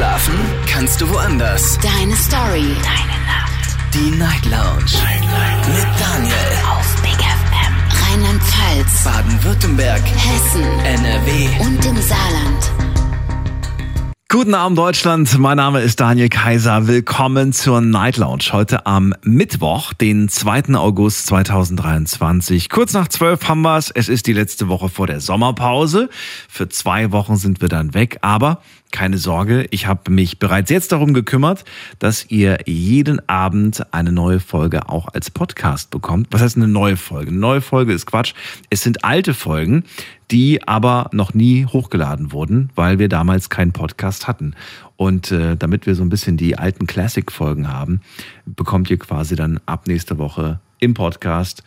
Schlafen kannst du woanders. Deine Story. Deine Nacht. Die Night Lounge. Night, Night. Mit Daniel. Auf Big FM. Rheinland-Pfalz. Baden-Württemberg. Hessen. NRW. Und im Saarland. Guten Abend Deutschland, mein Name ist Daniel Kaiser. Willkommen zur Night Lounge. Heute am Mittwoch, den 2. August 2023. Kurz nach 12 haben wir es. Es ist die letzte Woche vor der Sommerpause. Für zwei Wochen sind wir dann weg, aber keine Sorge, ich habe mich bereits jetzt darum gekümmert, dass ihr jeden Abend eine neue Folge auch als Podcast bekommt. Was heißt eine neue Folge? Eine neue Folge ist Quatsch. Es sind alte Folgen, die aber noch nie hochgeladen wurden, weil wir damals keinen Podcast hatten. Und äh, damit wir so ein bisschen die alten Classic-Folgen haben, bekommt ihr quasi dann ab nächste Woche im Podcast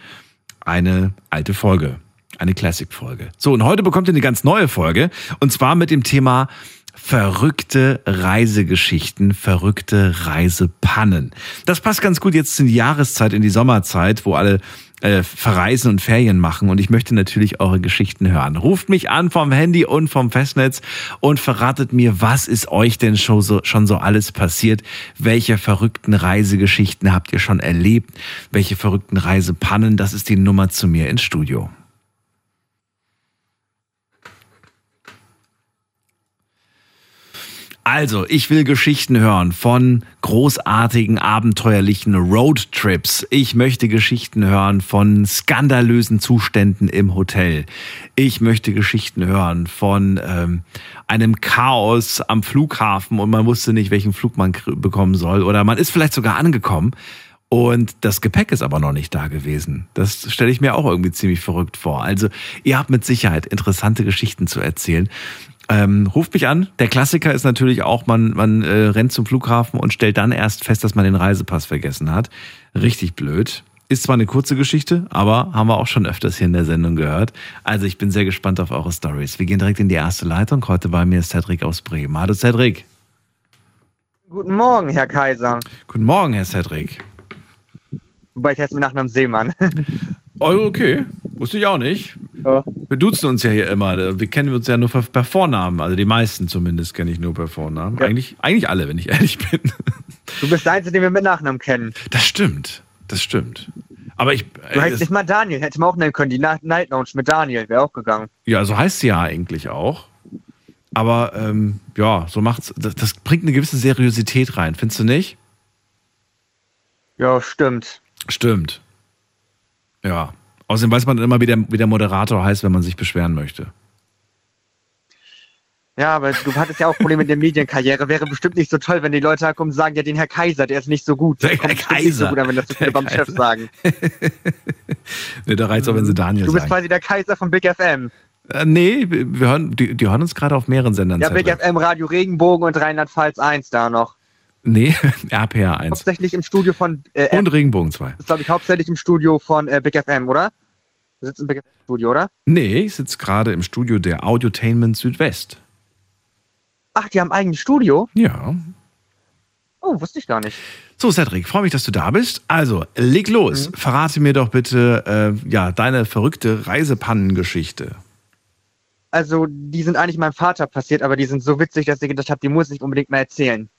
eine alte Folge. Eine Classic-Folge. So, und heute bekommt ihr eine ganz neue Folge. Und zwar mit dem Thema verrückte Reisegeschichten, verrückte Reisepannen. Das passt ganz gut jetzt in die Jahreszeit, in die Sommerzeit, wo alle äh, verreisen und Ferien machen. Und ich möchte natürlich eure Geschichten hören. Ruft mich an vom Handy und vom Festnetz und verratet mir, was ist euch denn schon so, schon so alles passiert? Welche verrückten Reisegeschichten habt ihr schon erlebt? Welche verrückten Reisepannen? Das ist die Nummer zu mir ins Studio. Also, ich will Geschichten hören von großartigen, abenteuerlichen Roadtrips. Ich möchte Geschichten hören von skandalösen Zuständen im Hotel. Ich möchte Geschichten hören von ähm, einem Chaos am Flughafen und man wusste nicht, welchen Flug man bekommen soll. Oder man ist vielleicht sogar angekommen und das Gepäck ist aber noch nicht da gewesen. Das stelle ich mir auch irgendwie ziemlich verrückt vor. Also ihr habt mit Sicherheit interessante Geschichten zu erzählen. Ähm, ruft mich an. Der Klassiker ist natürlich auch, man, man äh, rennt zum Flughafen und stellt dann erst fest, dass man den Reisepass vergessen hat. Richtig blöd. Ist zwar eine kurze Geschichte, aber haben wir auch schon öfters hier in der Sendung gehört. Also ich bin sehr gespannt auf eure Stories. Wir gehen direkt in die erste Leitung. Heute bei mir ist Cedric aus Bremen. Hallo Cedric. Guten Morgen, Herr Kaiser. Guten Morgen, Herr Cedric. Wobei ich heiße mir nach einem Seemann. Oh, okay. Wusste ich auch nicht. Ja. Wir duzen uns ja hier immer. Wir kennen uns ja nur per Vornamen. Also die meisten zumindest kenne ich nur per Vornamen. Ja. Eigentlich, eigentlich alle, wenn ich ehrlich bin. Du bist der Einzige, den wir mit Nachnamen kennen. Das stimmt. Das stimmt. Aber ich. Du heißt nicht mal Daniel. Hätte man auch nennen können. Die Night Lounge mit Daniel wäre auch gegangen. Ja, so heißt sie ja eigentlich auch. Aber ähm, ja, so macht's. Das, das bringt eine gewisse Seriosität rein, findest du nicht? Ja, stimmt. Stimmt. Ja. Außerdem weiß man immer, wie der, wie der Moderator heißt, wenn man sich beschweren möchte. Ja, aber du hattest ja auch Probleme mit der Medienkarriere. Wäre bestimmt nicht so toll, wenn die Leute kommen und sagen, ja, den Herr Kaiser, der ist nicht so gut. Der, kommt Kaiser. So gut, wenn das so viele beim Chef sagen. nee, da reicht auch, wenn sie Daniel Du bist sagen. quasi der Kaiser von Big FM. Äh, nee, wir hören, die, die hören uns gerade auf mehreren Sendern. Ja, Big FM, Radio Regenbogen und Rheinland-Pfalz 1 da noch. Nee, RPR 1. Hauptsächlich im Studio von. Äh, und Regenbogen 2. Das ist, glaube ich, hauptsächlich im Studio von äh, Big FM, oder? Du sitzt im Big FM Studio, oder? Nee, ich sitze gerade im Studio der Audiotainment Südwest. Ach, die haben ein eigenes Studio? Ja. Oh, wusste ich gar nicht. So, Cedric, freue mich, dass du da bist. Also, leg los. Mhm. Verrate mir doch bitte äh, ja, deine verrückte Reisepannengeschichte. Also, die sind eigentlich meinem Vater passiert, aber die sind so witzig, dass ich gedacht habe, die muss ich unbedingt mal erzählen.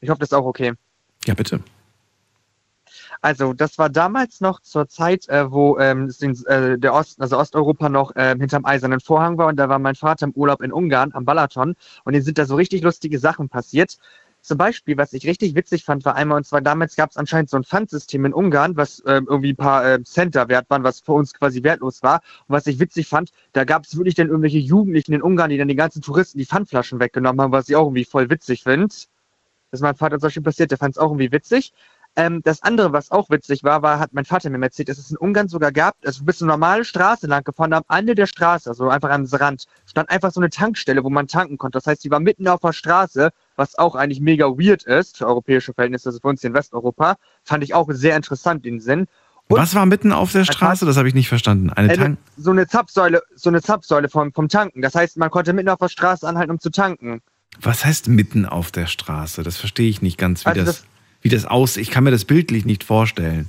Ich hoffe, das ist auch okay. Ja, bitte. Also, das war damals noch zur Zeit, äh, wo ähm, äh, der Osten, also Osteuropa noch äh, hinterm eisernen Vorhang war und da war mein Vater im Urlaub in Ungarn am Balaton und denen sind da so richtig lustige Sachen passiert. Zum Beispiel, was ich richtig witzig fand, war einmal, und zwar damals gab es anscheinend so ein Pfandsystem in Ungarn, was äh, irgendwie ein paar äh, Cent da wert waren, was für uns quasi wertlos war. Und was ich witzig fand, da gab es wirklich dann irgendwelche Jugendlichen in Ungarn, die dann die ganzen Touristen die Pfandflaschen weggenommen haben, was ich auch irgendwie voll witzig finde dass mein Vater solche passiert, der fand es auch irgendwie witzig. Ähm, das andere, was auch witzig war, war, hat mein Vater mir erzählt, dass es in Ungarn sogar gab, also du bist eine normale Straße lang gefahren, am Ende der Straße, also einfach am Rand, stand einfach so eine Tankstelle, wo man tanken konnte. Das heißt, die war mitten auf der Straße, was auch eigentlich mega weird ist für europäische Verhältnisse, also für uns hier in Westeuropa. Fand ich auch sehr interessant den Sinn. Und was war mitten auf der Straße? Das habe ich nicht verstanden. Eine Tank so eine Zapfsäule, so eine Zapfsäule vom, vom Tanken. Das heißt, man konnte mitten auf der Straße anhalten, um zu tanken. Was heißt mitten auf der Straße? Das verstehe ich nicht ganz, wie, also das, das, wie das aussieht. Ich kann mir das bildlich nicht vorstellen.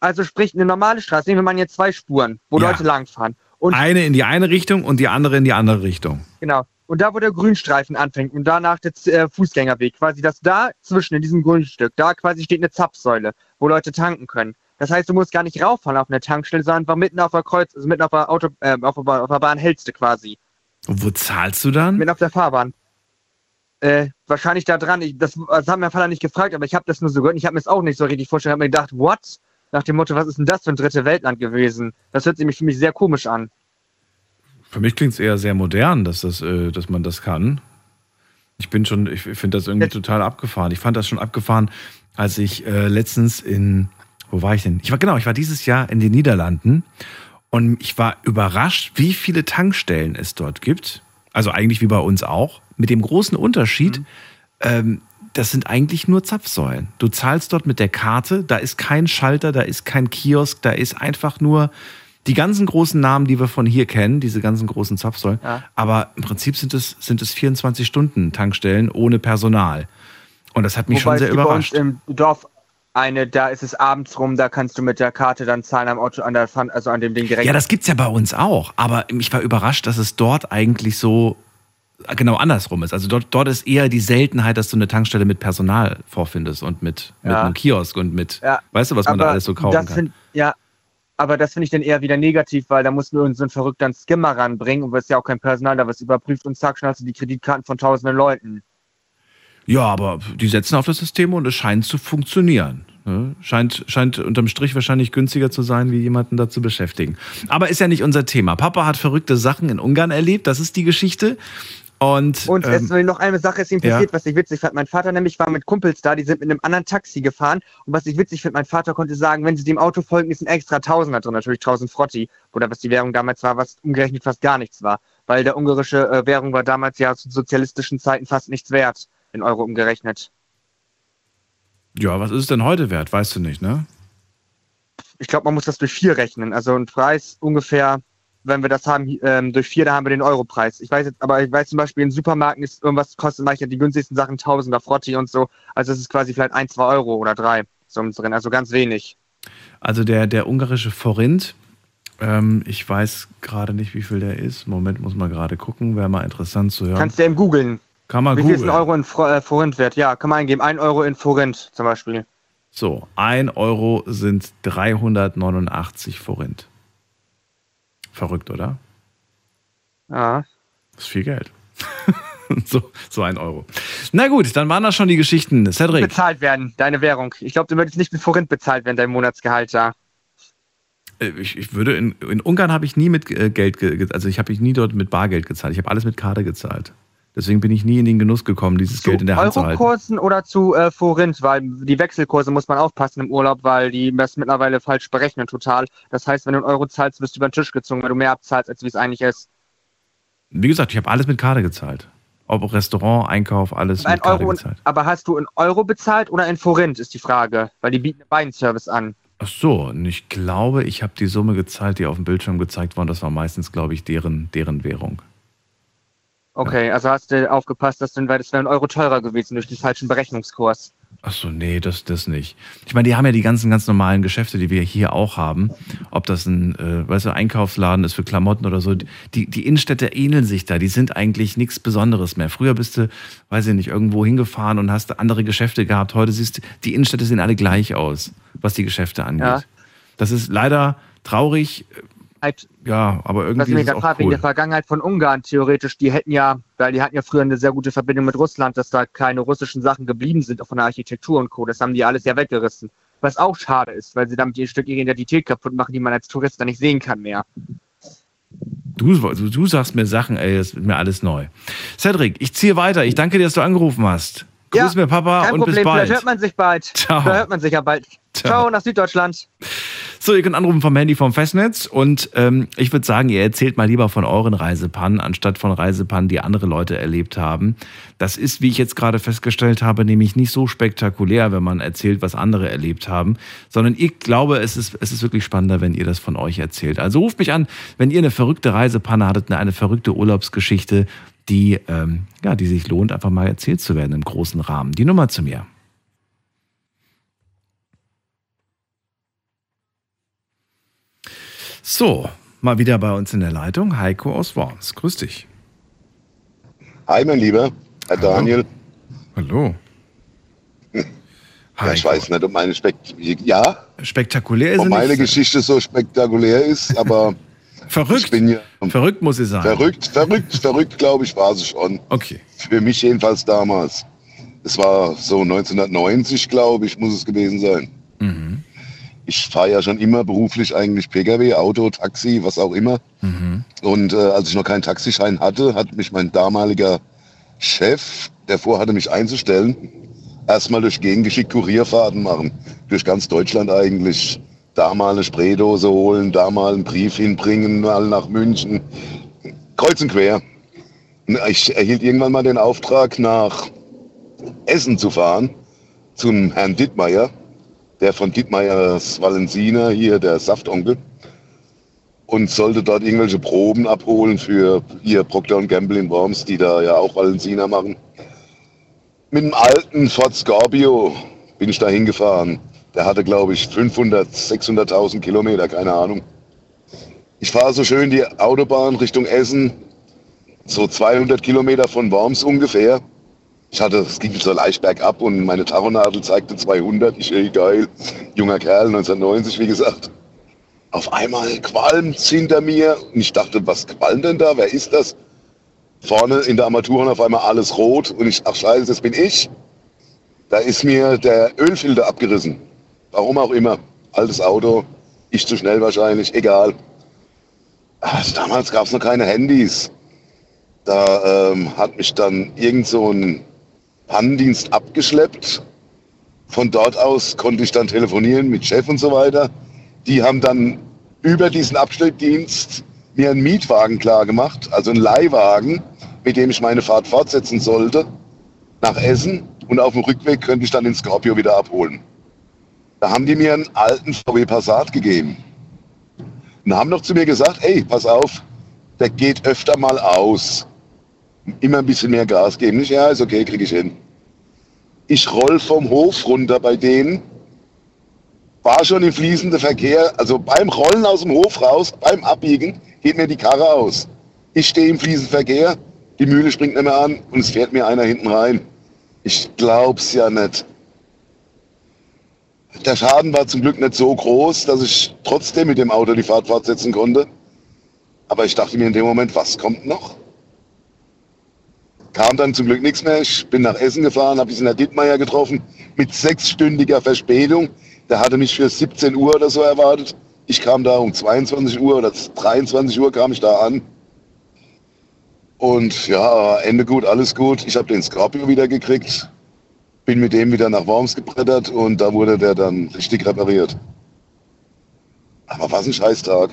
Also sprich, eine normale Straße, nehmen wir mal jetzt zwei Spuren, wo ja. Leute langfahren. Und eine in die eine Richtung und die andere in die andere Richtung. Genau. und da, wo der Grünstreifen anfängt und danach der äh, Fußgängerweg, quasi das da zwischen in diesem Grundstück, da quasi steht eine Zapfsäule, wo Leute tanken können. Das heißt, du musst gar nicht rauffahren auf eine Tankstelle, sondern einfach mitten auf der Kreuz, also mitten auf der Auto, äh, auf, der, auf der Bahn hältst du quasi. Und wo zahlst du dann? Mitten auf der Fahrbahn. Äh, wahrscheinlich da dran. Ich, das, das hat mein Vater nicht gefragt, aber ich habe das nur so gehört. Ich habe mir es auch nicht so richtig vorgestellt. Ich habe mir gedacht, what? Nach dem Motto, was ist denn das für ein dritte Weltland gewesen? Das hört sich für mich sehr komisch an. Für mich klingt es eher sehr modern, dass, das, äh, dass man das kann. Ich bin schon, ich finde das irgendwie total abgefahren. Ich fand das schon abgefahren, als ich äh, letztens in, wo war ich denn? Ich war genau, ich war dieses Jahr in den Niederlanden und ich war überrascht, wie viele Tankstellen es dort gibt. Also eigentlich wie bei uns auch. Mit dem großen Unterschied, mhm. ähm, das sind eigentlich nur Zapfsäulen. Du zahlst dort mit der Karte, da ist kein Schalter, da ist kein Kiosk, da ist einfach nur die ganzen großen Namen, die wir von hier kennen, diese ganzen großen Zapfsäulen. Ja. Aber im Prinzip sind es, sind es 24 Stunden Tankstellen ohne Personal. Und das hat mich Wobei schon sehr überrascht. Bei uns im Dorf eine, da ist es abends rum, da kannst du mit der Karte dann zahlen am Auto, an der also an dem Ding direkt. Ja, das gibt's ja bei uns auch. Aber ich war überrascht, dass es dort eigentlich so genau andersrum ist. Also dort, dort ist eher die Seltenheit, dass du eine Tankstelle mit Personal vorfindest und mit, ja. mit einem Kiosk und mit, ja. weißt du, was man da alles so kaufen kann. Find, ja, aber das finde ich dann eher wieder negativ, weil da muss nur so ein verrückter Skimmer ranbringen und ist ja auch kein Personal, da was überprüft und zack, schon hast du die Kreditkarten von tausenden Leuten. Ja, aber die setzen auf das System und es scheint zu funktionieren. Ne? Scheint, scheint unterm Strich wahrscheinlich günstiger zu sein, wie jemanden da zu beschäftigen. Aber ist ja nicht unser Thema. Papa hat verrückte Sachen in Ungarn erlebt, das ist die Geschichte. Und, und ähm, es noch eine Sache ist ihm passiert, ja. was ich witzig fand. Mein Vater nämlich war mit Kumpels da, die sind mit einem anderen Taxi gefahren. Und was ich witzig finde, mein Vater konnte sagen, wenn sie dem Auto folgen, ist ein extra Tausender drin, natürlich 1000 Frotti. Oder was die Währung damals war, was umgerechnet fast gar nichts war. Weil der ungarische äh, Währung war damals ja zu sozialistischen Zeiten fast nichts wert, in Euro umgerechnet. Ja, was ist es denn heute wert? Weißt du nicht, ne? Ich glaube, man muss das durch vier rechnen. Also ein Preis ungefähr wenn wir das haben, ähm, durch vier, da haben wir den Europreis. Ich weiß jetzt, aber ich weiß zum Beispiel in Supermärkten ist irgendwas kostet manchmal die günstigsten Sachen Tausender Frotti und so. Also es ist quasi vielleicht ein, zwei Euro oder drei so drin, also ganz wenig. Also der, der ungarische Forint, ähm, ich weiß gerade nicht, wie viel der ist. Moment, muss man gerade gucken, wäre mal interessant zu hören. Kannst du eben googeln. Kann man Wie viel ist ein Euro in äh, Forint wert? Ja, kann man eingeben. Ein Euro in Forint zum Beispiel. So, ein Euro sind 389 Forint. Verrückt, oder? Ja. Das ist viel Geld. so, so ein Euro. Na gut, dann waren das schon die Geschichten. Cedric. Bezahlt werden, deine Währung. Ich glaube, du würdest nicht mit Forint bezahlt werden, dein Monatsgehalt da. Äh, ich, ich würde in, in Ungarn habe ich nie mit äh, Geld, also ich habe nie dort mit Bargeld gezahlt. Ich habe alles mit Karte gezahlt. Deswegen bin ich nie in den Genuss gekommen, dieses zu Geld in der Hand zu halten. Zu Eurokursen oder zu äh, Forint, weil die Wechselkurse muss man aufpassen im Urlaub, weil die das mittlerweile falsch berechnen total. Das heißt, wenn du einen Euro zahlst, wirst du über den Tisch gezogen, weil du mehr abzahlst, als wie es eigentlich ist. Wie gesagt, ich habe alles mit Karte gezahlt. Ob Restaurant, Einkauf, alles mit Karte Euro gezahlt. Aber hast du in Euro bezahlt oder in Forint, ist die Frage, weil die bieten beiden Service an. Ach so, und ich glaube, ich habe die Summe gezahlt, die auf dem Bildschirm gezeigt worden. Das war meistens, glaube ich, deren, deren Währung. Okay, also hast du aufgepasst, dass dann, weil das wäre ein Euro teurer gewesen durch den falschen Berechnungskurs. Ach so, nee, das, das nicht. Ich meine, die haben ja die ganzen ganz normalen Geschäfte, die wir hier auch haben. Ob das ein, äh, weißt du, Einkaufsladen ist für Klamotten oder so. Die, die Innenstädte ähneln sich da. Die sind eigentlich nichts Besonderes mehr. Früher bist du, weiß ich nicht, irgendwo hingefahren und hast andere Geschäfte gehabt. Heute siehst du, die Innenstädte sehen alle gleich aus, was die Geschäfte angeht. Ja. Das ist leider traurig. Halt, ja, aber irgendwie. Was ich mich gerade frage, cool. wegen der Vergangenheit von Ungarn theoretisch, die hätten ja, weil die hatten ja früher eine sehr gute Verbindung mit Russland, dass da keine russischen Sachen geblieben sind, auch von der Architektur und Co. Das haben die alles ja weggerissen. Was auch schade ist, weil sie damit ein Stück ihre Identität kaputt machen, die man als Tourist dann nicht sehen kann mehr. Du, du, du sagst mir Sachen, ey, das wird mir alles neu. Cedric, ich ziehe weiter. Ich danke dir, dass du angerufen hast. Grüß ja, mir Papa und Problem. bis bald. Vielleicht hört man sich bald. Ciao. Vielleicht hört man sich ja bald. Ciao, Ciao nach Süddeutschland. So, ihr könnt anrufen vom Handy vom Festnetz und ähm, ich würde sagen, ihr erzählt mal lieber von euren Reisepannen, anstatt von Reisepannen, die andere Leute erlebt haben. Das ist, wie ich jetzt gerade festgestellt habe, nämlich nicht so spektakulär, wenn man erzählt, was andere erlebt haben, sondern ich glaube, es ist, es ist wirklich spannender, wenn ihr das von euch erzählt. Also ruft mich an, wenn ihr eine verrückte Reisepanne hattet, eine verrückte Urlaubsgeschichte, die, ähm, ja, die sich lohnt, einfach mal erzählt zu werden im großen Rahmen. Die Nummer zu mir. So, mal wieder bei uns in der Leitung Heiko aus Worms. Grüß dich. Hi, mein Lieber, Herr Hallo. Daniel. Hallo. Ja, ich weiß nicht, ob meine, Spekt ja, Spektakulär ist ob meine nicht. Geschichte so spektakulär ist, aber ich Verrückt. bin ja Verrückt muss sie sein. verrückt, verrückt, verrückt, glaube ich, war sie schon. Okay. Für mich jedenfalls damals. Es war so 1990, glaube ich, muss es gewesen sein. Mhm. Ich fahre ja schon immer beruflich eigentlich Pkw, Auto, Taxi, was auch immer. Mhm. Und äh, als ich noch keinen Taxischein hatte, hat mich mein damaliger Chef, der vorhatte, mich einzustellen, erstmal durch Gegend geschickt Kurierfahrten machen. Durch ganz Deutschland eigentlich. Da mal eine Spraydose holen, da mal einen Brief hinbringen, mal nach München. Kreuz und quer. Ich erhielt irgendwann mal den Auftrag, nach Essen zu fahren, zum Herrn Dittmeier, der von Dittmeiers Valensina, hier der Saftonkel, und sollte dort irgendwelche Proben abholen für ihr Procter Gamble in Worms, die da ja auch Valensina machen. Mit dem alten Ford Scorpio bin ich da hingefahren. Der hatte, glaube ich, 500, 600.000 Kilometer, keine Ahnung. Ich fahre so schön die Autobahn Richtung Essen, so 200 Kilometer von Worms ungefähr. Ich hatte, es ging so leicht bergab und meine Tachonadel zeigte 200. Ich, ey, geil, junger Kerl, 1990, wie gesagt. Auf einmal qualmt hinter mir und ich dachte, was qualmt denn da? Wer ist das? Vorne in der Armaturen auf einmal alles rot und ich, ach scheiße, das bin ich. Da ist mir der Ölfilter abgerissen. Warum auch immer. Altes Auto, ich zu schnell wahrscheinlich, egal. Also damals gab es noch keine Handys. Da ähm, hat mich dann irgend so ein Pannendienst abgeschleppt. Von dort aus konnte ich dann telefonieren mit Chef und so weiter. Die haben dann über diesen Abschleppdienst mir einen Mietwagen klargemacht, also einen Leihwagen, mit dem ich meine Fahrt fortsetzen sollte nach Essen. Und auf dem Rückweg könnte ich dann den Scorpio wieder abholen. Da haben die mir einen alten VW Passat gegeben. Und haben noch zu mir gesagt, ey, pass auf, der geht öfter mal aus. Immer ein bisschen mehr Gas geben. Ich, ja, ist okay, kriege ich hin. Ich roll vom Hof runter bei denen, war schon im fließenden Verkehr, also beim Rollen aus dem Hof raus, beim Abbiegen, geht mir die Karre aus. Ich stehe im fließenden Verkehr, die Mühle springt nicht mehr an und es fährt mir einer hinten rein. Ich glaub's ja nicht. Der Schaden war zum Glück nicht so groß, dass ich trotzdem mit dem Auto die Fahrt fortsetzen konnte. Aber ich dachte mir in dem Moment, was kommt noch? Kam dann zum Glück nichts mehr. Ich bin nach Essen gefahren, habe Herr Dittmeier getroffen mit sechsstündiger Verspätung. Der hatte mich für 17 Uhr oder so erwartet. Ich kam da um 22 Uhr oder 23 Uhr kam ich da an. Und ja, Ende gut, alles gut. Ich habe den Scorpio wieder gekriegt, bin mit dem wieder nach Worms gebrettert und da wurde der dann richtig repariert. Aber was ein Scheißtag.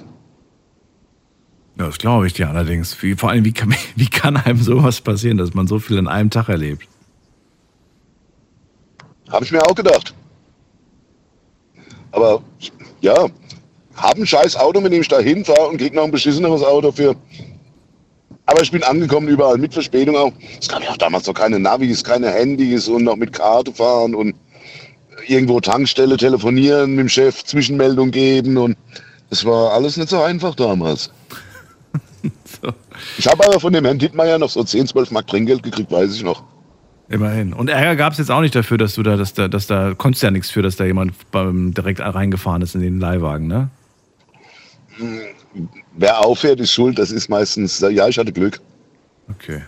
Das glaube ich dir allerdings. Wie, vor allem, wie kann, wie kann einem sowas passieren, dass man so viel in einem Tag erlebt? Habe ich mir auch gedacht. Aber ja, habe ein scheiß Auto, mit dem ich da hinfahre und krieg noch ein beschisseneres Auto für. Aber ich bin angekommen überall mit Verspätung auch. Es gab ja auch damals noch keine Navis, keine Handys und noch mit Karte fahren und irgendwo Tankstelle telefonieren, mit dem Chef Zwischenmeldung geben und das war alles nicht so einfach damals. So. Ich habe aber von dem Herrn Dittmeier noch so 10, 12 Mark Trinkgeld gekriegt, weiß ich noch. Immerhin. Und Ärger gab es jetzt auch nicht dafür, dass du da, dass da, dass da, konntest ja nichts für, dass da jemand beim, direkt reingefahren ist in den Leihwagen, ne? Wer auffährt, ist schuld. Das ist meistens, ja, ich hatte Glück. Okay.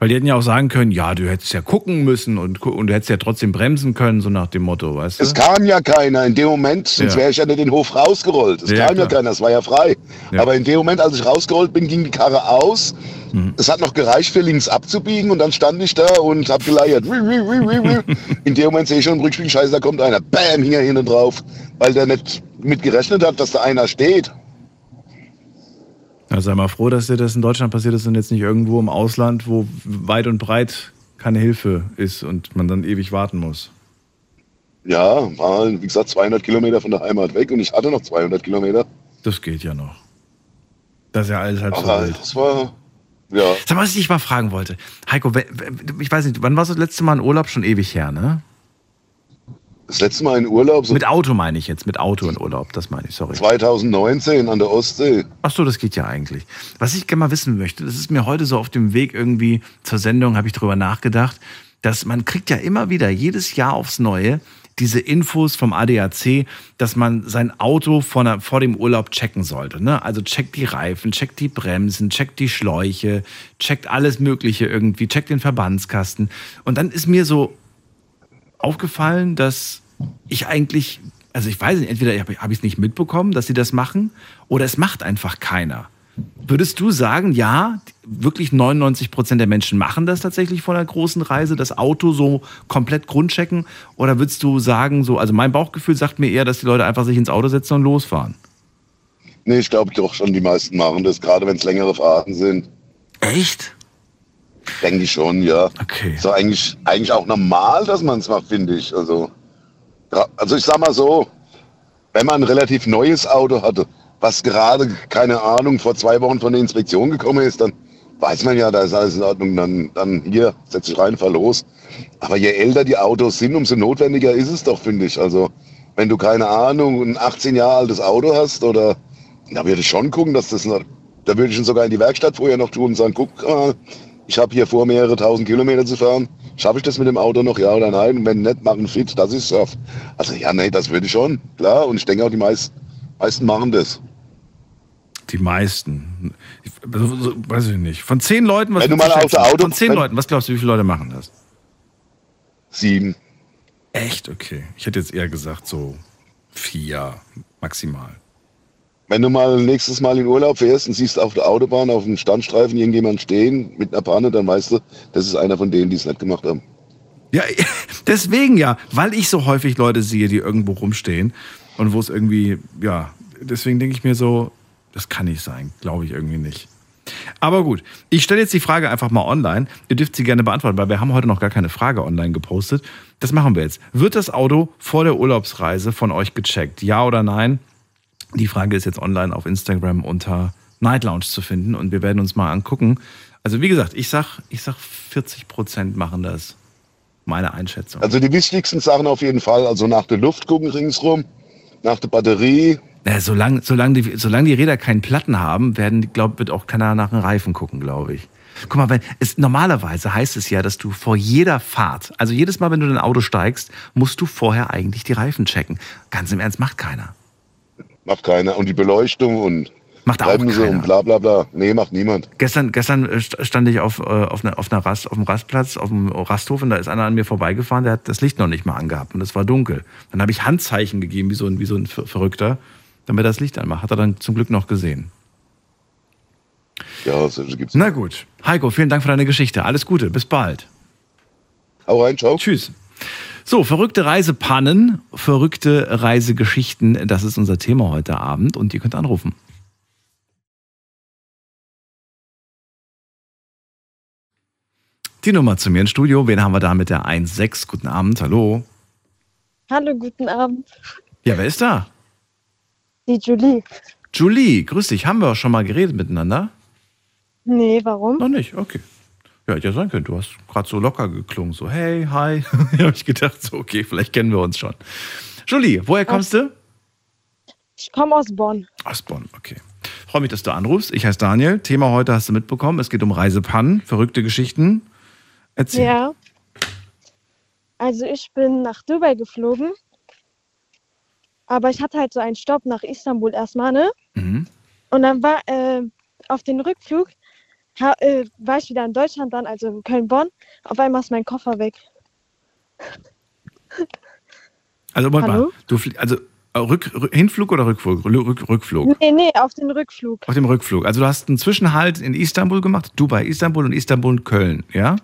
Weil die hätten ja auch sagen können, ja, du hättest ja gucken müssen und, und du hättest ja trotzdem bremsen können, so nach dem Motto, weißt du? Es kam ja keiner in dem Moment, sonst Ja. wäre ich ja nicht den Hof rausgerollt. Es Ja, kam ja klar. keiner, es war ja frei. Ja. Aber in dem Moment, als ich rausgerollt bin, ging die Karre aus. Mhm. Es hat noch gereicht, für links abzubiegen und dann stand ich da und hab geleiert. In dem Moment sehe ich schon im Rückspiegel, scheiße, da kommt einer. Bam, hing er hinten drauf, weil der nicht mit gerechnet hat, dass da einer steht. Ja, sei mal froh, dass dir das in Deutschland passiert ist und jetzt nicht irgendwo im Ausland, wo weit und breit keine Hilfe ist und man dann ewig warten muss. Ja, war, wie gesagt, 200 Kilometer von der Heimat weg und ich hatte noch 200 Kilometer. Das geht ja noch. Das ist ja alles halb so Aber wild. das war, ja, Sag mal, was ich dich mal fragen wollte. Heiko, ich weiß nicht, wann warst du das letzte Mal in Urlaub? Schon ewig her, ne? Das letzte Mal in Urlaub, so Mit Auto meine ich jetzt, mit Auto in Urlaub, das meine ich, sorry. 2019 an der Ostsee. Ach so, das geht ja eigentlich. Was ich gerne mal wissen möchte, das ist mir heute so auf dem Weg irgendwie zur Sendung, habe ich drüber nachgedacht, dass man kriegt ja immer wieder jedes Jahr aufs Neue diese Infos vom ADAC, dass man sein Auto vor, vor dem Urlaub checken sollte. Ne? Also checkt die Reifen, checkt die Bremsen, checkt die Schläuche, checkt alles Mögliche irgendwie, checkt den Verbandskasten. Und dann ist mir so aufgefallen, dass ich eigentlich, also ich weiß nicht, entweder habe ich es nicht mitbekommen, dass sie das machen, oder es macht einfach keiner. Würdest du sagen, ja, wirklich 99 Prozent der Menschen machen das tatsächlich vor einer großen Reise, das Auto so komplett grundchecken? Oder würdest du sagen, so, also mein Bauchgefühl sagt mir eher, dass die Leute einfach sich ins Auto setzen und losfahren? Nee, ich glaube doch schon, die meisten machen das, gerade wenn es längere Fahrten sind. Echt? Denke ich schon, ja. Okay. Ist doch eigentlich, eigentlich auch normal, dass man es macht, finde ich. Also, also ich sag mal so, wenn man ein relativ neues Auto hatte, was gerade, keine Ahnung, vor zwei Wochen von der Inspektion gekommen ist, dann weiß man ja, da ist alles in Ordnung, dann, dann hier, setz dich rein, fahr los. Aber je älter die Autos sind, umso notwendiger ist es doch, finde ich. Also, wenn du, keine Ahnung, ein 18 Jahre altes Auto hast oder, da würde ich schon gucken, dass das, noch, da würde ich ihn sogar in die Werkstatt vorher noch tun und sagen, guck mal, ich habe hier vor, mehrere tausend Kilometer zu fahren. Schaffe ich das mit dem Auto noch, ja oder nein? Und wenn nicht, machen fit, das ist Surf. Also ja, nee, das würde ich schon, klar. Und ich denke auch, die meisten, meisten machen das. Die meisten. Ich, weiß ich nicht. Von zehn Leuten, was Wenn du mal auf der? Auto- Von zehn Leuten, was glaubst du, wie viele Leute machen das? Sieben. Echt? Okay. Ich hätte jetzt eher gesagt, so vier maximal. Wenn du mal nächstes Mal in Urlaub fährst und siehst auf der Autobahn auf dem Standstreifen irgendjemand stehen mit einer Panne, dann weißt du, das ist einer von denen, die es nicht gemacht haben. Ja, deswegen ja, weil ich so häufig Leute sehe, die irgendwo rumstehen und wo es irgendwie, ja, deswegen denke ich mir so, das kann nicht sein, glaube ich irgendwie nicht. Aber gut, ich stelle jetzt die Frage einfach mal online. Ihr dürft sie gerne beantworten, weil wir haben heute noch gar keine Frage online gepostet. Das machen wir jetzt. Wird das Auto vor der Urlaubsreise von euch gecheckt? Ja oder nein? Die Frage ist jetzt online auf Instagram unter Night Lounge zu finden und wir werden uns mal angucken. Also wie gesagt, ich sag, ich sag 40 Prozent machen das. Meine Einschätzung. Also die wichtigsten Sachen auf jeden Fall, also nach der Luft gucken ringsrum, nach der Batterie. Ja, solange, solange, die, solange die Räder keinen Platten haben, werden, glaub, wird auch keiner nach den Reifen gucken, glaube ich. Guck mal, wenn, es, normalerweise heißt es ja, dass du vor jeder Fahrt, also jedes Mal, wenn du in ein Auto steigst, musst du vorher eigentlich die Reifen checken. Ganz im Ernst, macht keiner. Macht keiner. Und die Beleuchtung und Macht auch keiner. und bla bla bla. Nee, macht niemand. Gestern, gestern äh, st- stand ich auf, äh, auf, einer, auf, einer Rast, auf dem Rastplatz, auf dem Rasthof und da ist einer an mir vorbeigefahren, der hat das Licht noch nicht mal angehabt und es war dunkel. Dann habe ich Handzeichen gegeben, wie so ein, wie so ein Ver- Verrückter, damit er das Licht anmacht. Hat er dann zum Glück noch gesehen. Ja, solche gibt's. Na gut. Heiko, vielen Dank für deine Geschichte. Alles Gute. Bis bald. Hau rein, ciao. Tschüss. So, verrückte Reisepannen, verrückte Reisegeschichten, das ist unser Thema heute Abend und ihr könnt anrufen. Die Nummer zu mir ins Studio. Wen haben wir da mit der 1.6? Guten Abend, hallo. Hallo, guten Abend. Ja, wer ist da? Die Julie. Julie, grüß dich. Haben wir auch schon mal geredet miteinander? Nee, warum? Noch nicht, okay. Ja, hätte ja sein können. Du hast gerade so locker geklungen, so hey, hi. da habe ich gedacht, so okay, vielleicht kennen wir uns schon. Julie, woher kommst du? Ich komme aus Bonn. Aus Bonn, okay. Freue mich, dass du anrufst. Ich heiße Daniel. Thema heute hast du mitbekommen. Es geht um Reisepannen, verrückte Geschichten. Erzähl. Ja. Also ich bin nach Dubai geflogen. Aber ich hatte halt so einen Stopp nach Istanbul erstmal, ne? Mhm. Und dann war äh, auf den Rückflug ha, äh, war ich wieder in Deutschland dann, also in Köln-Bonn. Auf einmal ist mein Koffer weg. Also, Moment mal. Hallo? Du flie- also äh, Rück, Rück, Hinflug oder Rückflug? Rück, Rück, Rückflug. Nee, nee, auf den Rückflug. Auf dem Rückflug. Also du hast einen Zwischenhalt in Istanbul gemacht, Dubai, Istanbul und Istanbul und Köln, ja?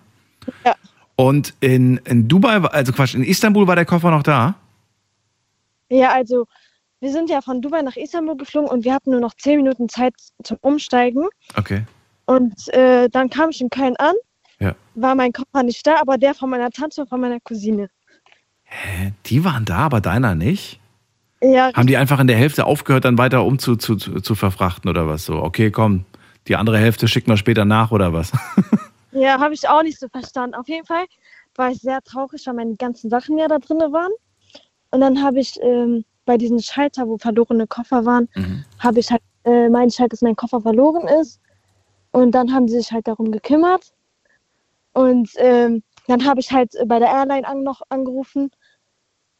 Ja. Und in, in Dubai, also Quatsch, in Istanbul war der Koffer noch da? Ja, also wir sind ja von Dubai nach Istanbul geflogen und wir hatten nur noch zehn Minuten Zeit zum Umsteigen. Okay. Und äh, dann kam ich in Köln an, Ja. war mein Koffer nicht da, aber der von meiner Tante und von meiner Cousine. Hä? Die waren da, aber deiner nicht? Ja, Haben die einfach in der Hälfte aufgehört, dann weiter um zu, zu, zu verfrachten oder was? So, okay, komm, die andere Hälfte schicken wir später nach oder was? ja habe ich auch nicht so verstanden. Auf jeden Fall war ich sehr traurig, weil meine ganzen Sachen ja da drin waren. Und dann habe ich ähm, bei diesem Schalter, wo verlorene Koffer waren, Mhm. habe ich halt, äh, meinte ich halt, dass mein Koffer verloren ist. Und dann haben sie sich halt darum gekümmert. Und ähm, dann habe ich halt bei der Airline an, noch angerufen,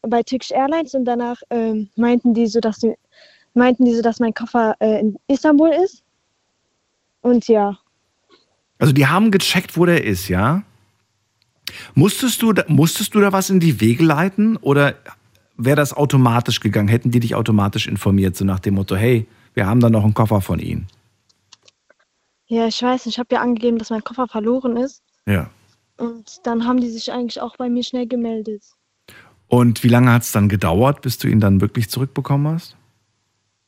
bei Turkish Airlines. Und danach ähm, meinten die so, dass sie, meinten die so, dass mein Koffer äh, in Istanbul ist. Und ja, Also die haben gecheckt, wo der ist, ja? Musstest du, musstest du da was in die Wege leiten oder wäre das automatisch gegangen? Hätten die dich automatisch informiert, so nach dem Motto, hey, wir haben da noch einen Koffer von Ihnen? Ja, ich weiß nicht, ich habe ja angegeben, dass mein Koffer verloren ist. Ja. Und dann haben die sich eigentlich auch bei mir schnell gemeldet. Und wie lange hat es dann gedauert, bis du ihn dann wirklich zurückbekommen hast?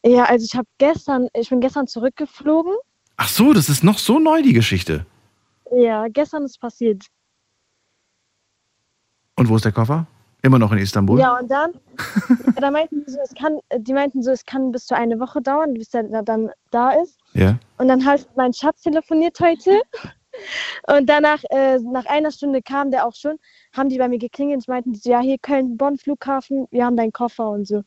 Ja, also ich habe gestern, ich bin gestern zurückgeflogen. Ach so, das ist noch so neu, die Geschichte. Ja, gestern ist passiert. Und wo ist der Koffer? Immer noch in Istanbul? Ja, und dann, ja, da meinten die so, es kann, die meinten so, es kann bis zu eine Woche dauern, bis er da- dann da ist. Ja. Und dann hat mein Schatz telefoniert heute. Und danach, äh, nach einer Stunde kam der auch schon, haben die bei mir geklingelt und meinten ja, hier Köln-Bonn Flughafen, wir haben deinen Koffer und so.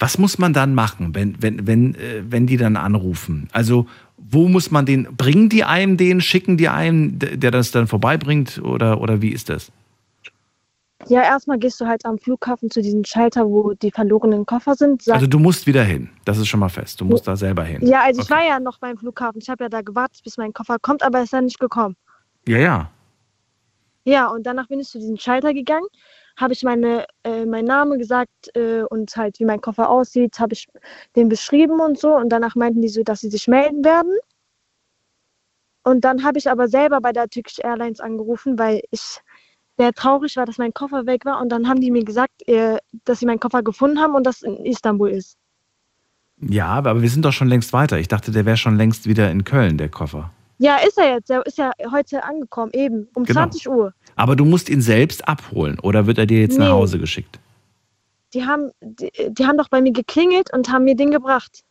Was muss man dann machen, wenn, wenn, wenn, äh, wenn die dann anrufen? Also, wo muss man den, bringen die einem den, schicken die einem, der das dann vorbeibringt oder, oder wie ist das? Ja, erstmal gehst du halt am Flughafen zu diesem Schalter, wo die verlorenen Koffer sind. Sag, Also, du musst wieder hin. Das ist schon mal fest. Du musst da selber hin. ja, also ich Okay. war ja noch beim Flughafen. Ich habe ja da gewartet, bis mein Koffer kommt, aber er ist dann nicht gekommen. Ja, ja. Ja, und danach bin ich zu diesem Schalter gegangen, habe ich meine, äh, meinen Namen gesagt äh, und halt, wie mein Koffer aussieht, habe ich den beschrieben und so. Und danach meinten die so, dass sie sich melden werden. Und dann habe ich aber selber bei der Turkish Airlines angerufen, weil ich sehr traurig war, dass mein Koffer weg war. Und dann haben die mir gesagt, äh, dass sie meinen Koffer gefunden haben und das in Istanbul ist. Ja, aber wir sind doch schon längst weiter. Ich dachte, der wäre schon längst wieder in Köln, der Koffer. Ja, ist er jetzt. Er ist ja heute angekommen, eben um Genau. 20 Uhr. Aber du musst ihn selbst abholen oder wird er dir jetzt nach Nee. Hause geschickt? Die haben, die, die haben doch bei mir geklingelt und haben mir den gebracht.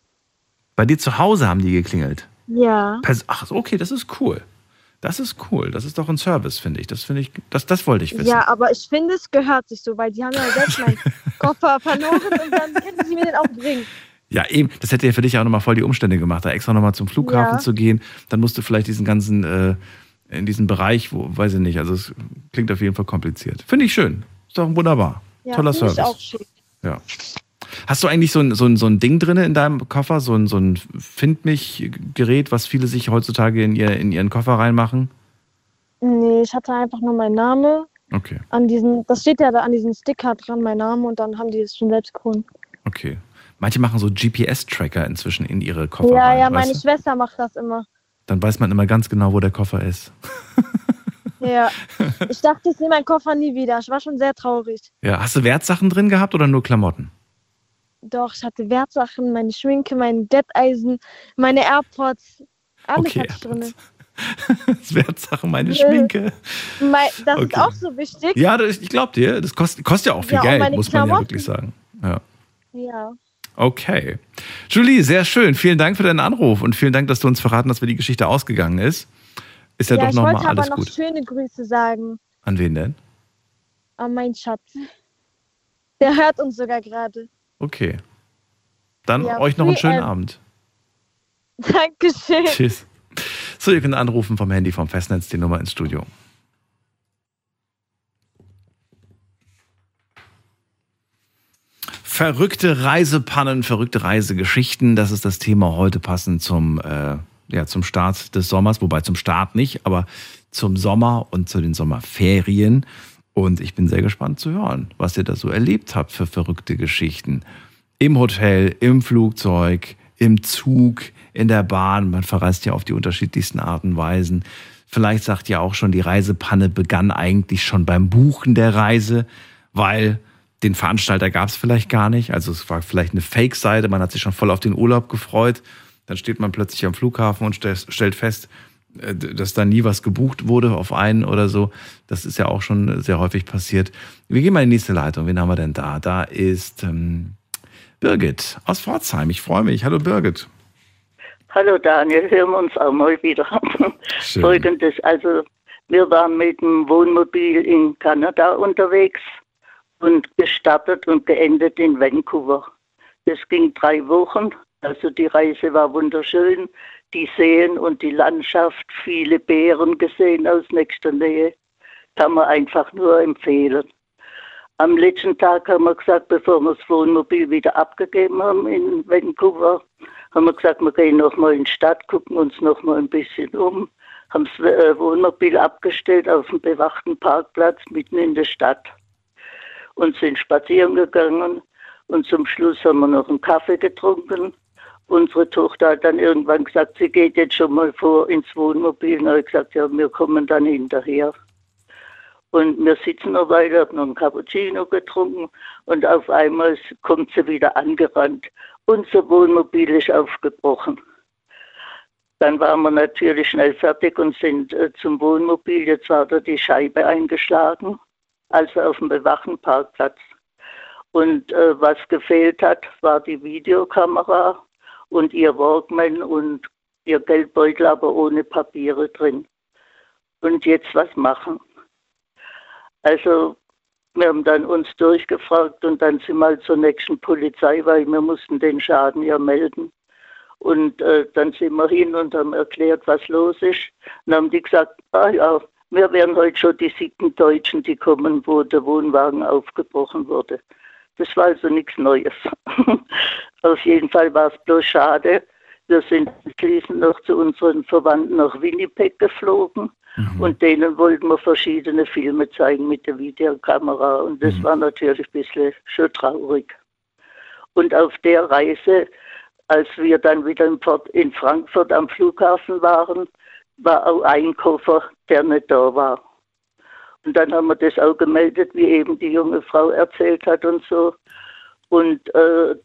Bei dir zu Hause haben die geklingelt. Ja. Ach, okay, das ist cool. Das ist cool. Das ist doch ein Service, finde ich. Das finde ich, das, das wollte ich wissen. Ja, aber ich finde, es gehört sich so, weil die haben ja selbst meinen Koffer verloren und dann könnten sie mir den auch bringen. Ja, eben. Das hätte ja für dich auch nochmal voll die Umstände gemacht, da extra nochmal zum Flughafen Ja. zu gehen. Dann musst du vielleicht diesen ganzen, äh, in diesen Bereich, wo, weiß ich nicht, also es klingt auf jeden Fall kompliziert. Finde ich schön. Ist doch wunderbar. Ja, Toller Service. Ich auch schön. Ja. Hast du eigentlich so ein, so ein, so ein Ding drin in deinem Koffer, so ein, so ein Find mich-Gerät, was viele sich heutzutage in, ihr, in ihren Koffer reinmachen? Nee, ich hatte einfach nur meinen Namen Okay, an diesen, das steht ja da an diesem Sticker dran, mein Name, und dann haben die es schon selbst gefunden. okay. Manche machen so GPS-Tracker inzwischen in ihre Koffer Ja, rein. ja, meine du? Schwester macht das immer. Dann weiß man immer ganz genau, wo der Koffer ist. Ja. Ich dachte, ich sehe meinen Koffer nie wieder. Ich war schon sehr traurig. Ja, hast du Wertsachen drin gehabt oder nur Klamotten? Doch, ich hatte Wertsachen, meine Schminke, mein Detteisen, meine AirPods. Alles Okay, hatte ich drin. Wertsachen, meine. Schminke. Das ist Okay. auch so wichtig. Ja, das, ich glaube dir, das kostet, kostet ja auch viel Ja, Geld, muss man ja Klamotten. wirklich sagen. Ja. Ja. Okay. Julie, sehr schön. Vielen Dank für deinen Anruf und vielen Dank, dass du uns verraten hast, wie die Geschichte ausgegangen ist. Ist ja, Ja, doch ich nochmal wollte aber alles noch gut. schöne Grüße sagen An wen denn? an meinen Schatz. Der hört uns sogar gerade. Okay. Dann Ja, euch noch einen schönen Abend. Dankeschön. Tschüss. So, ihr könnt anrufen vom Handy vom Festnetz die Nummer ins Studio. Verrückte Reisepannen, verrückte Reisegeschichten, das ist das Thema heute passend zum, äh, ja, zum Start des Sommers, wobei zum Start nicht, aber zum Sommer und zu den Sommerferien. Und ich bin sehr gespannt zu hören, was ihr da so erlebt habt für verrückte Geschichten. Im Hotel, im Flugzeug, im Zug, in der Bahn. Man verreist ja auf die unterschiedlichsten Arten und Weisen. Vielleicht sagt ja auch schon, die Reisepanne begann eigentlich schon beim Buchen der Reise, weil den Veranstalter gab es vielleicht gar nicht. Also es war vielleicht eine Fake-Seite, man hat sich schon voll auf den Urlaub gefreut. Dann steht man plötzlich am Flughafen und stellt fest, dass da nie was gebucht wurde auf einen oder so. Das ist ja auch schon sehr häufig passiert. Wir gehen mal in die nächste Leitung. Wen haben wir denn da? Da ist ähm, Birgit aus Pforzheim. Ich freue mich. Hallo Birgit. Hallo Daniel, hören wir uns auch mal wieder. Schön. Folgendes, also wir waren mit dem Wohnmobil in Kanada unterwegs, und gestartet und geendet in Vancouver. Das ging drei Wochen. Also die Reise war wunderschön. Die Seen und die Landschaft, viele Bären gesehen aus nächster Nähe. Kann man einfach nur empfehlen. Am letzten Tag haben wir gesagt, bevor wir das Wohnmobil wieder abgegeben haben in Vancouver, haben wir gesagt, wir gehen nochmal in die Stadt, gucken uns nochmal ein bisschen um, haben das äh, Wohnmobil abgestellt auf dem bewachten Parkplatz mitten in der Stadt und sind spazieren gegangen und zum Schluss haben wir noch einen Kaffee getrunken. Unsere Tochter hat dann irgendwann gesagt, sie geht jetzt schon mal vor ins Wohnmobil. Und ich gesagt, ja, wir kommen dann hinterher. Und wir sitzen noch weiter, haben noch einen Cappuccino getrunken und auf einmal kommt sie wieder angerannt. Unser Wohnmobil ist aufgebrochen. Dann waren wir natürlich schnell fertig und sind äh, zum Wohnmobil. Jetzt war da die Scheibe eingeschlagen, also auf dem bewachten Parkplatz. Und äh, was gefehlt hat, war die Videokamera und ihr Walkman und ihr Geldbeutel, aber ohne Papiere drin. Und jetzt was machen? Also wir haben dann uns durchgefragt und dann sind wir halt zur nächsten Polizei, weil wir mussten den Schaden ja melden. Und äh, dann sind wir hin und haben erklärt, was los ist. Dann haben die gesagt, ah ja, wir wären heute schon die siebten Deutschen, die kommen, wo der Wohnwagen aufgebrochen wurde. Das war also nichts Neues. Auf jeden Fall war es bloß schade. Wir sind schließlich noch zu unseren Verwandten nach Winnipeg geflogen mhm. und denen wollten wir verschiedene Filme zeigen mit der Videokamera und das mhm. war natürlich ein bisschen schon traurig. Und auf der Reise, als wir dann wieder in Frankfurt am Flughafen waren, war auch ein Koffer, der nicht da war. Und dann haben wir das auch gemeldet, wie eben die junge Frau erzählt hat und so. Und äh,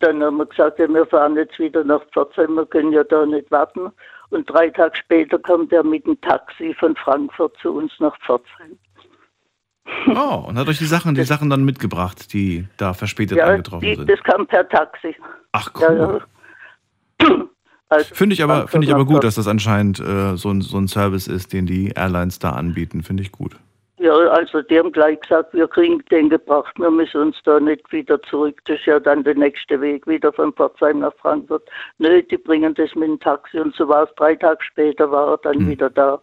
dann haben wir gesagt, ja, wir fahren jetzt wieder nach Pforzheim, wir können ja da nicht warten. Und drei Tage später kommt er mit dem Taxi von Frankfurt zu uns nach Pforzheim. Oh, und hat euch die Sachen, die Sachen dann mitgebracht, die da verspätet ja, eingetroffen die, sind? das kam per Taxi. Ach cool. Ja, ja. Also Finde ich aber, finde ich aber gut, dass das anscheinend äh, so, ein, so ein Service ist, den die Airlines da anbieten. Finde ich gut. Ja, also die haben gleich gesagt, wir kriegen den gebracht, wir müssen uns da nicht wieder zurück. Das ist ja dann der nächste Weg wieder von Pforzheim nach Frankfurt. Nö, die bringen das mit dem Taxi und so war es. Drei Tage später war er dann hm. wieder da.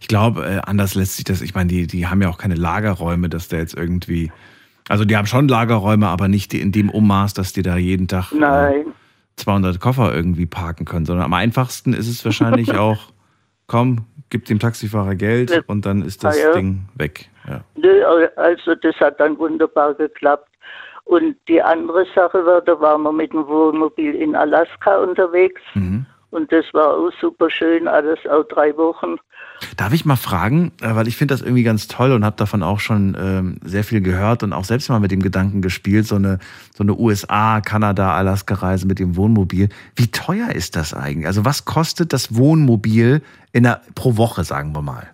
Ich glaube, äh, anders lässt sich das, ich meine, die, die haben ja auch keine Lagerräume, dass der jetzt irgendwie, also die haben schon Lagerräume, aber nicht in dem Ummaß, dass die da jeden Tag äh, Nein. 200 Koffer irgendwie parken können, sondern am einfachsten ist es wahrscheinlich auch, komm, gib dem Taxifahrer Geld und dann ist das ah, ja. Ding weg. Ja. Nö, also das hat dann wunderbar geklappt. Und die andere Sache war, da waren wir mit dem Wohnmobil in Alaska unterwegs. Mhm. Und das war auch super schön, alles auch drei Wochen. Darf ich mal fragen, äh, weil ich finde das irgendwie ganz toll und habe davon auch schon ähm, sehr viel gehört und auch selbst mal mit dem Gedanken gespielt, so eine, so eine USA, Kanada, Alaska-Reise mit dem Wohnmobil. Wie teuer ist das eigentlich? Also was kostet das Wohnmobil in der, pro Woche, sagen wir mal?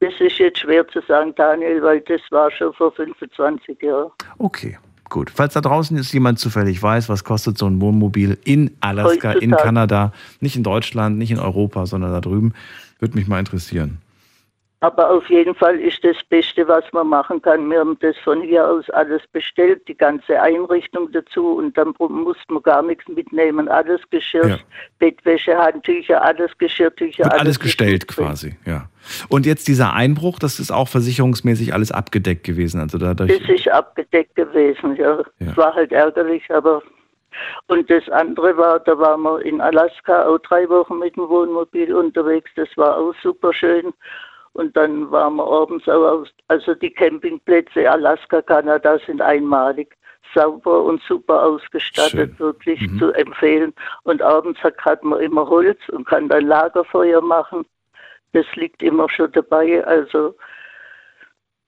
Das ist jetzt schwer zu sagen, Daniel, weil das war schon vor 25 Jahren. Okay. Gut. Falls da draußen ist jemand zufällig weiß, was kostet so ein Wohnmobil in Alaska, in Kanada, nicht in Deutschland, nicht in Europa, sondern da drüben, würde mich mal interessieren. Aber auf jeden Fall ist das Beste, was man machen kann. Wir haben das von hier aus alles bestellt, die ganze Einrichtung dazu und dann mussten wir gar nichts mitnehmen. Alles Geschirr, ja. Bettwäsche, Handtücher, alles Geschirrtücher. Alles, alles gestellt quasi, ja. Und jetzt dieser Einbruch, das ist auch versicherungsmäßig alles abgedeckt gewesen. Also dadurch das ist abgedeckt gewesen, ja. Es ja. war halt ärgerlich, aber und das andere war, da waren wir in Alaska auch drei Wochen mit dem Wohnmobil unterwegs. Das war auch super schön. Und dann waren wir abends auch aus, also die Campingplätze Alaska, Kanada sind einmalig sauber und super ausgestattet, Schön. wirklich mhm. zu empfehlen. Und abends hat, man immer Holz und kann dann Lagerfeuer machen. Das liegt immer schon dabei. Also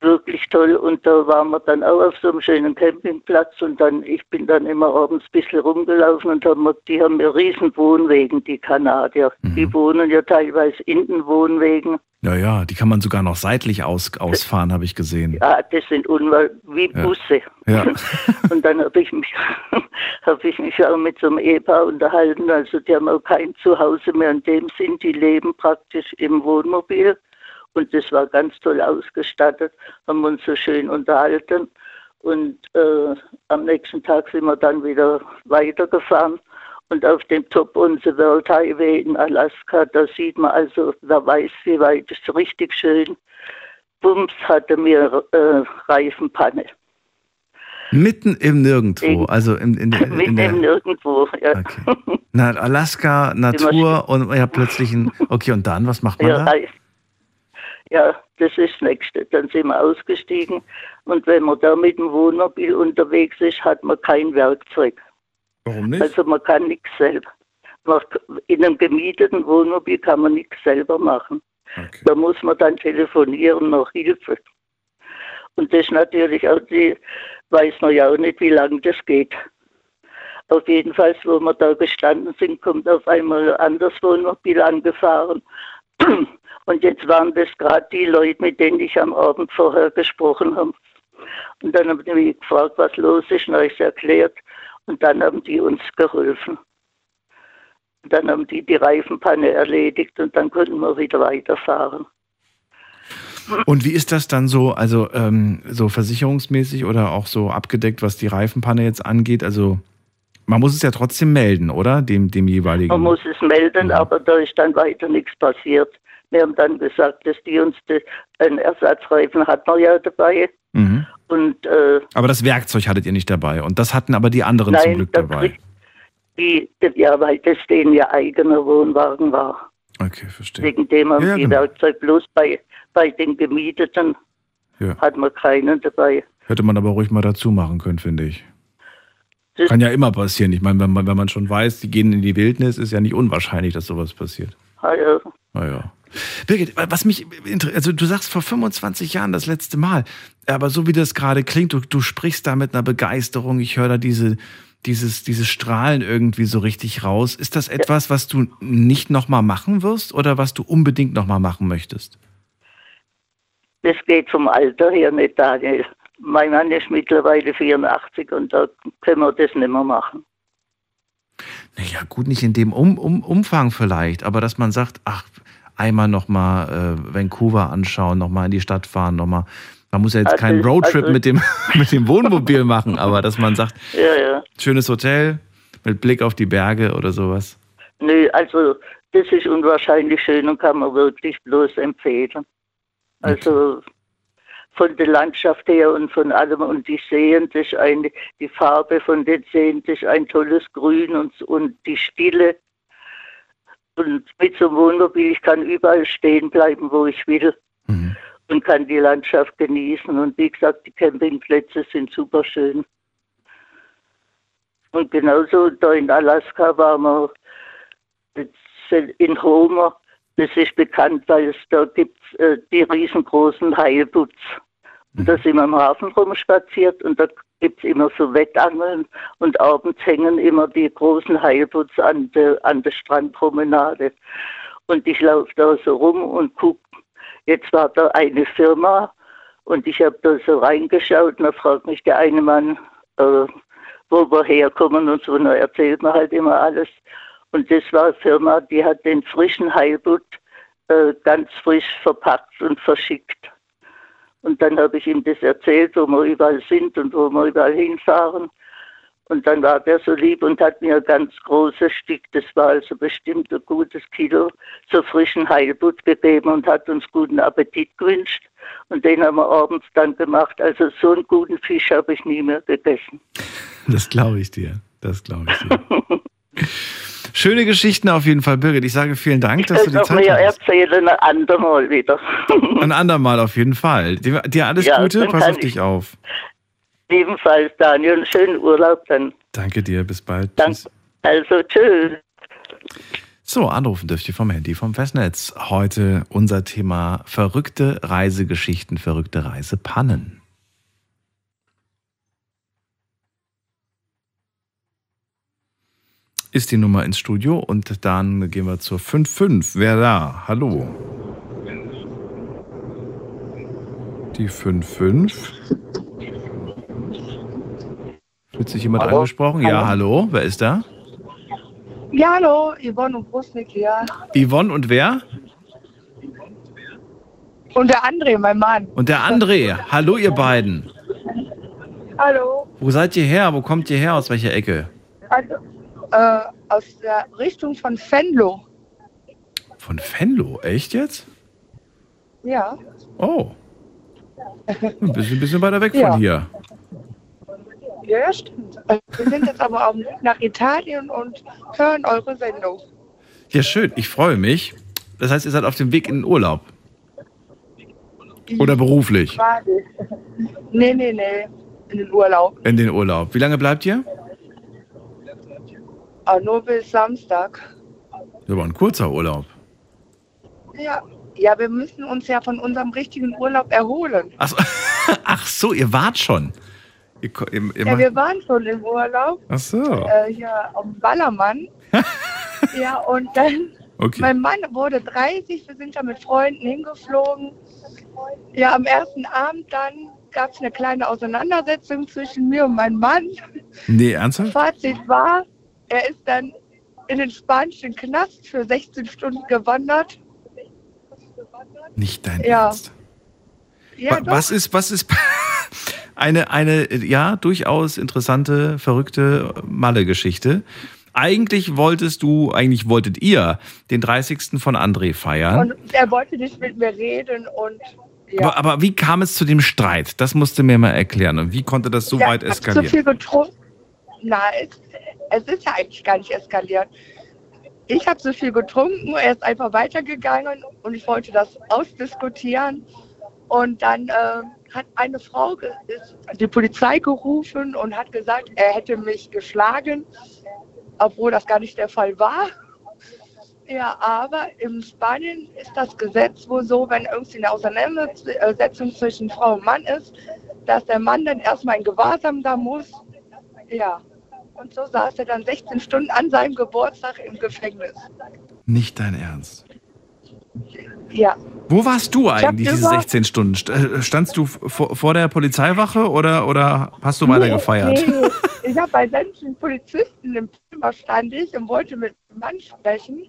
wirklich toll. Und da waren wir dann auch auf so einem schönen Campingplatz und dann, ich bin dann immer abends ein bisschen rumgelaufen und haben, die haben ja riesen Wohnwegen, die Kanadier. Mhm. Die wohnen ja teilweise in den Wohnwegen. Ja, ja, die kann man sogar noch seitlich aus, ausfahren, habe ich gesehen. Ja, das sind Unwahl wie Busse. Ja. und dann habe ich, mich, hab ich mich auch mit so einem Ehepaar unterhalten. Also die haben auch kein Zuhause mehr in dem Sinn, die leben praktisch im Wohnmobil Und das war ganz toll ausgestattet, haben uns so schön unterhalten. Und äh, am nächsten Tag sind wir dann wieder weitergefahren. Und auf dem Top on the World Highway in Alaska, da sieht man also, wer weiß, wie weit ist richtig schön. Bums hatte mir äh, Reifenpanne. Mitten im Nirgendwo, also in, in, in, Mitten der, im Nirgendwo, ja. Okay. Na, Alaska, Natur und ja plötzlich ein. Okay, und dann, was macht man Ja, da? Ja, das ist das Nächste. Dann sind wir ausgestiegen und wenn man da mit dem Wohnmobil unterwegs ist, hat man kein Werkzeug. Warum nicht? Also man kann nichts selber. In einem gemieteten Wohnmobil kann man nichts selber machen. Okay. Da muss man dann telefonieren nach Hilfe. Und das natürlich auch, die weiß man ja auch nicht, wie lange das geht. Auf jeden Fall, wo wir da gestanden sind, kommt auf einmal ein anderes Wohnmobil angefahren. Und jetzt waren das gerade die Leute, mit denen ich am Abend vorher gesprochen habe. Und dann haben die mich gefragt, was los ist, und habe ich es erklärt. Und dann haben die uns geholfen. Und dann haben die die Reifenpanne erledigt und dann konnten wir wieder weiterfahren. Und wie ist das dann so, also ähm, so versicherungsmäßig oder auch so abgedeckt, was die Reifenpanne jetzt angeht? Also man muss es ja trotzdem melden, oder? Dem, dem jeweiligen. Man muss es melden, Mhm. aber da ist dann weiter nichts passiert. Wir haben dann gesagt, dass die uns de, einen Ersatzreifen hatten wir ja dabei. Mhm. Und äh, Aber das Werkzeug hattet ihr nicht dabei. Und das hatten aber die anderen zum nein, Glück das dabei. die, die, ja, weil das denen ihr eigener Wohnwagen war. Okay, verstehe. Wegen dem haben Ja, die genau. Werkzeug bloß bei, bei den Gemieteten Ja. hat man keinen dabei. Hätte man aber ruhig mal dazu machen können, finde ich. Das- Kann ja immer passieren. Ich meine, wenn man, wenn man schon weiß, die gehen in die Wildnis, ist ja nicht unwahrscheinlich, dass sowas passiert. Also, Naja. Birgit, was mich, inter- also du sagst vor 25 Jahren das letzte Mal, aber so wie das gerade klingt, du, du sprichst da mit einer Begeisterung, ich höre da diese, dieses, dieses Strahlen irgendwie so richtig raus. Ist das etwas, was du nicht nochmal machen wirst oder was du unbedingt nochmal machen möchtest? das geht vom Alter her nicht, Daniel. Mein Mann ist mittlerweile 84 und da können wir das nicht mehr machen. Naja, gut, nicht in dem um, um, Umfang vielleicht, aber dass man sagt, ach, einmal nochmal äh, Vancouver anschauen, nochmal in die Stadt fahren, nochmal. Man muss ja jetzt Also- keinen Roadtrip also- mit, dem, mit dem Wohnmobil machen, aber dass man sagt, Ja, ja. schönes Hotel mit Blick auf die Berge oder sowas. Nö, also das ist unwahrscheinlich schön und kann man wirklich bloß empfehlen. Also von der Landschaft her und von allem und die Seen, das ist eine, die Farbe von den Seen, das ist ein tolles Grün und, und die Stille. Und mit so einem Wohnmobil, ich kann überall stehen bleiben, wo ich will Mhm. und kann die Landschaft genießen. Und wie gesagt, die Campingplätze sind super schön. Und genauso da in Alaska waren wir in Homer. Das ist bekannt, weil es da gibt äh, die riesengroßen Heilbutts. Und da sind wir im Hafen rumspaziert und da gibt es immer so Wettangeln und abends hängen immer die großen Heilbutts an der, an der Strandpromenade. Und ich laufe da so rum und gucke. Jetzt war da eine Firma und ich habe da so reingeschaut und da fragt mich der eine Mann, äh, wo wir herkommen und so. Und er erzählt mir halt immer alles. Und das war eine Firma, die hat den frischen Heilbutt äh, ganz frisch verpackt und verschickt. Und dann habe ich ihm das erzählt, wo wir überall sind und wo wir überall hinfahren. Und dann war der so lieb und hat mir ein ganz großes Stück, das war also bestimmt ein gutes Kilo, so frischen Heilbutt gegeben und hat uns guten Appetit gewünscht. Und den haben wir abends dann gemacht. Also so einen guten Fisch habe ich nie mehr gegessen. Das glaube ich dir. Das glaube ich dir. Schöne Geschichten auf jeden Fall, Birgit. Ich sage vielen Dank, dass du die Zeit mehr hattest. erzählen, ein andermal wieder. Ein andermal auf jeden Fall. Dir, alles Ja, Gute, pass auf dich ich- auf. Ebenfalls, Daniel, einen schönen Urlaub dann. Danke dir, bis bald. Danke. Tschüss. Also, tschüss. So, anrufen dürft ihr vom Handy vom Festnetz. Heute unser Thema verrückte Reisegeschichten, verrückte Reisepannen. Ist die Nummer ins Studio und dann gehen wir zur 55. Wer da? Hallo. Die 55. Fühlt sich jemand Hallo? angesprochen? Ja, hallo. Wer ist da? Ja, hallo, Yvonne und Brusnik hier. Yvonne und wer? Und der André, mein Mann. Und der André. Hallo, ihr beiden. Hallo. Wo seid ihr her? Wo kommt ihr her? Aus welcher Ecke? Also, äh, aus der Richtung von Venlo. Von Venlo. Echt jetzt? Ja. Oh. Ein bisschen, bisschen weiter weg Ja. von hier. Ja, stimmt. Wir sind jetzt aber auf dem Weg nach Italien und hören eure Sendung. Ja, schön. Ich freue mich. Das heißt, ihr seid auf dem Weg in den Urlaub. Oder beruflich Quasi. Nee, nee, nee. In den Urlaub. in den Urlaub. Wie lange bleibt ihr? Aber nur bis Samstag. Das war ein kurzer Urlaub. Ja. Ja, wir müssen uns ja von unserem richtigen Urlaub erholen. Ach so, Ach so ihr wart schon. Ihr, ihr, ihr Ja, wir waren schon im Urlaub. Ach so. Äh, hier am Ballermann. ja, und dann, Okay. mein Mann wurde 30, wir sind da mit Freunden hingeflogen. Ja, am ersten Abend dann gab es eine kleine Auseinandersetzung zwischen mir und meinem Mann. Nee, ernsthaft? Fazit war, er ist dann in den spanischen Knast für 16 Stunden gewandert. Nicht dein Ja. Ernst. Ja, Wa- doch. was ist, was ist eine, eine, ja, durchaus interessante, verrückte Malle-Geschichte. Eigentlich wolltest du, eigentlich wolltet ihr den 30. von André feiern. Und er wollte nicht mit mir reden und ja. Aber, aber wie kam es zu dem Streit? Das musst du mir mal erklären. Und wie konnte das so Ja, weit ich hab eskalieren? Zu viel getrunken. Na, es, ist ja eigentlich gar nicht eskaliert. Ich habe so viel getrunken, er ist einfach weitergegangen und ich wollte das ausdiskutieren. Und dann äh, hat eine Frau die Polizei gerufen und hat gesagt, er hätte mich geschlagen, obwohl das gar nicht der Fall war. Ja, aber in Spanien ist das Gesetz wohl so, wenn irgendwie eine Auseinandersetzung zwischen Frau und Mann ist, dass der Mann dann erstmal in Gewahrsam da muss. Ja. Und so saß er dann 16 Stunden an seinem Geburtstag im Gefängnis. Nicht dein Ernst. Ja. Wo warst du eigentlich diese über- 16 Stunden? St- äh, Standst du vor, vor der Polizeiwache oder, oder hast du weiter gefeiert? Nee, ich habe bei sämtlichen Polizisten im Zimmer stand ich und wollte mit dem Mann sprechen.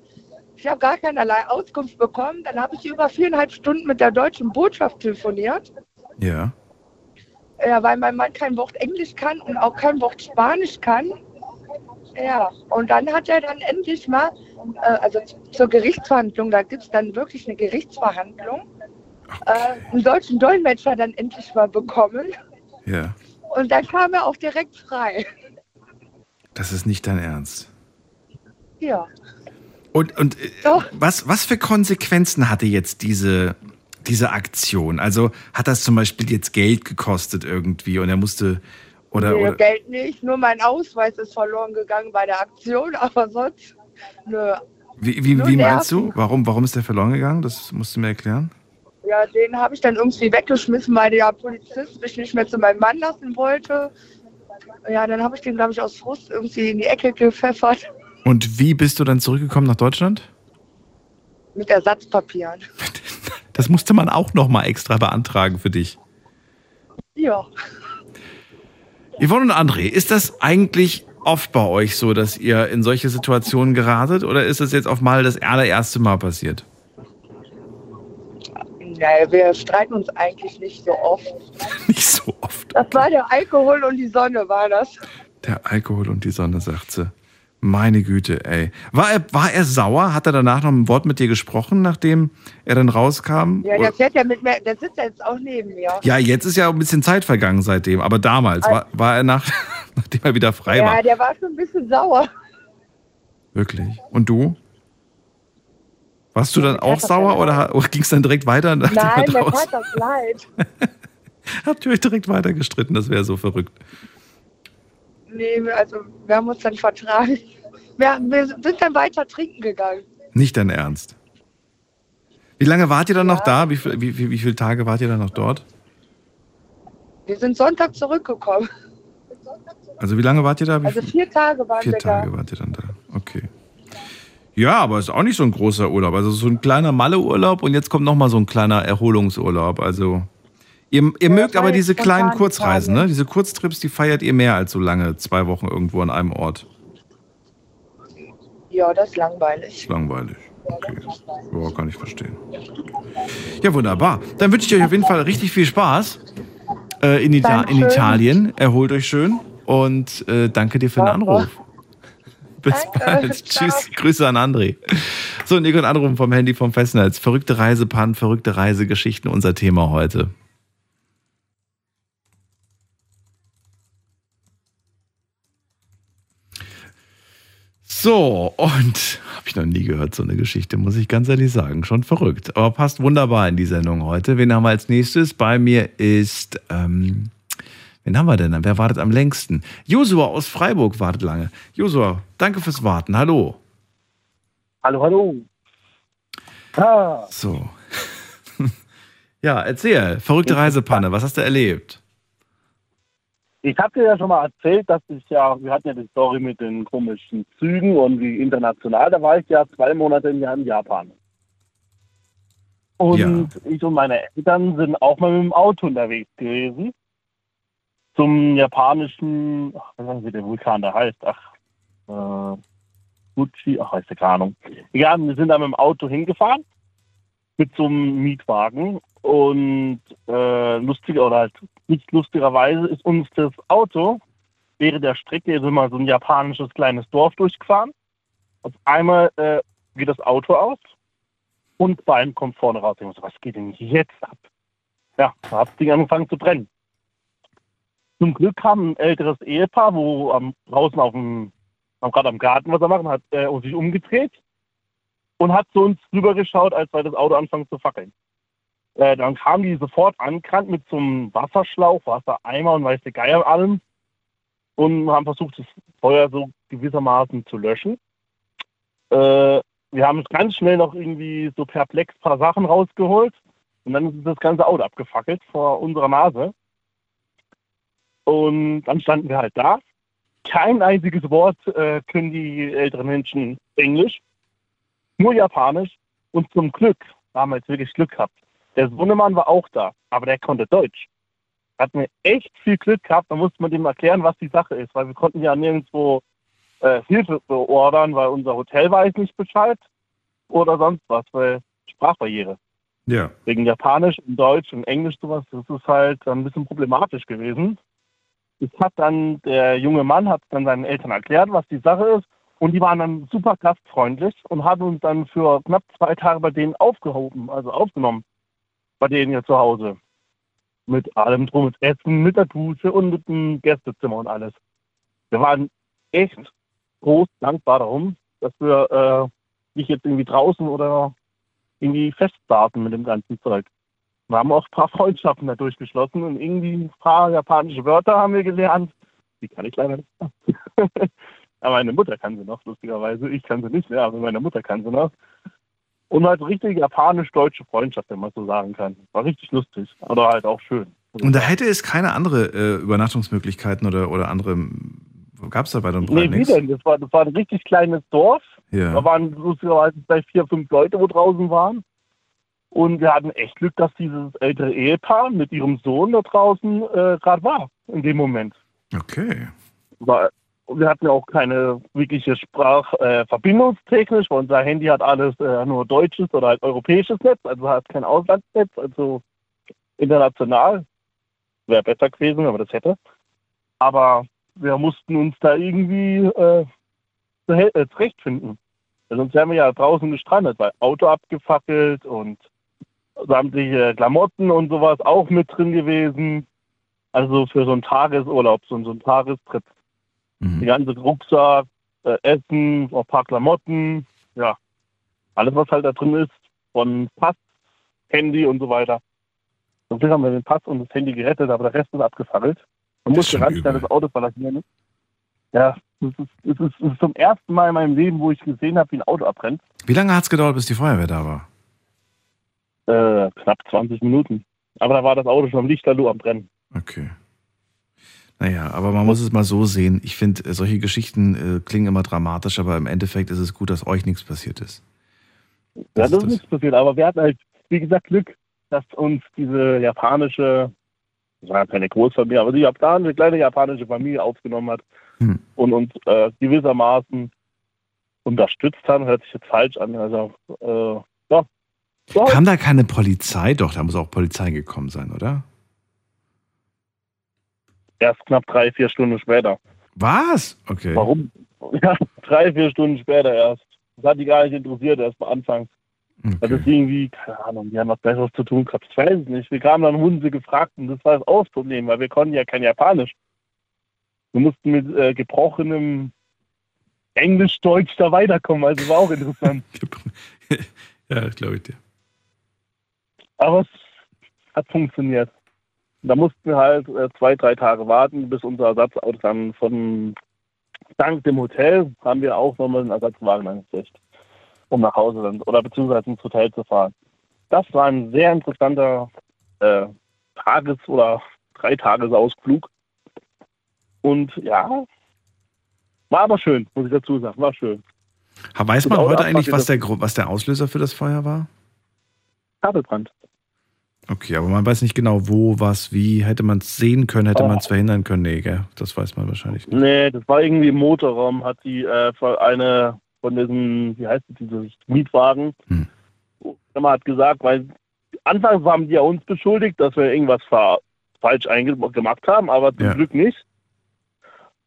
Ich habe gar keinerlei Auskunft bekommen. Dann habe ich über viereinhalb Stunden mit der deutschen Botschaft telefoniert. Ja. Ja, weil mein Mann kein Wort Englisch kann und auch kein Wort Spanisch kann. Ja, und dann hat er dann endlich mal, äh, also zur Gerichtsverhandlung, da gibt es dann wirklich eine Gerichtsverhandlung, äh, einen deutschen Dolmetscher dann endlich mal bekommen. Ja. Und dann kam er auch direkt frei. Das ist nicht dein Ernst. Ja. Und, und äh, Doch. was, was für Konsequenzen hatte jetzt diese, diese Aktion? Also hat das zum Beispiel jetzt Geld gekostet irgendwie und er musste oder, nee, oder Geld nicht, nur mein Ausweis ist verloren gegangen bei der Aktion, aber sonst, nö. wie, wie, wie meinst du? Warum, warum ist der verloren gegangen? Das musst du mir erklären. Ja, den habe ich dann irgendwie weggeschmissen, weil der Polizist mich nicht mehr zu meinem Mann lassen wollte. Ja, dann habe ich den, glaube ich, aus Frust irgendwie in die Ecke gepfeffert Und wie bist du dann zurückgekommen nach Deutschland? mit Ersatzpapieren. Das musste man auch noch mal extra beantragen für dich. Ja. Yvonne und André, ist das eigentlich oft bei euch so, dass ihr in solche Situationen geratet oder ist das jetzt auf mal das allererste Mal passiert? Naja, wir streiten uns eigentlich nicht so oft. Nicht so oft. Das war der Alkohol und die Sonne, war das. Der Alkohol und die Sonne, sagt sie. Meine Güte, ey. War er, war er sauer? Hat er danach noch ein Wort mit dir gesprochen, nachdem er dann rauskam? Ja, der fährt ja mit mir, der sitzt ja jetzt auch neben mir. ja, jetzt ist ja ein bisschen Zeit vergangen seitdem, aber damals war, war er nach, nachdem er wieder frei ja, war. der war schon ein bisschen sauer. Wirklich. Und du? Warst du dann auch tat das sauer oder ging es dann direkt weiter? er Nein, mir tat das leid. Habt ihr euch direkt weiter gestritten? Das wäre so verrückt. Nee, also wir haben uns dann vertragen. Wir, wir sind dann weiter trinken gegangen. Nicht dein Ernst. Wie lange wart ihr dann noch da? Wie, viel- wie, wie, wie viele Tage wart ihr dann noch dort? Wir sind Sonntag zurückgekommen. Also wie lange wart ihr da? Wie Also vier Tage waren Vier wir Tage da. wart ihr dann da. Okay. Ja, aber ist auch nicht so ein großer Urlaub. Also so ein kleiner Malle-Urlaub und jetzt kommt noch mal so ein kleiner Erholungsurlaub. Also ihr, ihr mögt war aber jetzt diese kleinen Kurzreisen, ne? Diese Kurztrips, die feiert ihr mehr als so lange, zwei Wochen irgendwo an einem Ort. Ja, das ist langweilig. Langweilig. Okay. Ja, kann ich verstehen. Ja, wunderbar. Dann wünsche ich euch auf jeden Fall richtig viel Spaß äh, in, Ita in. Italien. Erholt euch schön und äh, danke dir für den. Anruf. Bis Danke. bald. Ciao. Tschüss. Grüße an André. So, und ihr könnt anrufen vom Handy vom Festnetz. Verrückte Reisepannen, verrückte Reisegeschichten, unser Thema heute. So, und habe ich noch nie gehört, so eine Geschichte, muss ich ganz ehrlich sagen. Schon verrückt. Aber passt wunderbar in die Sendung heute. Wen haben wir als nächstes? Bei mir ist, ähm, wen haben wir denn? Wer wartet am längsten? Josua aus Freiburg wartet lange. Josua, danke fürs Warten. Hallo. Hallo, hallo. Ah, So. ja, erzähl. Verrückte Reisepanne. Was hast du erlebt? Ich habe dir ja schon mal erzählt, dass ich ja, wir hatten ja die Story mit den komischen Zügen und wie international, da war ich ja zwei Monate im Jahr in Japan. Und Ja. ich und meine Eltern sind auch mal mit dem Auto unterwegs gewesen. Zum japanischen, ach, was ich, wie der Vulkan da heißt, ach, äh, Gucci, ach, weiß ich keine Ahnung. Egal, wir sind da mit dem Auto hingefahren, mit so einem Mietwagen und äh, lustiger oder halt nicht lustigerweise ist uns das Auto während der Strecke ist immer so ein japanisches kleines Dorf durchgefahren. Auf einmal äh, geht das Auto aus und Bein kommt vorne raus. Ich muss, was geht denn jetzt ab? Ja, da hat das Ding angefangen zu brennen. Zum Glück kam ein älteres Ehepaar, wo am, draußen auf dem, gerade am Garten was er machen, hat äh, sich umgedreht und hat zu uns rübergeschaut, als wir das Auto anfangen zu fackeln. Äh, dann kamen die sofort angerannt mit so einem Wasserschlauch, Wassereimer und weiß der Geier allem und haben versucht, das Feuer so gewissermaßen zu löschen. Äh, wir haben ganz schnell noch irgendwie so perplex ein paar Sachen rausgeholt und dann ist das ganze Auto abgefackelt vor unserer Nase. Und dann standen wir halt da. Kein einziges Wort äh, können die älteren Menschen Englisch, nur Japanisch. Und zum Glück, haben wir jetzt wirklich Glück gehabt. Der Sohnemann war auch da, aber der konnte Deutsch. Hat mir echt viel Glück gehabt, da musste man dem erklären, was die Sache ist, weil wir konnten ja nirgendwo äh, Hilfe beordern, weil unser Hotel weiß nicht Bescheid oder sonst was, weil Sprachbarriere. Ja. Wegen Japanisch und Deutsch und Englisch sowas, das ist halt ein bisschen problematisch gewesen. Das hat dann, der junge Mann hat dann seinen Eltern erklärt, was die Sache ist. Und die waren dann super gastfreundlich und haben uns dann für knapp zwei Tage bei denen aufgehoben, also aufgenommen. Bei denen hier zu Hause. Mit allem drum, mit Essen, mit der Dusche und mit dem Gästezimmer und alles. Wir waren echt groß dankbar darum, dass wir äh, nicht jetzt irgendwie draußen oder irgendwie festsaßen mit dem ganzen Zeug. Wir haben auch ein paar Freundschaften dadurch geschlossen und irgendwie ein paar japanische Wörter haben wir gelernt. Die kann ich leider nicht. aber meine Mutter kann sie noch, lustigerweise. Ich kann sie nicht mehr, aber meine Mutter kann sie noch. Und halt richtig japanisch-deutsche Freundschaft, wenn man so sagen kann. War richtig lustig, aber halt auch schön. Und da hätte es keine andere äh, Übernachtungsmöglichkeiten oder, oder andere. Gab es da bei dem Nee, wie denn? Das war, das war ein richtig kleines Dorf. Ja. Da waren lustigerweise vielleicht vier, fünf Leute, wo draußen waren. Und wir hatten echt Glück, dass dieses ältere Ehepaar mit ihrem Sohn da draußen äh, gerade war, in dem Moment. Okay. War, wir hatten ja auch keine wirkliche Sprachverbindungstechnisch, äh, weil unser Handy hat alles äh, nur deutsches oder halt europäisches Netz, also hat kein Auslandsnetz, also international. Wäre besser gewesen, wenn man das hätte. Aber wir mussten uns da irgendwie äh, äh, zurechtfinden. Weil sonst wären wir ja draußen gestrandet, weil Auto abgefackelt und sämtliche Klamotten und sowas auch mit drin gewesen. Also für so einen Tagesurlaub, so, so einen Tagestrip. Mhm. Die ganze Rucksack, äh, Essen, auch ein paar Klamotten, ja. Alles, was halt da drin ist, von Pass, Handy und so weiter. Zum Glück haben wir den Pass und das Handy gerettet, aber der Rest ist abgefackelt. Man Das musste ganz schnell das Auto verlassen. Ja, das ist, das, ist, das ist zum ersten Mal in meinem Leben, wo ich gesehen habe, wie ein Auto abbrennt. Wie lange hat es gedauert, bis die Feuerwehr da war? Äh, knapp 20 Minuten. Aber da war das Auto schon am Lichterloh am Brennen. Okay. Naja, aber man muss es mal so sehen. Ich finde, äh, solche Geschichten äh, klingen immer dramatisch, aber im Endeffekt ist es gut, dass euch nichts passiert ist. Ja, Das das ist ist das. nichts passiert, aber wir hatten halt, wie gesagt, Glück, dass uns diese japanische, das war ja keine Großfamilie, aber die japanische, kleine japanische Familie aufgenommen hat Hm. und uns äh, gewissermaßen unterstützt haben, hört sich jetzt falsch an. Also, äh, ja. ja. Kam da keine Polizei? Doch, da muss auch Polizei gekommen sein, oder? Erst knapp drei, vier Stunden später. Was? Okay. Warum? Ja, drei, vier Stunden später erst. Das hat die gar nicht interessiert, erst mal anfangs. okay. Das ist irgendwie, keine Ahnung, die haben was Besseres zu tun gehabt. Ich weiß es nicht. Wir kamen dann, sie gefragt und das war das Ausproblem, weil wir konnten ja kein Japanisch. Wir mussten mit äh, gebrochenem Englisch-Deutsch da weiterkommen, also war auch interessant. ja, das glaube ich dir. Aber es hat funktioniert. Da mussten wir halt äh, zwei, drei Tage warten, bis unser Ersatzauto dann von dank dem Hotel haben wir auch nochmal einen Ersatzwagen angekriegt, um nach Hause dann oder beziehungsweise ins Hotel zu fahren. Das war ein sehr interessanter äh, Tages- oder Dreitagesausflug. Und ja, war aber schön, muss ich dazu sagen, war schön. Weiß man heute eigentlich, was der, was der Auslöser für das Feuer war? Kabelbrand. Okay, aber man weiß nicht genau, wo, was, wie. Hätte man es sehen können, hätte Oh. man es verhindern können? Nee, gell? Das weiß man wahrscheinlich nicht. Nee, das war irgendwie im Motorraum, hat die äh, eine von diesen, wie heißt es, dieses Mietwagen, Hm. hat gesagt, weil anfangs haben die ja uns beschuldigt, dass wir irgendwas fa falsch gemacht haben, aber zum Ja. Glück nicht.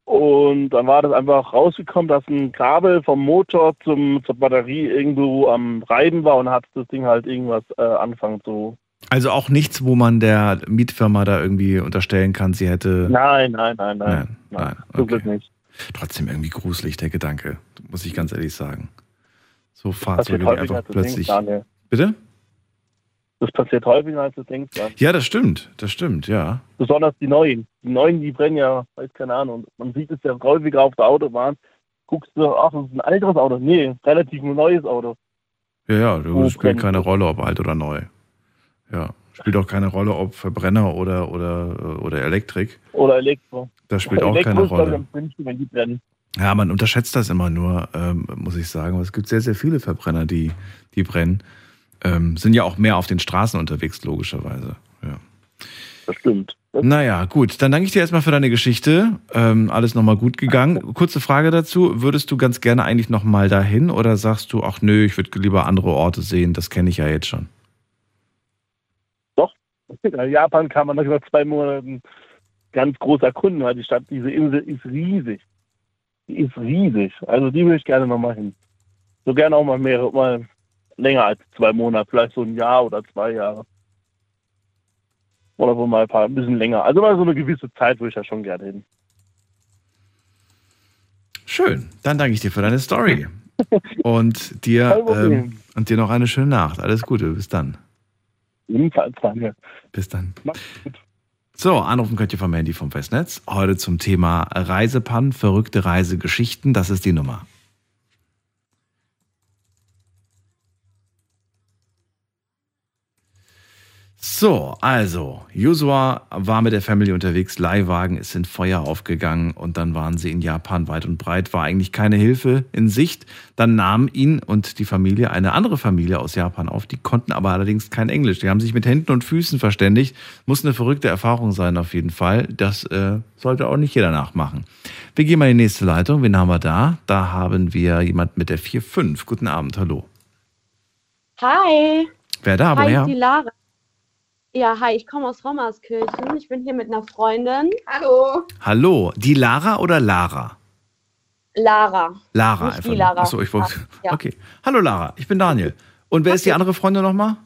Und dann war das einfach rausgekommen, dass ein Kabel vom Motor zum, zur Batterie irgendwo am Reiben war und hat das Ding halt irgendwas äh, anfangen zu. Also auch nichts, wo man der Mietfirma da irgendwie unterstellen kann, sie hätte. Nein, nein, nein, nein. Nein, nein. Glück Okay. nicht. Trotzdem irgendwie gruselig, der Gedanke. Muss ich ganz ehrlich sagen. So Fahrzeuge, die einfach denkst, plötzlich. Daniel. Bitte? Das passiert häufiger, als du denkst. Ja. Ja, das stimmt. Das stimmt, ja. Besonders die neuen. Die neuen, die brennen ja, weiß keine Ahnung. Man sieht es ja häufiger auf der Autobahn. Guckst du, ach, das ist ein älteres Auto. Nee, relativ ein neues Auto. Ja, ja, du Wo spielt keine? Rolle, ob alt oder neu. Ja. Spielt auch keine Rolle, ob Verbrenner oder, oder, oder Elektrik. Oder Elektro. Das spielt auch Elektro keine Rolle. brennen. Ja, man unterschätzt das immer nur, ähm, muss ich sagen. Aber es gibt sehr, sehr viele Verbrenner, die, die brennen. Ähm, sind ja auch mehr auf den Straßen unterwegs, logischerweise. Ja. Das stimmt. Das Naja, gut. Dann danke ich dir erstmal für deine Geschichte. Ähm, alles nochmal gut gegangen. Kurze Frage dazu. Würdest du ganz gerne eigentlich nochmal dahin oder sagst du, ach nö, ich würde lieber andere Orte sehen, das kenne ich ja jetzt schon? In Japan kann man nach über zwei Monaten ganz groß erkunden, weil die Stadt, diese Insel ist riesig. Die ist riesig. Also die würde ich gerne nochmal hin. So gerne auch mal mehrere, mal länger als zwei Monate, vielleicht so ein Jahr oder zwei Jahre. Oder wohl mal ein paar, ein bisschen länger. Also mal so eine gewisse Zeit würde ich ja schon gerne hin. Schön. Dann danke ich dir für deine Story. Und dir, ähm, und dir noch eine schöne Nacht. Alles Gute. Bis dann. Ebenfalls, Daniel. Bis dann. Mach's gut. So, anrufen könnt ihr vom Handy vom Festnetz. Heute zum Thema Reisepannen, verrückte Reisegeschichten. Das ist die Nummer. So, also, Joshua war mit der Family unterwegs, Leihwagen ist in Feuer aufgegangen und dann waren sie in Japan weit und breit, war eigentlich keine Hilfe in Sicht. Dann nahm ihn und die Familie eine andere Familie aus Japan auf, die konnten aber allerdings kein Englisch. Die haben sich mit Händen und Füßen verständigt. Muss eine verrückte Erfahrung sein auf jeden Fall. Das äh, sollte auch nicht jeder nachmachen. Wir gehen mal in die nächste Leitung. Wen haben wir da? Da haben wir jemand mit der 4-5. Guten Abend, hallo. Hi. Wer da? hi, Woher? die Lara. Ja, hi, ich komme aus Rommerskirchen. Ich bin hier mit einer Freundin. Hallo. Hallo, die Lara oder Lara? Lara. Lara Nicht einfach. die. Lara. Achso, ich wollte. Ja. Okay. Hallo Lara, ich bin Daniel. Und wer ist die andere Freundin nochmal?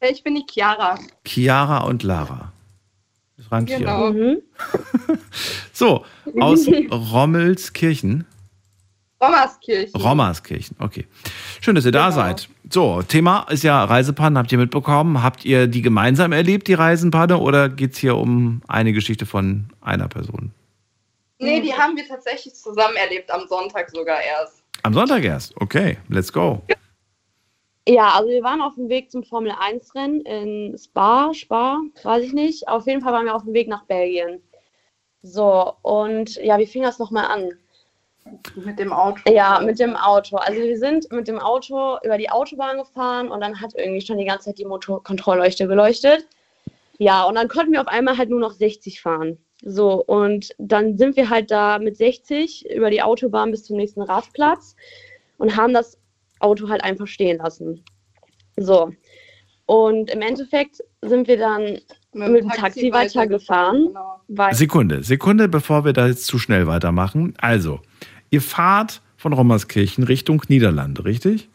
Ich bin die Chiara. Chiara und Lara. Das reimt. Genau. Mhm. So, aus Rommelskirchen. Rommerskirchen. Rommerskirchen, okay. Schön, dass ihr da Genau. seid. So, Thema ist ja Reisepannen, habt ihr mitbekommen? Habt ihr die gemeinsam erlebt, die Reisenpanne, oder geht es hier um eine Geschichte von einer Person? nee, die haben wir tatsächlich zusammen erlebt, am Sonntag sogar erst. Am Sonntag erst. Okay, let's go. Ja, also wir waren auf dem Weg zum Formel 1 Rennen in Spa, Spa, weiß ich nicht. Auf jeden Fall waren wir auf dem Weg nach Belgien. So, und ja, wie fing das nochmal an? Mit dem Auto. Ja, mit dem Auto. Also wir sind mit dem Auto über die Autobahn gefahren und dann hat irgendwie schon die ganze Zeit die Motorkontrollleuchte geleuchtet. Ja, und dann konnten wir auf einmal halt nur noch 60 fahren. So, und dann sind wir halt da mit 60 über die Autobahn bis zum nächsten Rastplatz. und haben das Auto halt einfach stehen lassen. So. Und im Endeffekt sind wir dann mit, dem Taxi, weitergefahren. Genau. Weil, Sekunde, Sekunde, bevor wir da jetzt zu schnell weitermachen. Also, ihr fahrt von Rommerskirchen Richtung Niederlande, richtig?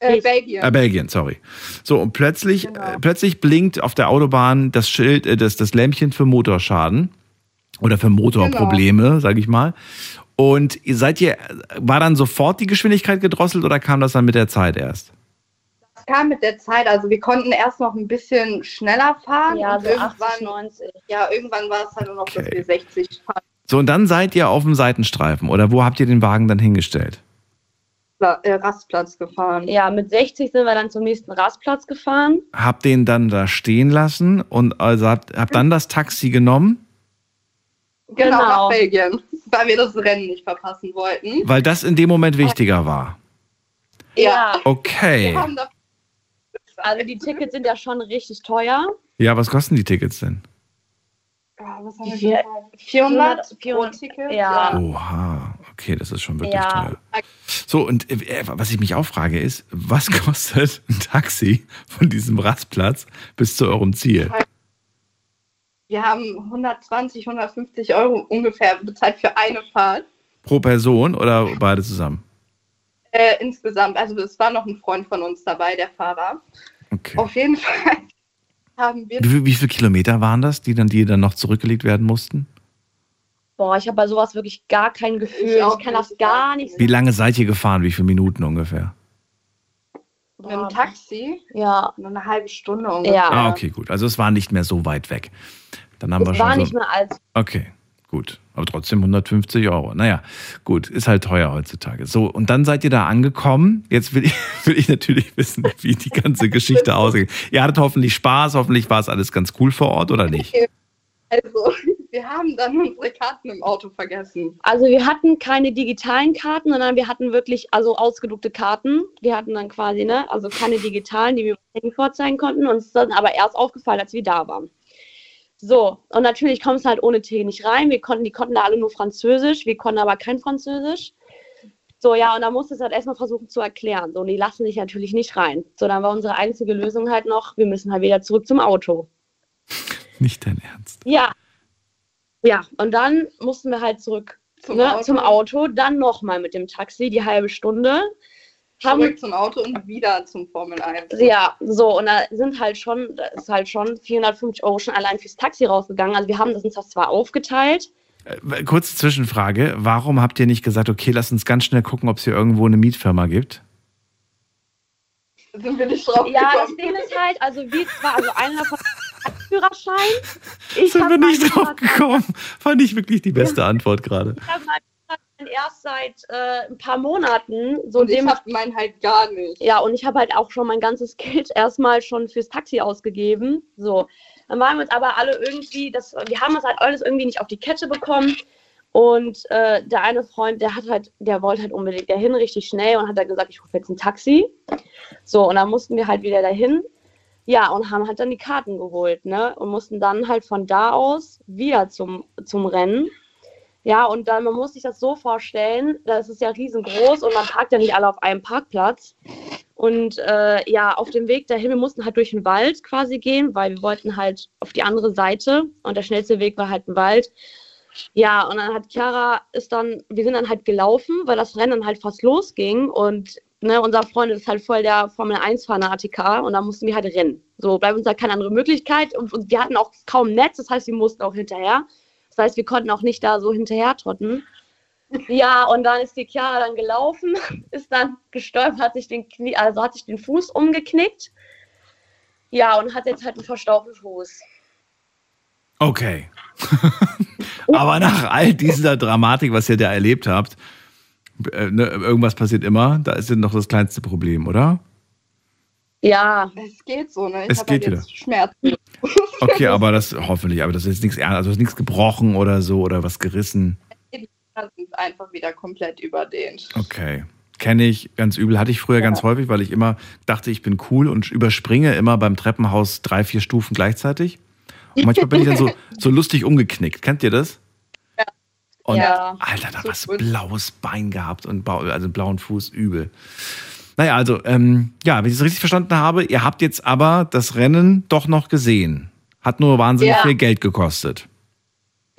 Äh, Belgien. Äh, Belgien, sorry. So, und plötzlich, Genau. äh, plötzlich blinkt auf der Autobahn das Schild, äh, das, das Lämpchen für Motorschaden oder für Motorprobleme, Genau. sage ich mal. Und seid ihr, war dann sofort die Geschwindigkeit gedrosselt oder kam das dann mit der Zeit erst? Das kam mit der Zeit. Also wir konnten erst noch ein bisschen schneller fahren. ja, so 80, 90. ja, irgendwann war es halt nur noch, dass Okay. wir 60 fahren. So, und dann seid ihr auf dem Seitenstreifen oder wo habt ihr den Wagen dann hingestellt? Äh, Rastplatz gefahren. Ja, mit 60 sind wir dann zum nächsten Rastplatz gefahren. Habt den dann da stehen lassen und also habt, habt dann das Taxi genommen, Genau, Genau. nach Belgien. Weil wir das Rennen nicht verpassen wollten. weil das in dem Moment wichtiger war. Ja. Okay. Also die Tickets sind ja schon richtig teuer. Ja, was kosten die Tickets denn? Was haben wir Vier- gezahlt? 400 pro 400 Ticket. Ja. Oha, okay, das ist schon wirklich Ja. teuer. So, und äh, was ich mich auch frage ist, was kostet ein Taxi von diesem Rastplatz bis zu eurem Ziel? Wir haben 120, 150 Euro ungefähr bezahlt für eine Fahrt. Pro Person oder beide zusammen? Äh, insgesamt. Also es war noch ein Freund von uns dabei, der Fahrer. Okay. Auf jeden Fall haben wir Wie, wie viele Kilometer waren das, die dann, die dann noch zurückgelegt werden mussten? Boah, ich habe bei sowas wirklich gar kein Gefühl. Ich Ich, kann das gar nicht Wie lange seid ihr gefahren? Wie viele Minuten ungefähr? mit dem Taxi Ja, nur eine halbe Stunde ungefähr. ja. Ah, okay, gut. Also es war nicht mehr so weit weg. Dann haben wir Es schon war so, nicht mehr als. Okay, gut. Aber trotzdem 150 Euro. Naja, gut, ist halt teuer heutzutage. So, und dann seid ihr da angekommen. Jetzt will ich, will ich natürlich wissen, wie die ganze Geschichte aussieht. Ihr hattet hoffentlich Spaß, hoffentlich war es alles ganz cool vor Ort, oder nicht? Also, wir haben dann unsere Karten im Auto vergessen. Also wir hatten keine digitalen Karten, sondern wir hatten wirklich also ausgedruckte Karten. Wir hatten dann quasi, ne, also keine digitalen, die wir vorzeigen konnten. Uns ist dann aber erst aufgefallen, als wir da waren. So, und natürlich kommst du halt ohne T nicht rein. Wir konnten, die konnten da alle nur Französisch, wir konnten aber kein Französisch. So, ja, und dann musste es halt erstmal versuchen zu erklären. So, und die lassen sich natürlich nicht rein. So, dann war unsere einzige Lösung halt noch, wir müssen halt wieder zurück zum Auto. Nicht dein Ernst. Ja. Ja, und dann mussten wir halt zurück Zum ne, Auto. zum Auto, dann nochmal mit dem Taxi, die halbe Stunde. Haben, Zurück zum Auto und wieder zum Formel 1. ja, so, und da sind halt schon, da ist halt schon 450 Euro schon allein fürs Taxi rausgegangen. Also wir haben das uns das zwar aufgeteilt. Äh, Kurze Zwischenfrage. Warum habt ihr nicht gesagt, okay, lass uns ganz schnell gucken, ob es hier irgendwo eine Mietfirma gibt? Sind wir nicht drauf Ja, das. Ding ist halt, also wir zwar, also einer von Führerschein. Ich Sind wir nicht drauf gekommen? Fand ich wirklich die beste Antwort gerade. Ich habe meinen Führerschein erst seit äh, ein paar Monaten. So Und ich dem, hab meinen halt gar nicht. Ja, und ich habe halt auch schon mein ganzes Geld erstmal schon fürs Taxi ausgegeben. So. Dann waren wir uns aber alle irgendwie, das, wir haben es halt alles irgendwie nicht auf die Kette bekommen. Und äh, der eine Freund, der hat halt, der wollte halt unbedingt dahin, richtig schnell und hat dann gesagt, ich rufe jetzt ein Taxi. So, und dann mussten wir halt wieder dahin. Ja, und haben halt dann die Karten geholt, ne? Und mussten dann halt von da aus wieder zum, zum Rennen. Ja, und dann, man muss sich das so vorstellen, das ist ja riesengroß und man parkt ja nicht alle auf einem Parkplatz. Und äh, ja, auf dem Weg dahin, wir mussten halt durch den Wald quasi gehen, weil wir wollten halt auf die andere Seite und der schnellste Weg war halt ein Wald. Ja, und dann hat Chiara ist dann, wir sind dann halt gelaufen, weil das Rennen halt fast losging und ne, unser Freund ist halt voll der Formel 1-Fanatiker und da mussten wir halt rennen. So bleibt uns da keine andere Möglichkeit und, und wir hatten auch kaum Netz, das heißt, wir mussten auch hinterher. Das heißt, wir konnten auch nicht da so hinterher trotten. Ja, und dann ist die Chiara dann gelaufen, ist dann gestolpert, hat sich den Knie, also hat sich den Fuß umgeknickt. Ja, und hat jetzt halt einen verstauchten Fuß. Okay. Aber nach all dieser Dramatik, was ihr da erlebt habt, äh, ne, irgendwas passiert immer, da ist ja noch das kleinste Problem, oder? Ja. Es geht so, ne? Ich Es hab halt geht jetzt Schmerzen. Okay, aber das hoffentlich, aber das ist nichts ernst, also ist nichts gebrochen oder so oder was gerissen. Sind einfach wieder komplett überdehnt. Okay. Kenne ich ganz übel. Hatte ich früher ganz häufig, weil ich immer dachte, ich bin cool und überspringe immer beim Treppenhaus drei, vier Stufen gleichzeitig. Und manchmal bin ich dann so, so lustig umgeknickt. Kennt ihr das? Und Ja. Alter, da So was gut. blaues Bein gehabt und also blauen Fuß übel. Naja, also, ähm, ja, wenn ich es richtig verstanden habe, ihr habt jetzt aber das Rennen doch noch gesehen. Hat nur wahnsinnig Ja. viel Geld gekostet.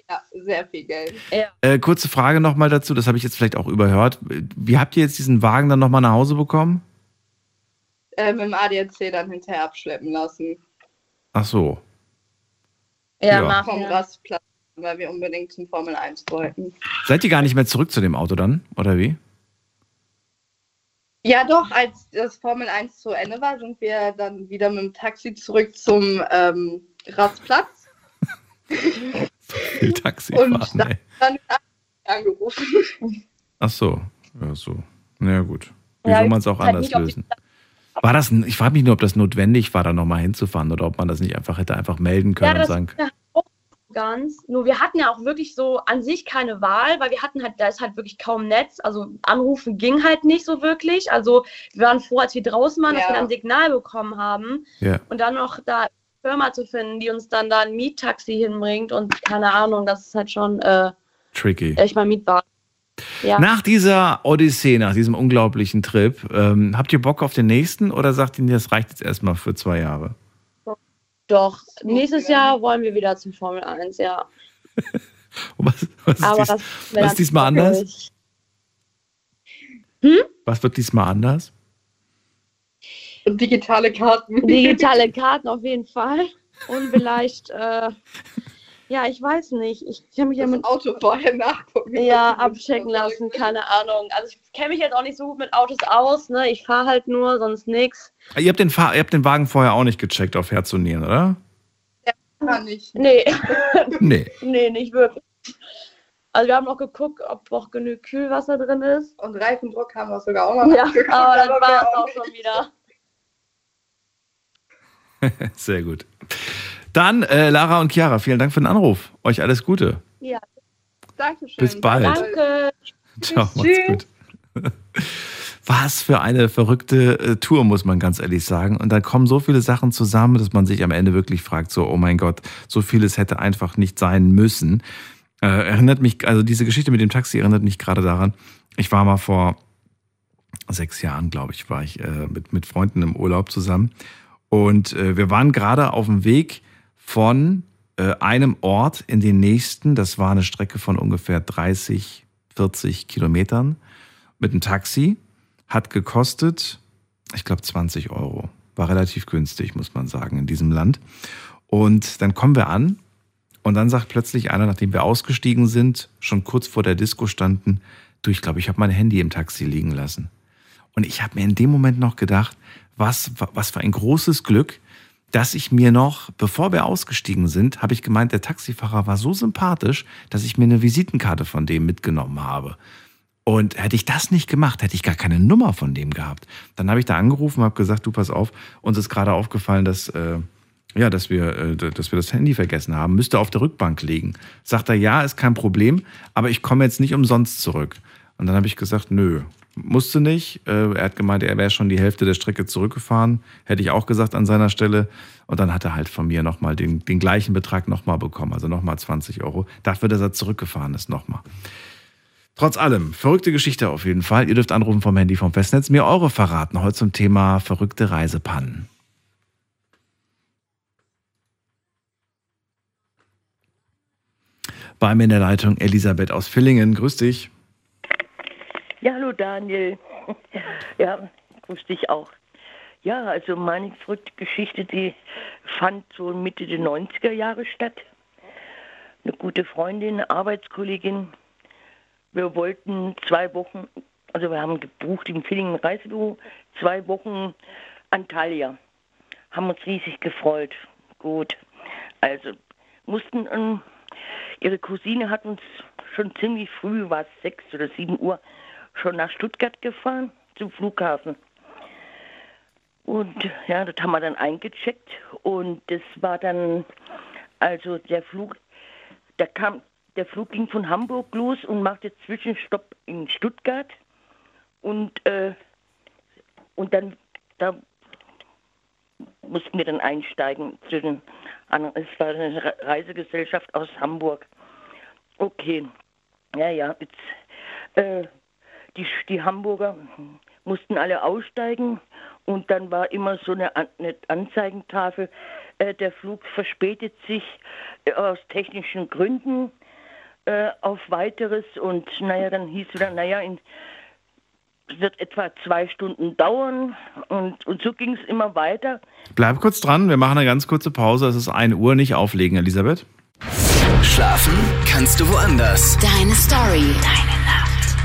Ja, sehr viel Geld. Äh, kurze Frage nochmal dazu, das habe ich jetzt vielleicht auch überhört. Wie habt ihr jetzt diesen Wagen dann nochmal nach Hause bekommen? Äh, mit dem ADAC dann hinterher abschleppen lassen. Ach so. Ja, Ja. Vom. Rastplatz, weil wir unbedingt zum Formel 1 wollten. Seid ihr gar nicht mehr zurück zu dem Auto dann? Oder wie? Ja, doch, als das Formel 1 zu Ende war, sind wir dann wieder mit dem Taxi zurück zum ähm, Rastplatz Taxi und fahren, dann, ey. dann angerufen. Ach so. Ja, so. Na ja, gut. Wie Ja, soll man es auch anders nicht lösen? War das, ich frage mich nur, ob das notwendig war, da nochmal hinzufahren oder ob man das nicht einfach hätte einfach melden können Ja, und sagen, auch ganz. Nur wir hatten ja auch wirklich so an sich keine Wahl, weil wir hatten halt, da ist halt wirklich kaum Netz. Also anrufen ging halt nicht so wirklich. Also wir waren froh, als wir draußen waren, dass Ja. wir dann ein Signal bekommen haben. ja. Und dann noch da eine Firma zu finden, die uns dann da ein Miettaxi hinbringt und keine Ahnung, das ist halt schon äh, tricky. echt mal Mietwagen. Ja. Nach dieser Odyssee, nach diesem unglaublichen Trip, ähm, habt ihr Bock auf den nächsten oder sagt ihr, das reicht jetzt erstmal für zwei Jahre? Doch, nächstes Jahr wollen wir wieder zum Formel 1, ja. Was, was, ist, Aber dies, das was ist diesmal anders? wirklich- Was wird diesmal anders? Digitale Karten. Digitale Karten auf jeden Fall. Und vielleicht, äh, ja, ich weiß nicht. Ich kann mich ja das mit Auto vorher nachgucken. ja, abchecken lassen, keine Ahnung. Also ich kenne mich jetzt auch nicht so gut mit Autos aus, ne? Ich fahre halt nur, sonst nix. Ihr habt, den Fahr ihr habt den Wagen vorher auch nicht gecheckt auf Herz und Nieren, oder? Kann nicht. Nee, Nee. nee, nicht wirklich. Also wir haben noch geguckt, ob auch genug Kühlwasser drin ist. Und Reifendruck haben wir sogar auch noch Ja, aber das aber war wir es auch auch schon wieder. Sehr gut. Dann, äh, Lara und Chiara, vielen Dank für den Anruf. Euch alles Gute. Ja, Dankeschön. Bis bald. danke. Ciao, macht's Tschüss. gut. Was für eine verrückte äh, Tour, muss man ganz ehrlich sagen. Und da kommen so viele Sachen zusammen, dass man sich am Ende wirklich fragt, so, oh mein Gott, so vieles hätte einfach nicht sein müssen. Äh, erinnert mich, also diese Geschichte mit dem Taxi erinnert mich gerade daran. Ich war mal vor sechs Jahren, glaube ich, war ich äh, mit, mit Freunden im Urlaub zusammen. Und äh, wir waren gerade auf dem Weg von äh, einem Ort in den nächsten. Das war eine Strecke von ungefähr 30, 40 Kilometern mit einem Taxi. Hat gekostet, ich glaube, 20 Euro. War relativ günstig, muss man sagen, in diesem Land. Und dann kommen wir an und dann sagt plötzlich einer, nachdem wir ausgestiegen sind, schon kurz vor der Disco standen, du, ich glaube, ich habe mein Handy im Taxi liegen lassen. Und ich habe mir in dem Moment noch gedacht, was, was für ein großes Glück, dass ich mir noch, bevor wir ausgestiegen sind, habe ich gemeint, der Taxifahrer war so sympathisch, dass ich mir eine Visitenkarte von dem mitgenommen habe. Und hätte ich das nicht gemacht, hätte ich gar keine Nummer von dem gehabt. Dann habe ich da angerufen, habe gesagt, du pass auf, uns ist gerade aufgefallen, dass äh, ja, dass wir, äh, dass wir das Handy vergessen haben, müsste auf der Rückbank liegen. Sagt er, ja, ist kein Problem, aber ich komme jetzt nicht umsonst zurück. Und dann habe ich gesagt, nö, musste nicht. Äh, er hat gemeint, er wäre schon die Hälfte der Strecke zurückgefahren. Hätte ich auch gesagt an seiner Stelle. Und dann hat er halt von mir nochmal den, den gleichen Betrag nochmal bekommen, also nochmal 20 Euro. Dafür, dass er zurückgefahren ist, nochmal. Trotz allem, verrückte Geschichte auf jeden Fall. Ihr dürft anrufen vom Handy vom Festnetz, mir eure verraten. Heute zum Thema verrückte Reisepannen. Bei mir in der Leitung Elisabeth aus Villingen. Grüß dich. Hallo Daniel. Ja, grüß dich auch. Ja, also meine Geschichte, die fand so Mitte der 90er Jahre statt. Eine gute Freundin, Arbeitskollegin. Wir wollten zwei Wochen, also wir haben gebucht im Villingen Reisebüro, zwei Wochen Antalya. Haben uns riesig gefreut. Gut. Also mussten, ähm, ihre Cousine hat uns schon ziemlich früh, war es sechs oder sieben Uhr, schon nach Stuttgart gefahren, zum Flughafen. Und ja, das haben wir dann eingecheckt und das war dann, also der Flug, da kam, der Flug ging von Hamburg los und machte Zwischenstopp in Stuttgart und, äh, und dann, da mussten wir dann einsteigen zu den anderen, es war eine Re- Reisegesellschaft aus Hamburg. Okay, Ja, ja, jetzt, äh, die, die Hamburger mussten alle aussteigen und dann war immer so eine, eine Anzeigentafel, äh, der Flug verspätet sich äh, aus technischen Gründen äh, auf weiteres und naja, dann hieß es dann, naja, in, es wird etwa zwei Stunden dauern und, und so ging es immer weiter. Bleib kurz dran, wir machen eine ganz kurze Pause. Es ist 1 Uhr, nicht auflegen, Elisabeth. Schlafen kannst du woanders. Deine Story. Deine.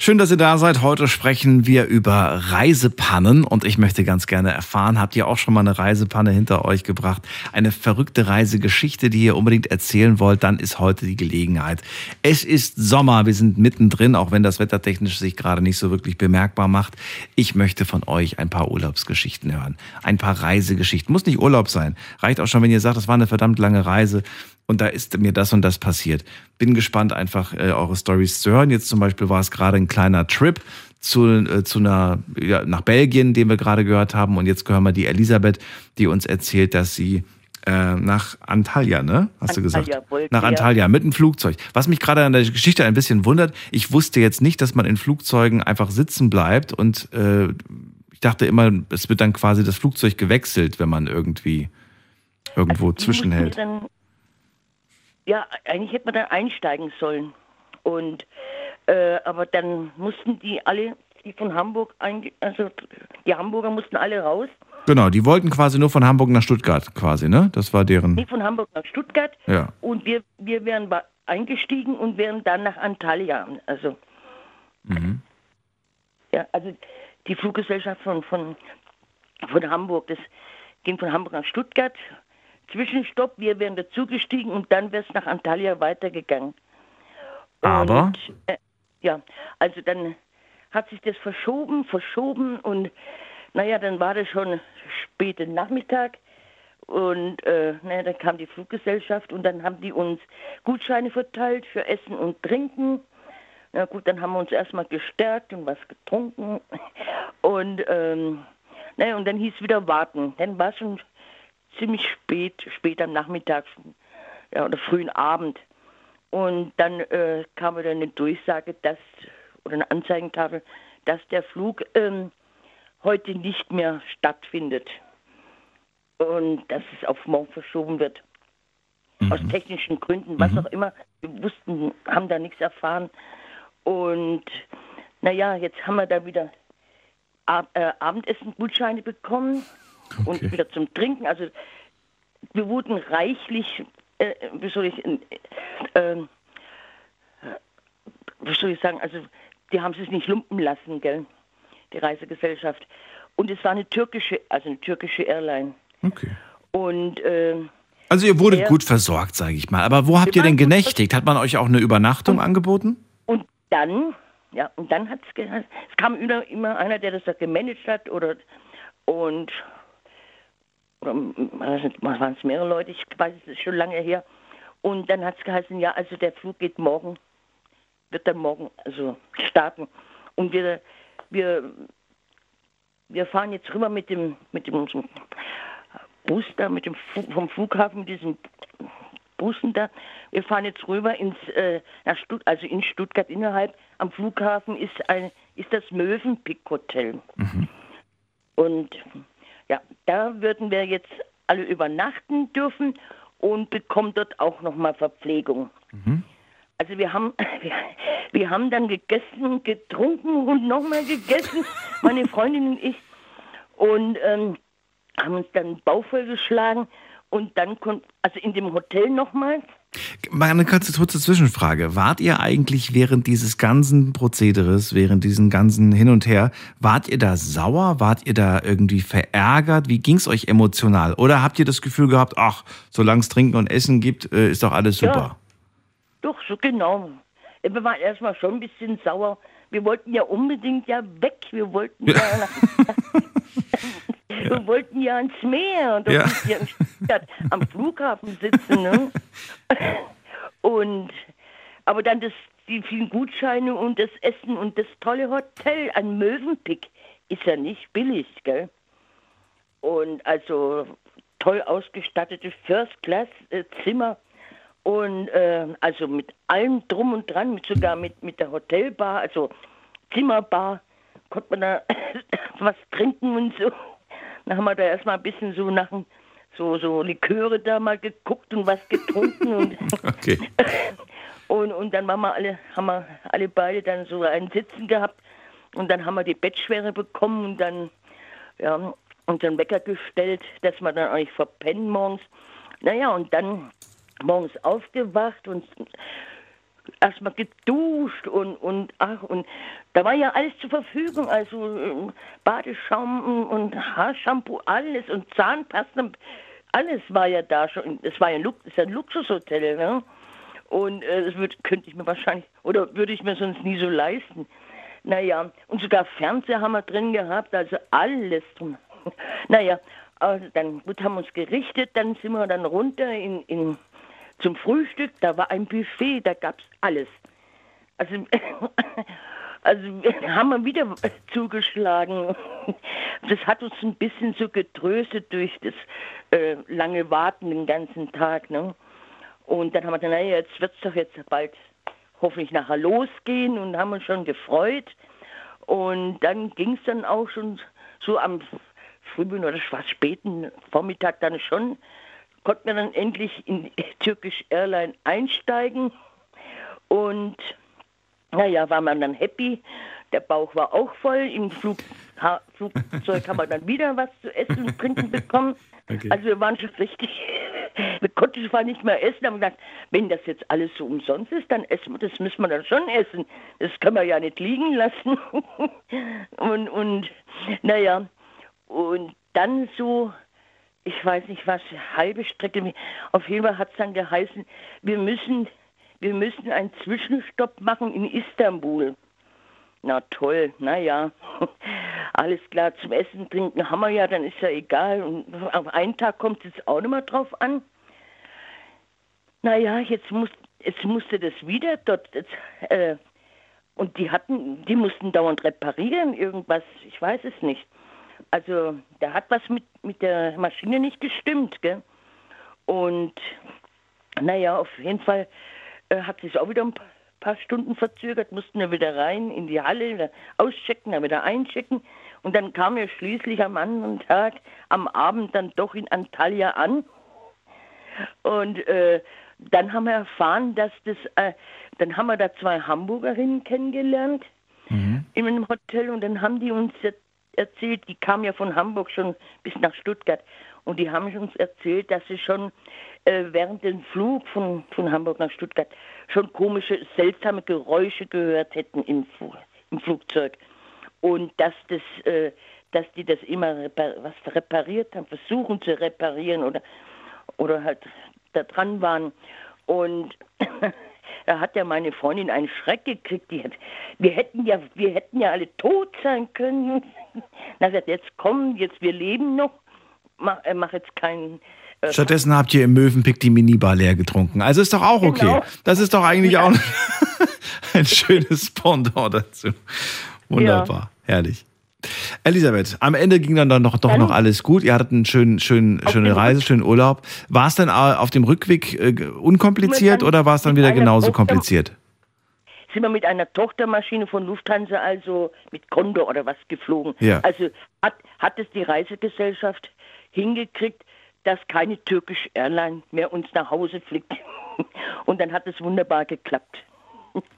Schön, dass ihr da seid. Heute sprechen wir über Reisepannen und ich möchte ganz gerne erfahren, habt ihr auch schon mal eine Reisepanne hinter euch gebracht? Eine verrückte Reisegeschichte, die ihr unbedingt erzählen wollt, dann ist heute die Gelegenheit. Es ist Sommer, wir sind mittendrin, auch wenn das wettertechnisch sich gerade nicht so wirklich bemerkbar macht. Ich möchte von euch ein paar Urlaubsgeschichten hören, ein paar Reisegeschichten. Muss nicht Urlaub sein. Reicht auch schon, wenn ihr sagt, das war eine verdammt lange Reise und da ist mir das und das passiert. Bin gespannt, einfach äh, eure Stories zu hören. Jetzt zum Beispiel war es gerade ein kleiner Trip zu, äh, zu einer, ja, nach Belgien, den wir gerade gehört haben. Und jetzt hören wir die Elisabeth, die uns erzählt, dass sie äh, nach Antalya, ne? Hast du gesagt? Antalya wollte, Nach. Antalya mit einem Flugzeug. Was mich gerade an der Geschichte ein bisschen wundert, ich wusste jetzt nicht, dass man in Flugzeugen einfach sitzen bleibt und äh, ich dachte immer, es wird dann quasi das Flugzeug gewechselt, wenn man irgendwie irgendwo Die zwischenhält. Ja, eigentlich hätte man dann einsteigen sollen. Und äh, aber dann mussten die alle, die von Hamburg, also die Hamburger mussten alle raus. Genau, die wollten quasi nur von Hamburg nach Stuttgart quasi, ne? Das war deren. Nee, von Hamburg nach Stuttgart. Ja. Und wir, wir wären eingestiegen und wären dann nach Antalya. Also, Mhm. ja, also die Fluggesellschaft von, von, von Hamburg, das ging von Hamburg nach Stuttgart. Zwischenstopp, wir wären dazugestiegen und dann wäre es nach Antalya weitergegangen. Aber Und, äh, ja, also dann hat sich das verschoben, verschoben und naja, dann war das schon später Nachmittag und äh, naja, dann kam die Fluggesellschaft und dann haben die uns Gutscheine verteilt für Essen und Trinken. Na gut, dann haben wir uns erstmal gestärkt und was getrunken und ähm, naja, und dann hieß wieder warten. Dann war es schon ziemlich spät, spät am Nachmittag ja, oder frühen Abend. Und dann äh, kam wieder eine Durchsage, dass, oder eine Anzeigentafel, dass der Flug ähm, heute nicht mehr stattfindet. Und dass es auf morgen verschoben wird. Aus technischen Gründen, was auch immer. Wir wussten, haben da nichts erfahren. Und naja, jetzt haben wir da wieder Ab äh, Abendessen-Gutscheine bekommen und wieder zum Trinken. Also wir wurden reichlich, äh, wie soll ich, äh, ähm, wie soll ich sagen, also die haben es nicht lumpen lassen, gell, die Reisegesellschaft. Und es war eine türkische, also eine türkische Airline. Okay. Und äh, Also ihr wurdet gut versorgt, sage ich mal. Aber wo habt ihr denn genächtigt? Hat man euch auch eine Übernachtung angeboten? Und dann, ja, und dann hat's ge es kam immer, immer einer, der das da gemanagt hat oder und waren es mehrere Leute, ich weiß, es ist schon lange her. Und dann hat es geheißen, ja, also der Flug geht morgen, wird dann morgen also starten. Und wir, wir, wir fahren jetzt rüber mit dem, mit dem Bus da, mit dem vom Flughafen, mit diesem Bussen da. Wir fahren jetzt rüber ins, äh, nach Stutt also in Stuttgart innerhalb. Am Flughafen ist ein, ist das Mövenpick Hotel. Und ja, da würden wir jetzt alle übernachten dürfen und bekommen dort auch nochmal Verpflegung. Also wir haben, wir, wir haben dann gegessen, getrunken und nochmal gegessen, meine Freundin und ich. Und ähm, haben uns dann Bauch vollgeschlagen und dann also in dem Hotel nochmal, Mal eine kurze, kurze Zwischenfrage. Wart ihr eigentlich während dieses ganzen Prozederes, während diesen ganzen Hin und Her, wart ihr da sauer? Wart ihr da irgendwie verärgert? Wie ging's euch emotional? Oder habt ihr das Gefühl gehabt, ach, solange es Trinken und Essen gibt, äh, ist doch alles Ja. super? doch so genau. Wir waren erstmal schon ein bisschen sauer. Wir wollten ja unbedingt ja weg. Wir wollten ja, nach, wir wollten ja ans Meer und Ja. ja. Stuttgart am Flughafen sitzen. Ne? Und aber dann das, die vielen Gutscheine und das Essen und das tolle Hotel an Mövenpick. ist ja nicht billig, gell? Und also toll ausgestattete First-Class-Zimmer und äh, also mit allem drum und dran, mit sogar mit, mit der Hotelbar, also Zimmerbar, konnte man da was trinken und so. Dann haben wir da erstmal ein bisschen so nach dem so, so Liköre da mal geguckt und was getrunken und, Okay. und, und dann waren wir alle, haben wir alle beide dann so ein Sitzen gehabt und dann haben wir die Bettschwere bekommen und dann, ja, und dann Wecker gestellt, dass wir dann auch nicht verpennen morgens. Naja, und dann morgens aufgewacht und erstmal geduscht und, und ach, und da war ja alles zur Verfügung, also ähm, Badeschaum und Haarshampoo, alles und Zahnpasta, alles war ja da schon. Es war ja ein, ist ein Luxushotel, ne? Und äh, das würd, könnte ich mir wahrscheinlich, oder würde ich mir sonst nie so leisten. Naja, und sogar Fernseher haben wir drin gehabt, also alles drin. Naja, also dann gut haben wir uns gerichtet, dann sind wir dann runter in, in, zum Frühstück, da war ein Buffet, da gab's alles. Also, also haben wir wieder zugeschlagen. Das hat uns ein bisschen so getröstet durch das äh, lange Warten den ganzen Tag. Ne? Und dann haben wir gesagt, naja, jetzt wird's doch jetzt bald hoffentlich nachher losgehen und haben uns schon gefreut. Und dann ging's dann auch schon so am frühen oder späten Vormittag dann schon, konnten wir dann endlich in Türkisch Airline einsteigen. Und naja, war man dann happy. Der Bauch war auch voll. Im Flug, ha, Flugzeug haben wir dann wieder was zu essen und trinken bekommen. Okay. Also wir waren schon richtig, wir konnten zwar nicht mehr essen, aber gesagt, wenn das jetzt alles so umsonst ist, dann essen wir, das müssen wir dann schon essen. Das können wir ja nicht liegen lassen. und, und naja, und dann so, ich weiß nicht was, halbe Strecke, auf jeden Fall hat es dann geheißen, wir müssen, wir müssen einen Zwischenstopp machen in Istanbul. Na toll, naja, alles klar, zum Essen, Trinken haben wir ja, dann ist ja egal. Und auf einen Tag kommt es auch nicht mehr drauf an. Naja, jetzt, muss, jetzt musste das wieder dort, jetzt, äh, und die hatten, die mussten dauernd reparieren, irgendwas, ich weiß es nicht. Also, da hat was mit, mit der Maschine nicht gestimmt, gell? Und, naja, auf jeden Fall äh, hat sich auch wieder ein paar Stunden verzögert, mussten wir wieder rein in die Halle, wieder auschecken, dann wieder einchecken. Und dann kam er schließlich am anderen Tag, am Abend dann doch in Antalya an. Und äh, dann haben wir erfahren, dass das, äh, dann haben wir da zwei Hamburgerinnen kennengelernt in einem Hotel und dann haben die uns er- erzählt, die kamen ja von Hamburg schon bis nach Stuttgart. Und die haben uns erzählt, dass sie schon äh, während dem Flug von, von Hamburg nach Stuttgart schon komische, seltsame Geräusche gehört hätten im, im Flugzeug. Und dass das, äh, dass die das immer repar was repariert haben, versuchen zu reparieren oder oder halt da dran waren. Und da hat ja meine Freundin einen Schreck gekriegt. Die wir hätten ja, wir hätten ja alle tot sein können. Na, jetzt komm, jetzt wir leben noch. Mach, äh, mach jetzt keinen. Äh, Stattdessen habt ihr im Möwenpick die Minibar leer getrunken. Also ist doch auch okay. Genau. Das ist doch eigentlich auch ein schönes Pendant dazu. Wunderbar, herrlich. Elisabeth, am Ende ging dann, dann doch, doch noch alles gut. Ihr hattet eine schön, schön, schöne Reise, schönen Urlaub. War es dann äh, auf dem Rückweg äh, unkompliziert oder war es dann wieder genauso Tochter- kompliziert? sind wir mit einer Tochtermaschine von Lufthansa, also mit Condor oder was geflogen. Ja. Also hat, hat es die Reisegesellschaft hingekriegt, dass keine türkische Airline mehr uns nach Hause fliegt. Und dann hat es wunderbar geklappt.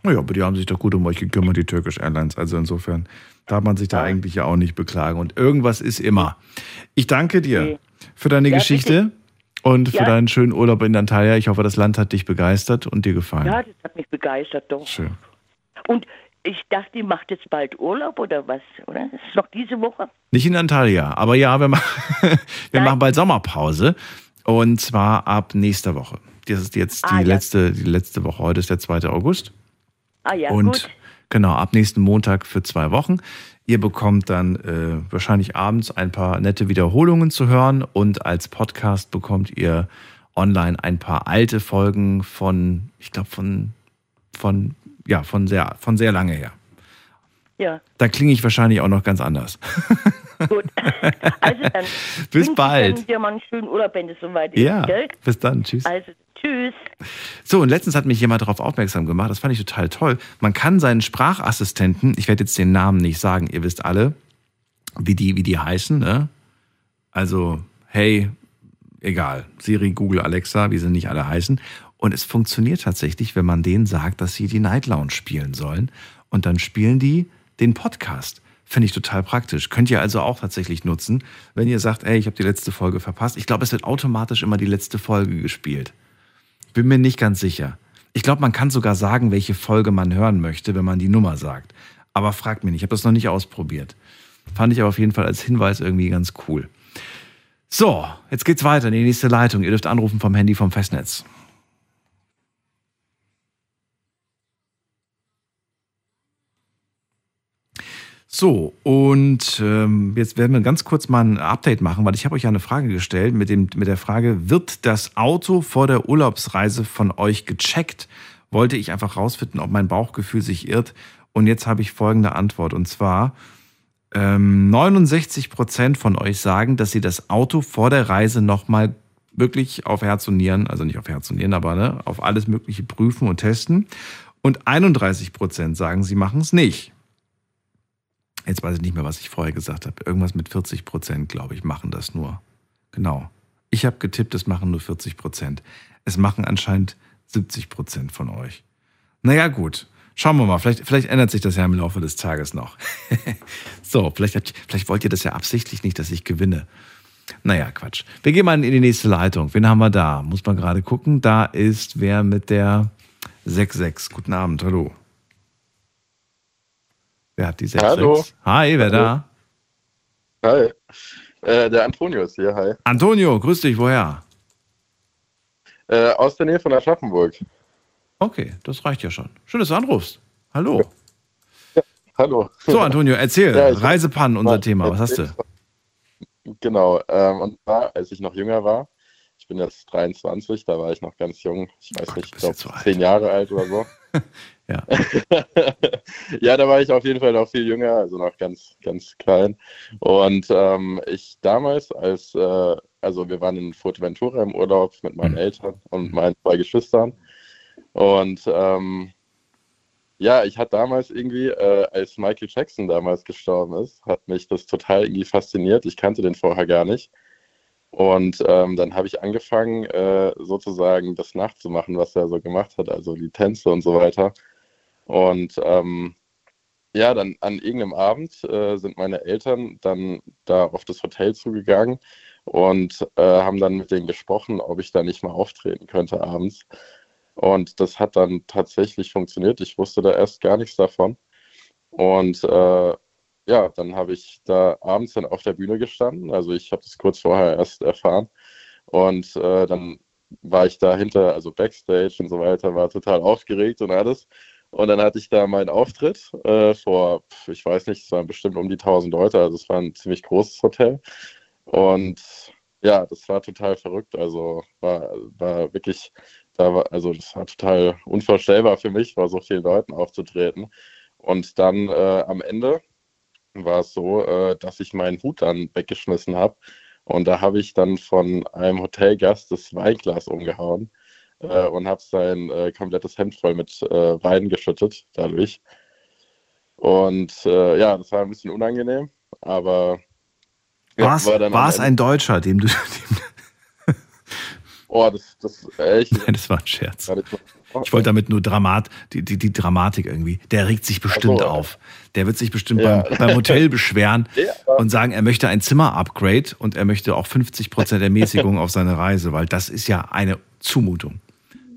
Naja, aber die haben sich doch gut um euch gekümmert, die Turkish Airlines. Also insofern darf man sich da eigentlich ja auch nicht beklagen. Und irgendwas ist immer. Ich danke dir für deine Ja, Geschichte und für Ja. deinen schönen Urlaub in Antalya. Ich hoffe, das Land hat dich begeistert und dir gefallen. Ja, das hat mich begeistert, doch. Schön. Und ich dachte, die macht jetzt bald Urlaub oder was, oder? Das ist noch diese Woche. Nicht in Antalya, aber ja, wir, machen, wir machen bald Sommerpause. Und zwar ab nächster Woche. Das ist jetzt die, Ah, ja. letzte, die letzte Woche. Heute ist der 2. August. Ah ja, und gut. genau, ab nächsten Montag für zwei Wochen. Ihr bekommt dann äh, wahrscheinlich abends ein paar nette Wiederholungen zu hören und als Podcast bekommt ihr online ein paar alte Folgen von, ich glaube, von, von, ja, von sehr, von sehr lange her. Ja. Da klinge ich wahrscheinlich auch noch ganz anders. Gut. Also dann. Bis bald. Dir mal einen schönen Urlaub, wenn es soweit ist. Ja, Gell? bis dann. Tschüss. Also, tschüss. So, und letztens hat mich jemand darauf aufmerksam gemacht, das fand ich total toll. Man kann seinen Sprachassistenten, ich werde jetzt den Namen nicht sagen, ihr wisst alle, wie die, wie die heißen, ne? Also, hey, egal, Siri, Google, Alexa, wie sie nicht alle heißen. Und es funktioniert tatsächlich, wenn man denen sagt, dass sie die Night Lounge spielen sollen. Und dann spielen die den Podcast. Finde ich total praktisch. Könnt ihr also auch tatsächlich nutzen, wenn ihr sagt, ey, ich habe die letzte Folge verpasst. Ich glaube, es wird automatisch immer die letzte Folge gespielt. Bin mir nicht ganz sicher. Ich glaube, man kann sogar sagen, welche Folge man hören möchte, wenn man die Nummer sagt. Aber fragt mich nicht, ich habe das noch nicht ausprobiert. Fand ich aber auf jeden Fall als Hinweis irgendwie ganz cool. So, jetzt geht's weiter in die nächste Leitung. Ihr dürft anrufen vom Handy vom Festnetz. So, und ähm, jetzt werden wir ganz kurz mal ein Update machen, weil ich habe euch ja eine Frage gestellt mit, dem, mit der Frage, wird das Auto vor der Urlaubsreise von euch gecheckt? Wollte ich einfach rausfinden, ob mein Bauchgefühl sich irrt. Und jetzt habe ich folgende Antwort. Und zwar, ähm, 69 Prozent von euch sagen, dass sie das Auto vor der Reise nochmal wirklich auf Herz und Nieren, also nicht auf Herz und Nieren, aber ne, auf alles Mögliche prüfen und testen. Und 31 Prozent sagen, sie machen es nicht. Jetzt weiß ich nicht mehr, was ich vorher gesagt habe. Irgendwas mit 40 Prozent, glaube ich, machen das nur. Genau. Ich habe getippt, es machen nur 40 Prozent. Es machen anscheinend 70 Prozent von euch. Naja, gut. Schauen wir mal. Vielleicht, vielleicht ändert sich das ja im Laufe des Tages noch. so, vielleicht, habt- vielleicht wollt ihr das ja absichtlich nicht, dass ich gewinne. Naja, Quatsch. Wir gehen mal in die nächste Leitung. Wen haben wir da? Muss man gerade gucken. Da ist wer mit der 6-6. Guten Abend, hallo. Wer hat die 6-6? Hallo. Hi, wer da? Hi. Äh, der Antonio ist hier, hi. Antonio, grüß dich, woher? Äh, aus der Nähe von Aschaffenburg. Okay, das reicht ja schon. Schön, dass du anrufst. Hallo. Hallo. So, Antonio, erzähl. Ja, Reisepannen, unser Thema. Was hast du? Genau, ähm, und zwar, als ich noch jünger war, ich bin jetzt 23, da war ich noch ganz jung, ich weiß nicht, ich glaube zehn Jahre alt oder so. ja. ja, da war ich auf jeden Fall noch viel jünger, also noch ganz, ganz klein. Und ähm, ich damals, als, äh, also wir waren in Fuerteventura im Urlaub mit meinen Eltern und meinen zwei Geschwistern. Und ähm, ja, ich hatte damals irgendwie, äh, als Michael Jackson damals gestorben ist, hat mich das total irgendwie fasziniert. Ich kannte den vorher gar nicht. Und ähm, dann habe ich angefangen, äh, sozusagen das nachzumachen, was er so gemacht hat, also die Tänze und so weiter. Und ähm, ja, dann an irgendeinem Abend äh, sind meine Eltern dann da auf das Hotel zugegangen und äh, haben dann mit denen gesprochen, ob ich da nicht mal auftreten könnte abends. Und das hat dann tatsächlich funktioniert. Ich wusste da erst gar nichts davon. Und äh, ja, dann habe ich da abends dann auf der Bühne gestanden. Also ich habe das kurz vorher erst erfahren. Und äh, dann war ich dahinter, also Backstage und so weiter, war total aufgeregt und alles. Und dann hatte ich da meinen Auftritt äh, vor, ich weiß nicht, es waren bestimmt um die 1000 Leute, also es war ein ziemlich großes Hotel. Und ja, das war total verrückt. Also war, war wirklich, da war, also das war total unvorstellbar für mich, vor so vielen Leuten aufzutreten. Und dann äh, am Ende war es so, äh, dass ich meinen Hut dann weggeschmissen habe. Und da habe ich dann von einem Hotelgast das Weinglas umgehauen äh, und habe sein äh, komplettes Hemd voll mit äh, Wein geschüttet dadurch. Und äh, ja, das war ein bisschen unangenehm, aber War es war ein Deutscher, dem du. Oh, das, das echt. Nein, das war ein Scherz. Ich wollte damit nur Dramat, die, die, die Dramatik irgendwie. Der regt sich bestimmt so. auf. Der wird sich bestimmt Ja. beim, beim Hotel beschweren Ja, und sagen, er möchte ein Zimmer-Upgrade und er möchte auch 50 Prozent Ermäßigung auf seine Reise, weil das ist ja eine Zumutung.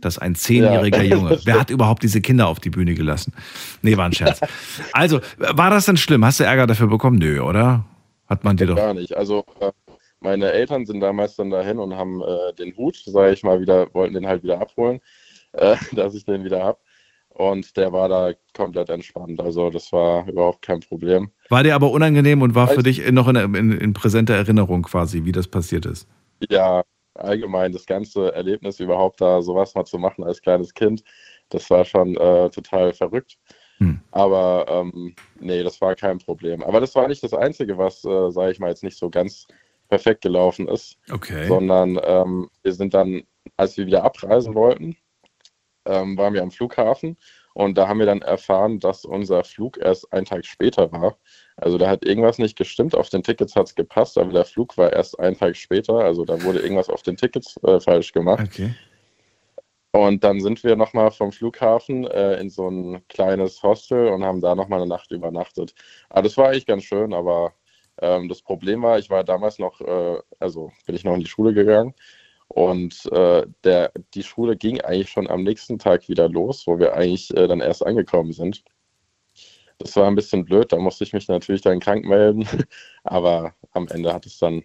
Dass ein zehnjähriger Ja. Junge, wer hat überhaupt diese Kinder auf die Bühne gelassen? Nee, war ein Scherz. Also, war das denn schlimm? Hast du Ärger dafür bekommen? Nö, oder? Hat man dir doch. Gar nicht. Also äh, meine Eltern sind damals dann dahin und haben äh, den Hut, sage ich mal, wieder, wollten den halt wieder abholen, äh, dass ich den wieder hab. Und der war da komplett entspannt. Also das war überhaupt kein Problem. War dir aber unangenehm und war für dich noch in, in, in präsenter Erinnerung quasi, wie das passiert ist. Ja, allgemein das ganze Erlebnis überhaupt da sowas mal zu machen als kleines Kind, das war schon äh, total verrückt. Hm. Aber ähm, nee, das war kein Problem. Aber das war nicht das Einzige, was, äh, sage ich mal, jetzt nicht so ganz perfekt gelaufen ist. Okay. Sondern ähm, wir sind dann, als wir wieder abreisen wollten, ähm, waren wir am Flughafen und da haben wir dann erfahren, dass unser Flug erst einen Tag später war. Also da hat irgendwas nicht gestimmt. Auf den Tickets hat es gepasst, aber der Flug war erst einen Tag später. Also da wurde irgendwas auf den Tickets äh, falsch gemacht. Okay. Und dann sind wir nochmal vom Flughafen äh, in so ein kleines Hostel und haben da nochmal eine Nacht übernachtet. Aber das war eigentlich ganz schön, aber ähm, das Problem war, ich war damals noch, äh, also bin ich noch in die Schule gegangen und äh, der, die Schule ging eigentlich schon am nächsten Tag wieder los, wo wir eigentlich äh, dann erst angekommen sind. Das war ein bisschen blöd, da musste ich mich natürlich dann krank melden, aber am Ende hat es dann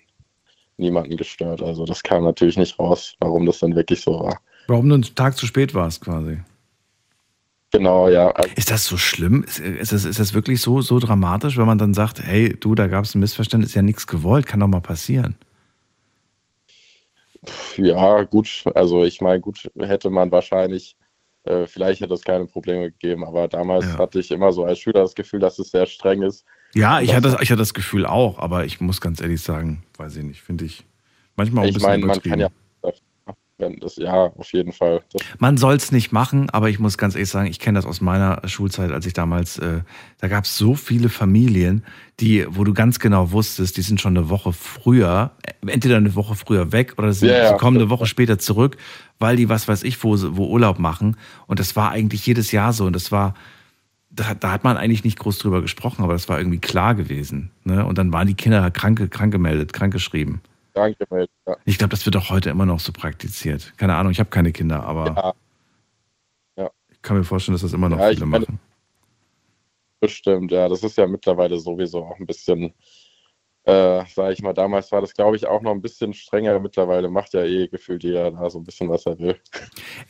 niemanden gestört. Also das kam natürlich nicht raus, warum das dann wirklich so war. Warum du einen Tag zu spät warst quasi. Genau, ja. Ist das so schlimm? Ist, das, ist das wirklich so, so dramatisch, wenn man dann sagt, hey, du, da gab es ein Missverständnis, ist ja nichts gewollt, kann doch mal passieren. Ja, gut, also ich meine, gut, hätte man wahrscheinlich, äh, vielleicht hätte es keine Probleme gegeben, aber damals Ja. hatte ich immer so als Schüler das Gefühl, dass es sehr streng ist. Ja, ich hatte, das, ich hatte das Gefühl auch, aber ich muss ganz ehrlich sagen, weiß ich nicht, finde ich manchmal auch ein ich bisschen meine, man kann übertrieben. ja, wenn das, ja, auf jeden Fall. Das, Man soll es nicht machen, aber ich muss ganz ehrlich sagen, ich kenne das aus meiner Schulzeit, als ich damals, äh, da gab es so viele Familien, die, wo du ganz genau wusstest, die sind schon eine Woche früher, äh, entweder eine Woche früher weg oder Ja, ja, sie kommen eine. Woche später zurück, weil die was weiß ich, wo, sie- wo Urlaub machen. Und das war eigentlich jedes Jahr so. Und das war, da, da hat man eigentlich nicht groß drüber gesprochen, aber das war irgendwie klar gewesen. Ne? Und dann waren die Kinder krank, krank gemeldet, krank geschrieben. Danke, Mel. Ja. Ich glaube, das wird auch heute immer noch so praktiziert. Keine Ahnung, ich habe keine Kinder, aber Ja. Ja. ich kann mir vorstellen, dass das immer noch Ja, ich viele meine- machen. Bestimmt, ja. Das ist ja mittlerweile sowieso auch ein bisschen, äh, sag ich mal, damals war das, glaube ich, auch noch ein bisschen strenger. Mittlerweile macht ja eh gefühlt jeder da so ein bisschen, was er will.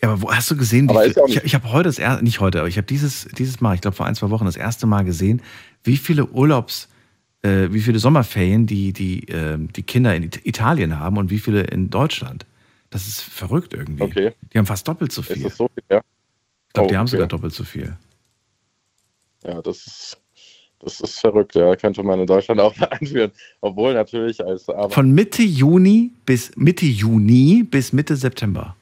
Ja, aber wo hast du gesehen, wie viel, ich, ich habe heute das erste, nicht heute, aber ich habe dieses, dieses Mal, ich glaube vor ein, zwei Wochen das erste Mal gesehen, wie viele Urlaubs, äh, wie viele Sommerferien die, die, ähm, die Kinder in It- Italien haben und wie viele in Deutschland. Das ist verrückt irgendwie. Okay. Die haben fast doppelt so Ist viel. das so viel? Ja. Ich glaube, Oh, die haben okay. sogar doppelt so viel. Ja, das ist, das ist verrückt, ja. Könnte man in Deutschland auch einführen. Obwohl natürlich als Arbeit. Von Mitte Juni bis Mitte Juni bis Mitte September.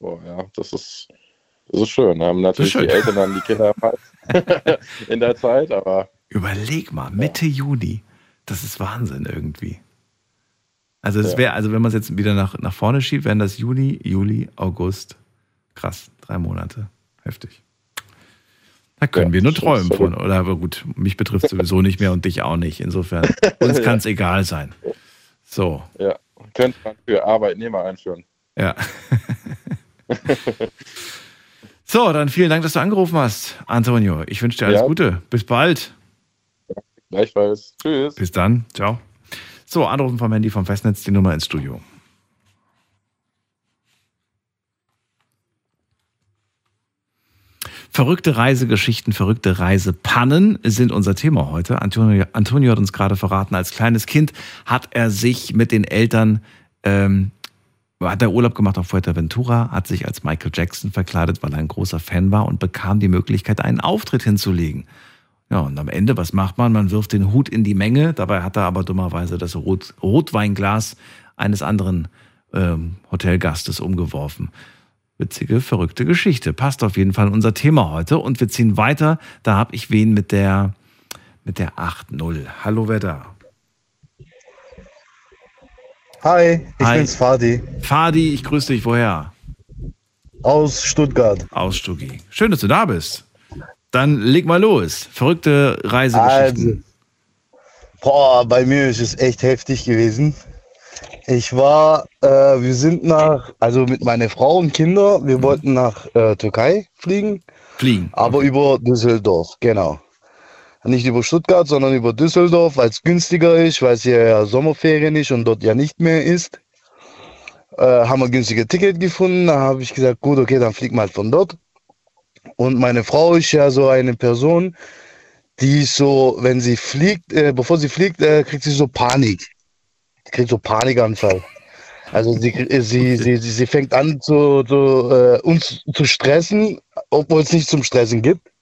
Boah, ja, das ist, das ist schön. Haben natürlich schön. die Eltern dann die Kinder in der Zeit, aber Überleg mal, Mitte Juni. Das ist Wahnsinn irgendwie. Also Ja. wäre, also wenn man es jetzt wieder nach, nach vorne schiebt, wären das Juni, Juli, August. Krass, drei Monate. Heftig. Da können Ja, wir nur träumen von. Oder aber gut, mich betrifft sowieso nicht mehr und dich auch nicht. Insofern, uns Ja. kann es egal sein. So, ja, könnte man für Arbeitnehmer einführen. ja. so, dann vielen Dank, dass du angerufen hast, Antonio. Ich wünsche dir alles Ja. Gute. Bis bald. Gleichfalls. Tschüss. Bis dann. Ciao. So, anrufen vom Handy vom Festnetz, die Nummer ins Studio. Verrückte Reisegeschichten, verrückte Reisepannen sind unser Thema heute. Antonio, Antonio hat uns gerade verraten, als kleines Kind hat er sich mit den Eltern, ähm, hat er Urlaub gemacht auf Fuerteventura, hat sich als Michael Jackson verkleidet, weil er ein großer Fan war und bekam die Möglichkeit, einen Auftritt hinzulegen. Ja, und am Ende, was macht man? Man wirft den Hut in die Menge. Dabei hat er aber dummerweise das Rot Rotweinglas eines anderen ähm, Hotelgastes umgeworfen. Witzige, verrückte Geschichte. Passt auf jeden Fall unser Thema heute. Und wir ziehen weiter. Da habe ich wen mit der, mit der 8-0. Hallo, wer da? Hi, ich Hi. bin's Fadi Fadi, ich grüße dich. Woher? aus Stuttgart. Aus Stuggi. Schön, dass du da bist. Dann leg mal los. Verrückte Reisegeschichten. Boah, bei mir ist es echt heftig gewesen. Ich war, äh, wir sind nach, also mit meiner Frau und Kinder, wir wollten nach äh, Türkei fliegen, Fliegen. aber über Düsseldorf, genau. Nicht über Stuttgart, sondern über Düsseldorf, weil es günstiger ist, weil es hier ja Sommerferien ist und dort ja nicht mehr ist. Äh, haben wir günstige Ticket gefunden, da habe ich gesagt, gut, okay, dann fliegen wir halt von dort. Und meine Frau ist ja so eine Person, die so, wenn sie fliegt, äh, bevor sie fliegt, äh, kriegt sie so Panik. Die kriegt so Panikanfall. Also sie, sie, sie, sie, sie fängt an, zu, zu, äh, uns zu stressen, obwohl es nicht zum Stressen gibt.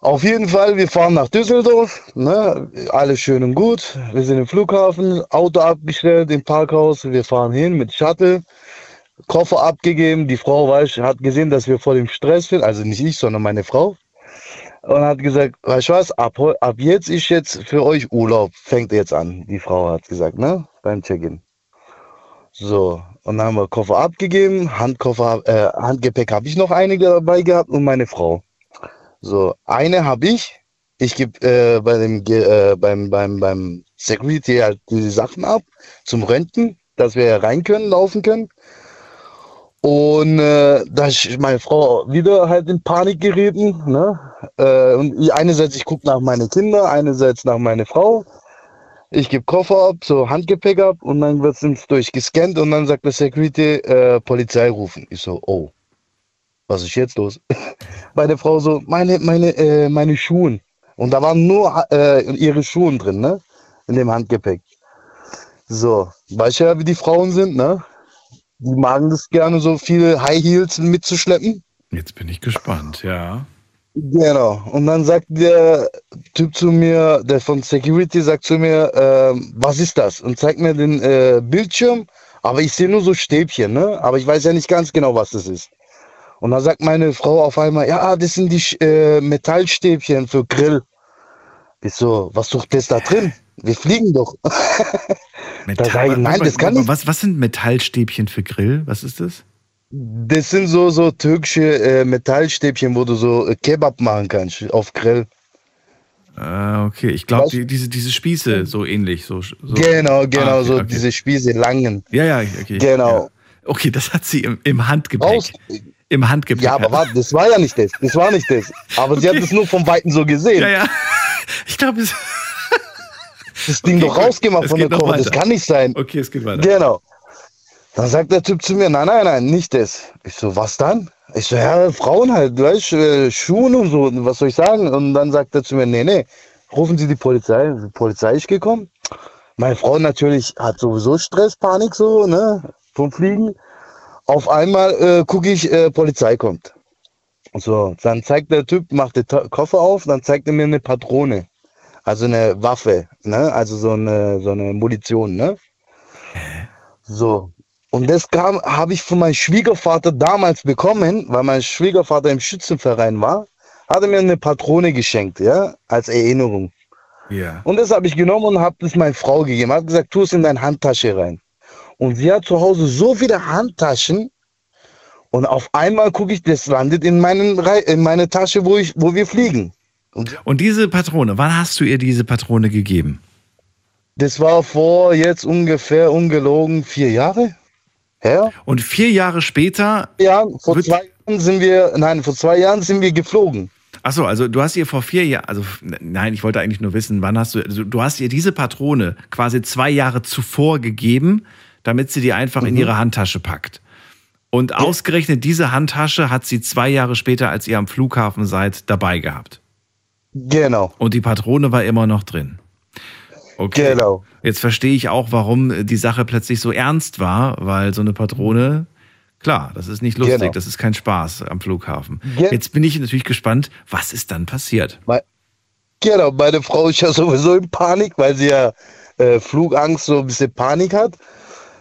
Auf jeden Fall, wir fahren nach Düsseldorf, ne? alles schön und gut. Wir sind im Flughafen, Auto abgestellt im Parkhaus, wir fahren hin mit Shuttle, Koffer abgegeben. Die Frau weiß, hat gesehen, dass wir vor dem Stress sind, also nicht ich, sondern meine Frau. Und hat gesagt, weißt du was, ab, ab jetzt ist jetzt für euch Urlaub, fängt jetzt an. Die Frau hat gesagt, ne, beim Check-in. So, und dann haben wir Koffer abgegeben, Handkoffer, äh, Handgepäck habe ich noch einige dabei gehabt und meine Frau. So, eine habe ich. Ich gebe äh, bei dem äh, beim, beim, beim Security halt die Sachen ab zum Röntgen, dass wir rein können, laufen können. Und äh, da ist meine Frau wieder halt in Panik gerieten. Ne? Äh, und einerseits, ich gucke nach meine Kinder, einerseits nach meine Frau. Ich gebe Koffer ab, so Handgepäck ab und dann wird es durchgescannt und dann sagt der Security, äh, Polizei rufen. Ich so, oh, was ist jetzt los? Meine Frau so, meine, meine, äh, meine Schuhe. Und da waren nur äh, ihre Schuhe drin, ne? In dem Handgepäck. So, weißt du ja, wie die Frauen sind, ne? Die magen das gerne, so viele High Heels mitzuschleppen. Jetzt bin ich gespannt, ja. Genau. Und dann sagt der Typ zu mir, der von Security sagt zu mir, ähm, was ist das? Und zeigt mir den äh, Bildschirm, aber ich sehe nur so Stäbchen, ne? Aber ich weiß ja nicht ganz genau, was das ist. Und dann sagt meine Frau auf einmal, ja, das sind die äh, Metallstäbchen für Grill. Ich so, was sucht das da drin? Wir fliegen doch. da sag ich, nein, das kann nicht. Was, was sind Metallstäbchen für Grill? Was ist das? Das sind so, so türkische äh, Metallstäbchen, wo du so äh, Kebab machen kannst auf Grill. Äh, okay, ich glaube, die, diese, diese Spieße, so ähnlich. So, so. Genau, genau, Ah, okay, so okay. diese Spieße langen. Ja, ja, okay. Genau. Ja. Okay, das hat sie im, im Handgepäck. Im Handgepäck. Ja, aber warte, das war ja nicht das. Das war nicht das. Aber sie hat es nur vom Weiten so gesehen. Ja, ja. Ich glaube, es. Das Ding Okay, doch rausgemacht von der Koffer. Das kann nicht sein. Okay, es geht weiter. Genau. Dann sagt der Typ zu mir, nein, nein, nein, nicht das. Ich so, was dann? Ich so, ja, Frauen halt, weißt, äh, Schuhe und so, was soll ich sagen? Und dann sagt er zu mir, nee, nee, rufen Sie die Polizei. Die Polizei ist gekommen. Meine Frau natürlich hat sowieso Stress, Panik so, ne, vom Fliegen. Auf einmal äh, gucke ich, äh, Polizei kommt. So, dann zeigt der Typ, macht den Koffer auf, dann zeigt er mir eine Patrone. Also eine Waffe, ne? Also so eine, so eine Munition, ne? So. Und das kam, habe ich von meinem Schwiegervater damals bekommen, weil mein Schwiegervater im Schützenverein war, hat er mir eine Patrone geschenkt, ja, als Erinnerung. Ja. Und das habe ich genommen und habe das meiner Frau gegeben. Hat gesagt, tu es in deine Handtasche rein. Und sie hat zu Hause so viele Handtaschen. Und auf einmal gucke ich, das landet in, meinen, in meine Tasche, wo, ich, wo wir fliegen. Und diese Patrone, wann hast du ihr diese Patrone gegeben? Das war vor jetzt ungefähr ungelogen vier Jahre her. Und vier Jahre später. Ja, vor zwei Jahren sind wir, nein, vor zwei Jahren sind wir geflogen. Achso, also du hast ihr vor vier Jahren, also nein, ich wollte eigentlich nur wissen, wann hast du, also du hast ihr diese Patrone quasi zwei Jahre zuvor gegeben, damit sie die einfach in Mhm. ihre Handtasche packt. Und ausgerechnet diese Handtasche hat sie zwei Jahre später, als ihr am Flughafen seid, dabei gehabt. Genau. Und die Patrone war immer noch drin. Okay. Genau. Jetzt verstehe ich auch, warum die Sache plötzlich so ernst war, weil so eine Patrone, klar, das ist nicht lustig, Genau. das ist kein Spaß am Flughafen. Ge- Jetzt bin ich natürlich gespannt, was ist dann passiert? Weil, genau, meine Frau ist ja sowieso in Panik, weil sie ja äh, Flugangst, so ein bisschen Panik hat.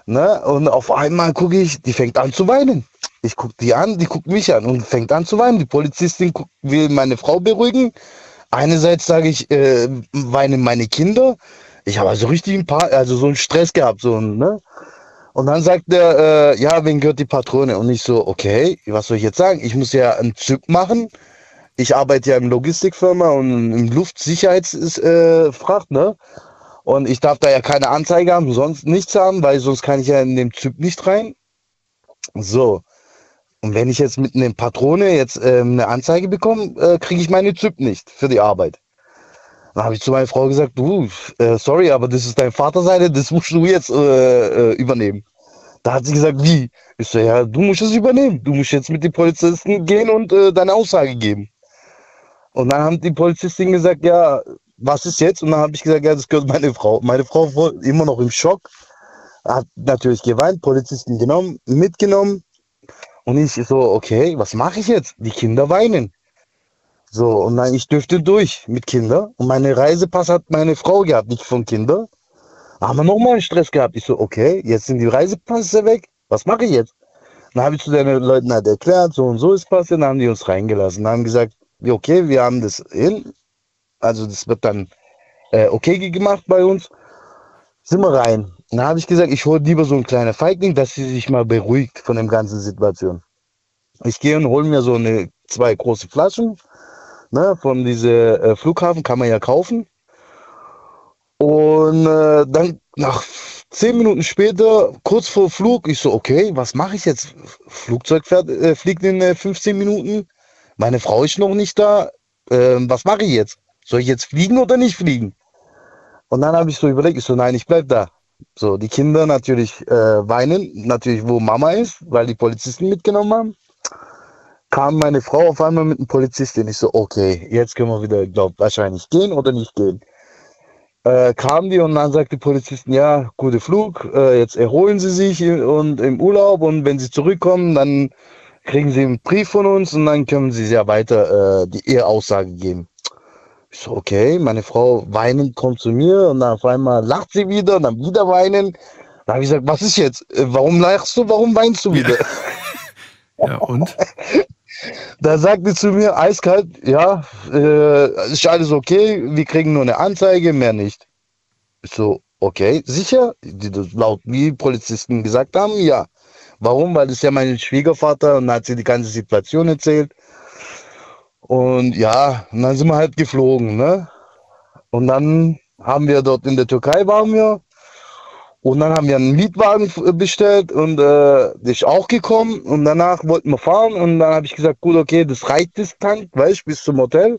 Ne? Und auf einmal gucke ich, die fängt an zu weinen. Ich gucke die an, die guckt mich an und fängt an zu weinen. Die Polizistin guckt, will meine Frau beruhigen. Einerseits sage ich, äh, weinen meine Kinder. Ich habe also richtig ein paar, also so einen Stress gehabt, so, ne? Und dann sagt er, äh, ja, wen gehört die Patrone? Und ich so, okay, was soll ich jetzt sagen? Ich muss ja einen Zug machen. Ich arbeite ja im Logistikfirma und im Luftsicherheitsfracht, äh, ne? Und ich darf da ja keine Anzeige haben, sonst nichts haben, weil sonst kann ich ja in den Zug nicht rein. So. Und wenn ich jetzt mit einer Patrone jetzt ähm, eine Anzeige bekomme, äh, kriege ich meine Zug nicht für die Arbeit. Dann habe ich zu meiner Frau gesagt, du, äh, sorry, aber das ist dein Vaterseite, das musst du jetzt äh, äh, übernehmen. Da hat sie gesagt, wie? Ich so, ja, du musst es übernehmen. Du musst jetzt mit den Polizisten gehen und äh, deine Aussage geben. Und dann haben die Polizistin gesagt, ja, was ist jetzt? Und dann habe ich gesagt, ja, das gehört meine Frau. Meine Frau war immer noch im Schock. Hat natürlich geweint, Polizisten genommen, mitgenommen. Und ich so, okay, was mache ich jetzt? Die Kinder weinen. So, und dann ich dürfte durch mit Kindern. Und meine Reisepass hat meine Frau gehabt, nicht von Kindern. Haben wir nochmal einen Stress gehabt. Ich so, okay, jetzt sind die Reisepässe weg. Was mache ich jetzt? Dann habe ich zu den Leuten halt erklärt, so und so ist passiert. Dann haben die uns reingelassen. Dann haben gesagt, okay, wir haben das hin. Also das wird dann äh, okay gemacht bei uns. Sind wir rein. Dann habe ich gesagt, ich hole lieber so ein kleiner Feigling, dass sie sich mal beruhigt von der ganzen Situation. Ich gehe und hole mir so eine zwei große Flaschen ne, von diese äh, Flughafen, kann man ja kaufen. Und äh, dann nach zehn Minuten später, kurz vor Flug, ich so, okay, was mache ich jetzt? Flugzeug fährt, äh, fliegt in äh, 15 Minuten, meine Frau ist noch nicht da, ähm, was mache ich jetzt? Soll ich jetzt fliegen oder nicht fliegen? Und dann habe ich so überlegt, ich so, nein, ich bleib da. So, die Kinder natürlich äh, weinen, natürlich, wo Mama ist, weil die Polizisten mitgenommen haben. Kam meine Frau auf einmal mit einem Polizistin. Ich so, okay, jetzt können wir wieder, glaub, wahrscheinlich gehen oder nicht gehen. Äh, kamen die und dann sagt die Polizisten, ja, guter Flug, äh, jetzt erholen Sie sich und im Urlaub und wenn Sie zurückkommen, dann kriegen Sie einen Brief von uns und dann können Sie ja weiter äh, die Eheaussage geben. Ich so, okay, meine Frau weinend kommt zu mir und dann auf einmal lacht sie wieder und dann wieder weinen. Dann habe ich gesagt, was ist jetzt? Äh, Warum lachst du? Warum weinst du wieder? Ja, und? Da sagt sie zu mir eiskalt, ja, äh, ist alles okay, wir kriegen nur eine Anzeige, mehr nicht. Ich so, okay, sicher? Die, das laut wie Polizisten gesagt haben, ja. Warum? Weil das ist ja mein Schwiegervater und dann hat sie die ganze Situation erzählt. Und ja, und dann sind wir halt geflogen, ne? Und dann haben wir dort in der Türkei waren wir. Und dann haben wir einen Mietwagen bestellt und äh, ist auch gekommen. Und danach wollten wir fahren. Und dann habe ich gesagt, gut, okay, das reicht das Tank, weißt bis zum Hotel.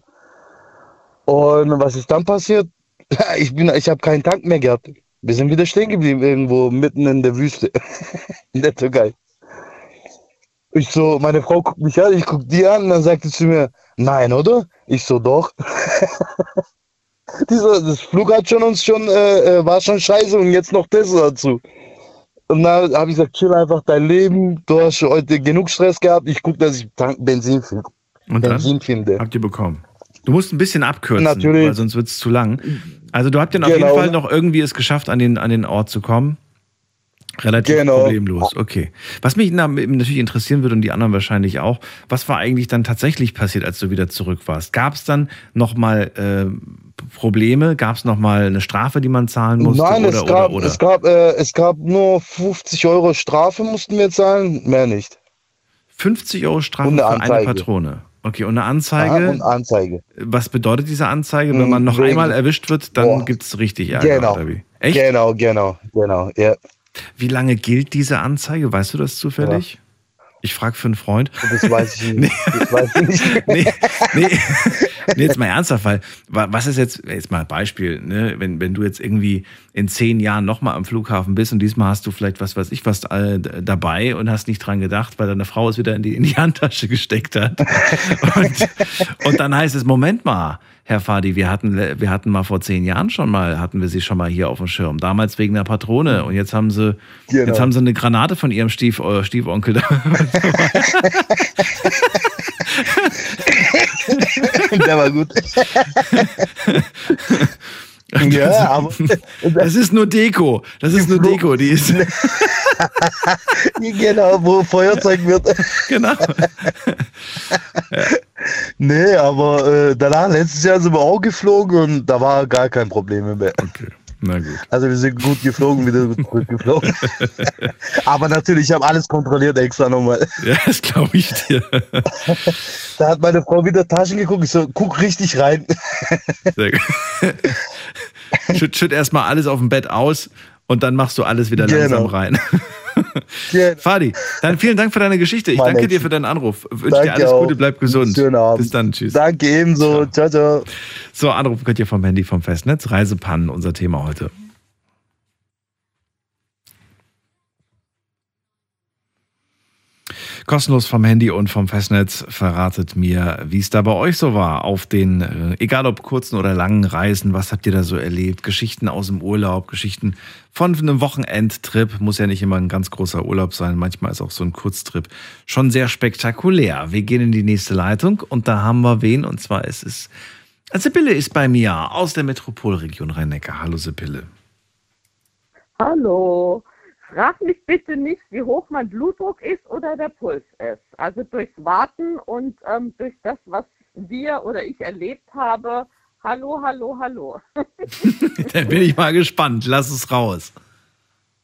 Und was ist dann passiert? Ich ich habe keinen Tank mehr gehabt. Wir sind wieder stehen geblieben, irgendwo mitten in der Wüste, in der Türkei. Ich so, meine Frau guckt mich an, ich guck die an, dann sagt sie zu mir, nein, oder? Ich so, doch. Dieser, das Flug hat schon uns schon, äh, äh, war schon scheiße und jetzt noch das dazu. Und dann habe ich gesagt, chill einfach dein Leben, du hast heute genug Stress gehabt, ich guck, dass ich Tank Benzin finde. Und Benzin finde. habt ihr bekommen. Du musst ein bisschen abkürzen, Natürlich. weil sonst wird es zu lang. Also du habt dann auf Genau. jeden Fall noch irgendwie es geschafft, an den, an den Ort zu kommen. Relativ Genau. problemlos, okay. Was mich na- natürlich interessieren würde und die anderen wahrscheinlich auch, was war eigentlich dann tatsächlich passiert, als du wieder zurück warst? Gab es dann nochmal äh, Probleme? Gab es nochmal eine Strafe, die man zahlen musste? Nein, oder, es gab, oder, oder? Es, gab, äh, es gab nur 50 Euro Strafe mussten wir zahlen, mehr nicht. 50 Euro Strafe Und für eine eine. Patrone. Okay, und eine Anzeige? Ja, und Anzeige. Was bedeutet diese Anzeige? Wenn man noch wegen- einmal erwischt wird, dann gibt es richtig Ärger, Genau. Echt? Genau, genau, genau, ja. Wie lange gilt diese Anzeige? Weißt du das zufällig? Ich frage für einen Freund. Das weiß ich nicht. Das weiß ich nicht. nee, nee, nee, jetzt mal ernsthaft, weil wa- was ist jetzt, jetzt mal ein Beispiel, ne? wenn, wenn du jetzt irgendwie in zehn Jahren nochmal am Flughafen bist und diesmal hast du vielleicht was weiß ich was äh, dabei und hast nicht dran gedacht, weil deine Frau es wieder in die, in die Handtasche gesteckt hat. Und, und dann heißt es, Moment mal, Herr Fadi, wir hatten, wir hatten mal vor zehn Jahren schon mal, hatten wir sie schon mal hier auf dem Schirm. Damals wegen der Patrone und jetzt haben sie, Genau. jetzt haben sie eine Granate von ihrem Stief, äh, Stiefonkel da. Der war gut. ja, aber Das ist nur Deko. Das ist nur Deko. Die ist. genau, wo Feuerzeug wird. genau. Nee, aber äh, danach, letztes Jahr sind wir auch geflogen und da war gar kein Problem mehr. Okay, na gut. Also wir sind gut geflogen, wieder zurückgeflogen. aber natürlich, ich habe alles kontrolliert extra nochmal. Ja, das glaube ich dir. Da hat meine Frau wieder Taschen geguckt. Ich so, guck richtig rein. Sehr gut. Schütt, schütt erstmal alles auf dem Bett aus und dann machst du alles wieder Genau. langsam rein. Fadi, dann vielen Dank für deine Geschichte. Ich Mein danke Ex. dir für deinen Anruf. Wünsche Danke dir alles auch. Gute, bleib gesund. Schönen Abend. Bis dann, tschüss. Danke ebenso. Ciao, ciao. So, anrufen könnt ihr vom Handy vom Festnetz. Reisepannen, unser Thema heute. Kostenlos vom Handy und vom Festnetz verratet mir, wie es da bei euch so war auf den, äh, egal ob kurzen oder langen Reisen, was habt ihr da so erlebt? Geschichten aus dem Urlaub, Geschichten von einem Wochenendtrip, muss ja nicht immer ein ganz großer Urlaub sein, manchmal ist auch so ein Kurztrip schon sehr spektakulär. Wir gehen in die nächste Leitung und da haben wir wen und zwar ist es, Sibylle ist bei mir aus der Metropolregion Rhein-Neckar. Hallo Sibylle. Hallo. Frag mich bitte nicht, wie hoch mein Blutdruck ist oder der Puls ist. Also durchs Warten und ähm, durch das, was wir oder ich erlebt habe. Hallo, hallo, hallo. Dann bin ich mal gespannt. Lass es raus.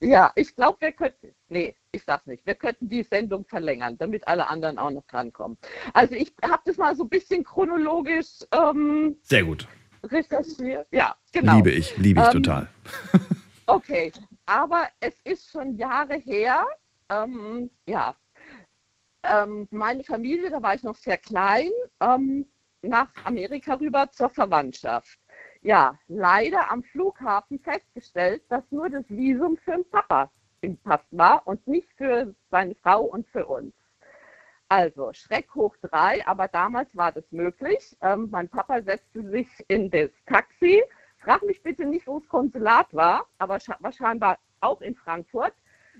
ja, ich glaube, wir könnten. Nee, ich sag's nicht. Wir könnten die Sendung verlängern, damit alle anderen auch noch drankommen. Also ich habe das mal so ein bisschen chronologisch ähm, Sehr gut. recherchiert. Ja, genau. Liebe ich, liebe ich Ähm, total. Okay, aber es ist schon Jahre her. Ähm, ja, ähm, meine Familie, da war ich noch sehr klein, ähm, nach Amerika rüber zur Verwandtschaft. Ja, leider am Flughafen festgestellt, dass nur das Visum für den Papa im Pass war und nicht für seine Frau und für uns. Also Schreck hoch drei, aber damals war das möglich. Ähm, mein Papa setzte sich in das Taxi. Frag mich bitte nicht, wo das Konsulat war, aber wahrscheinlich auch in Frankfurt,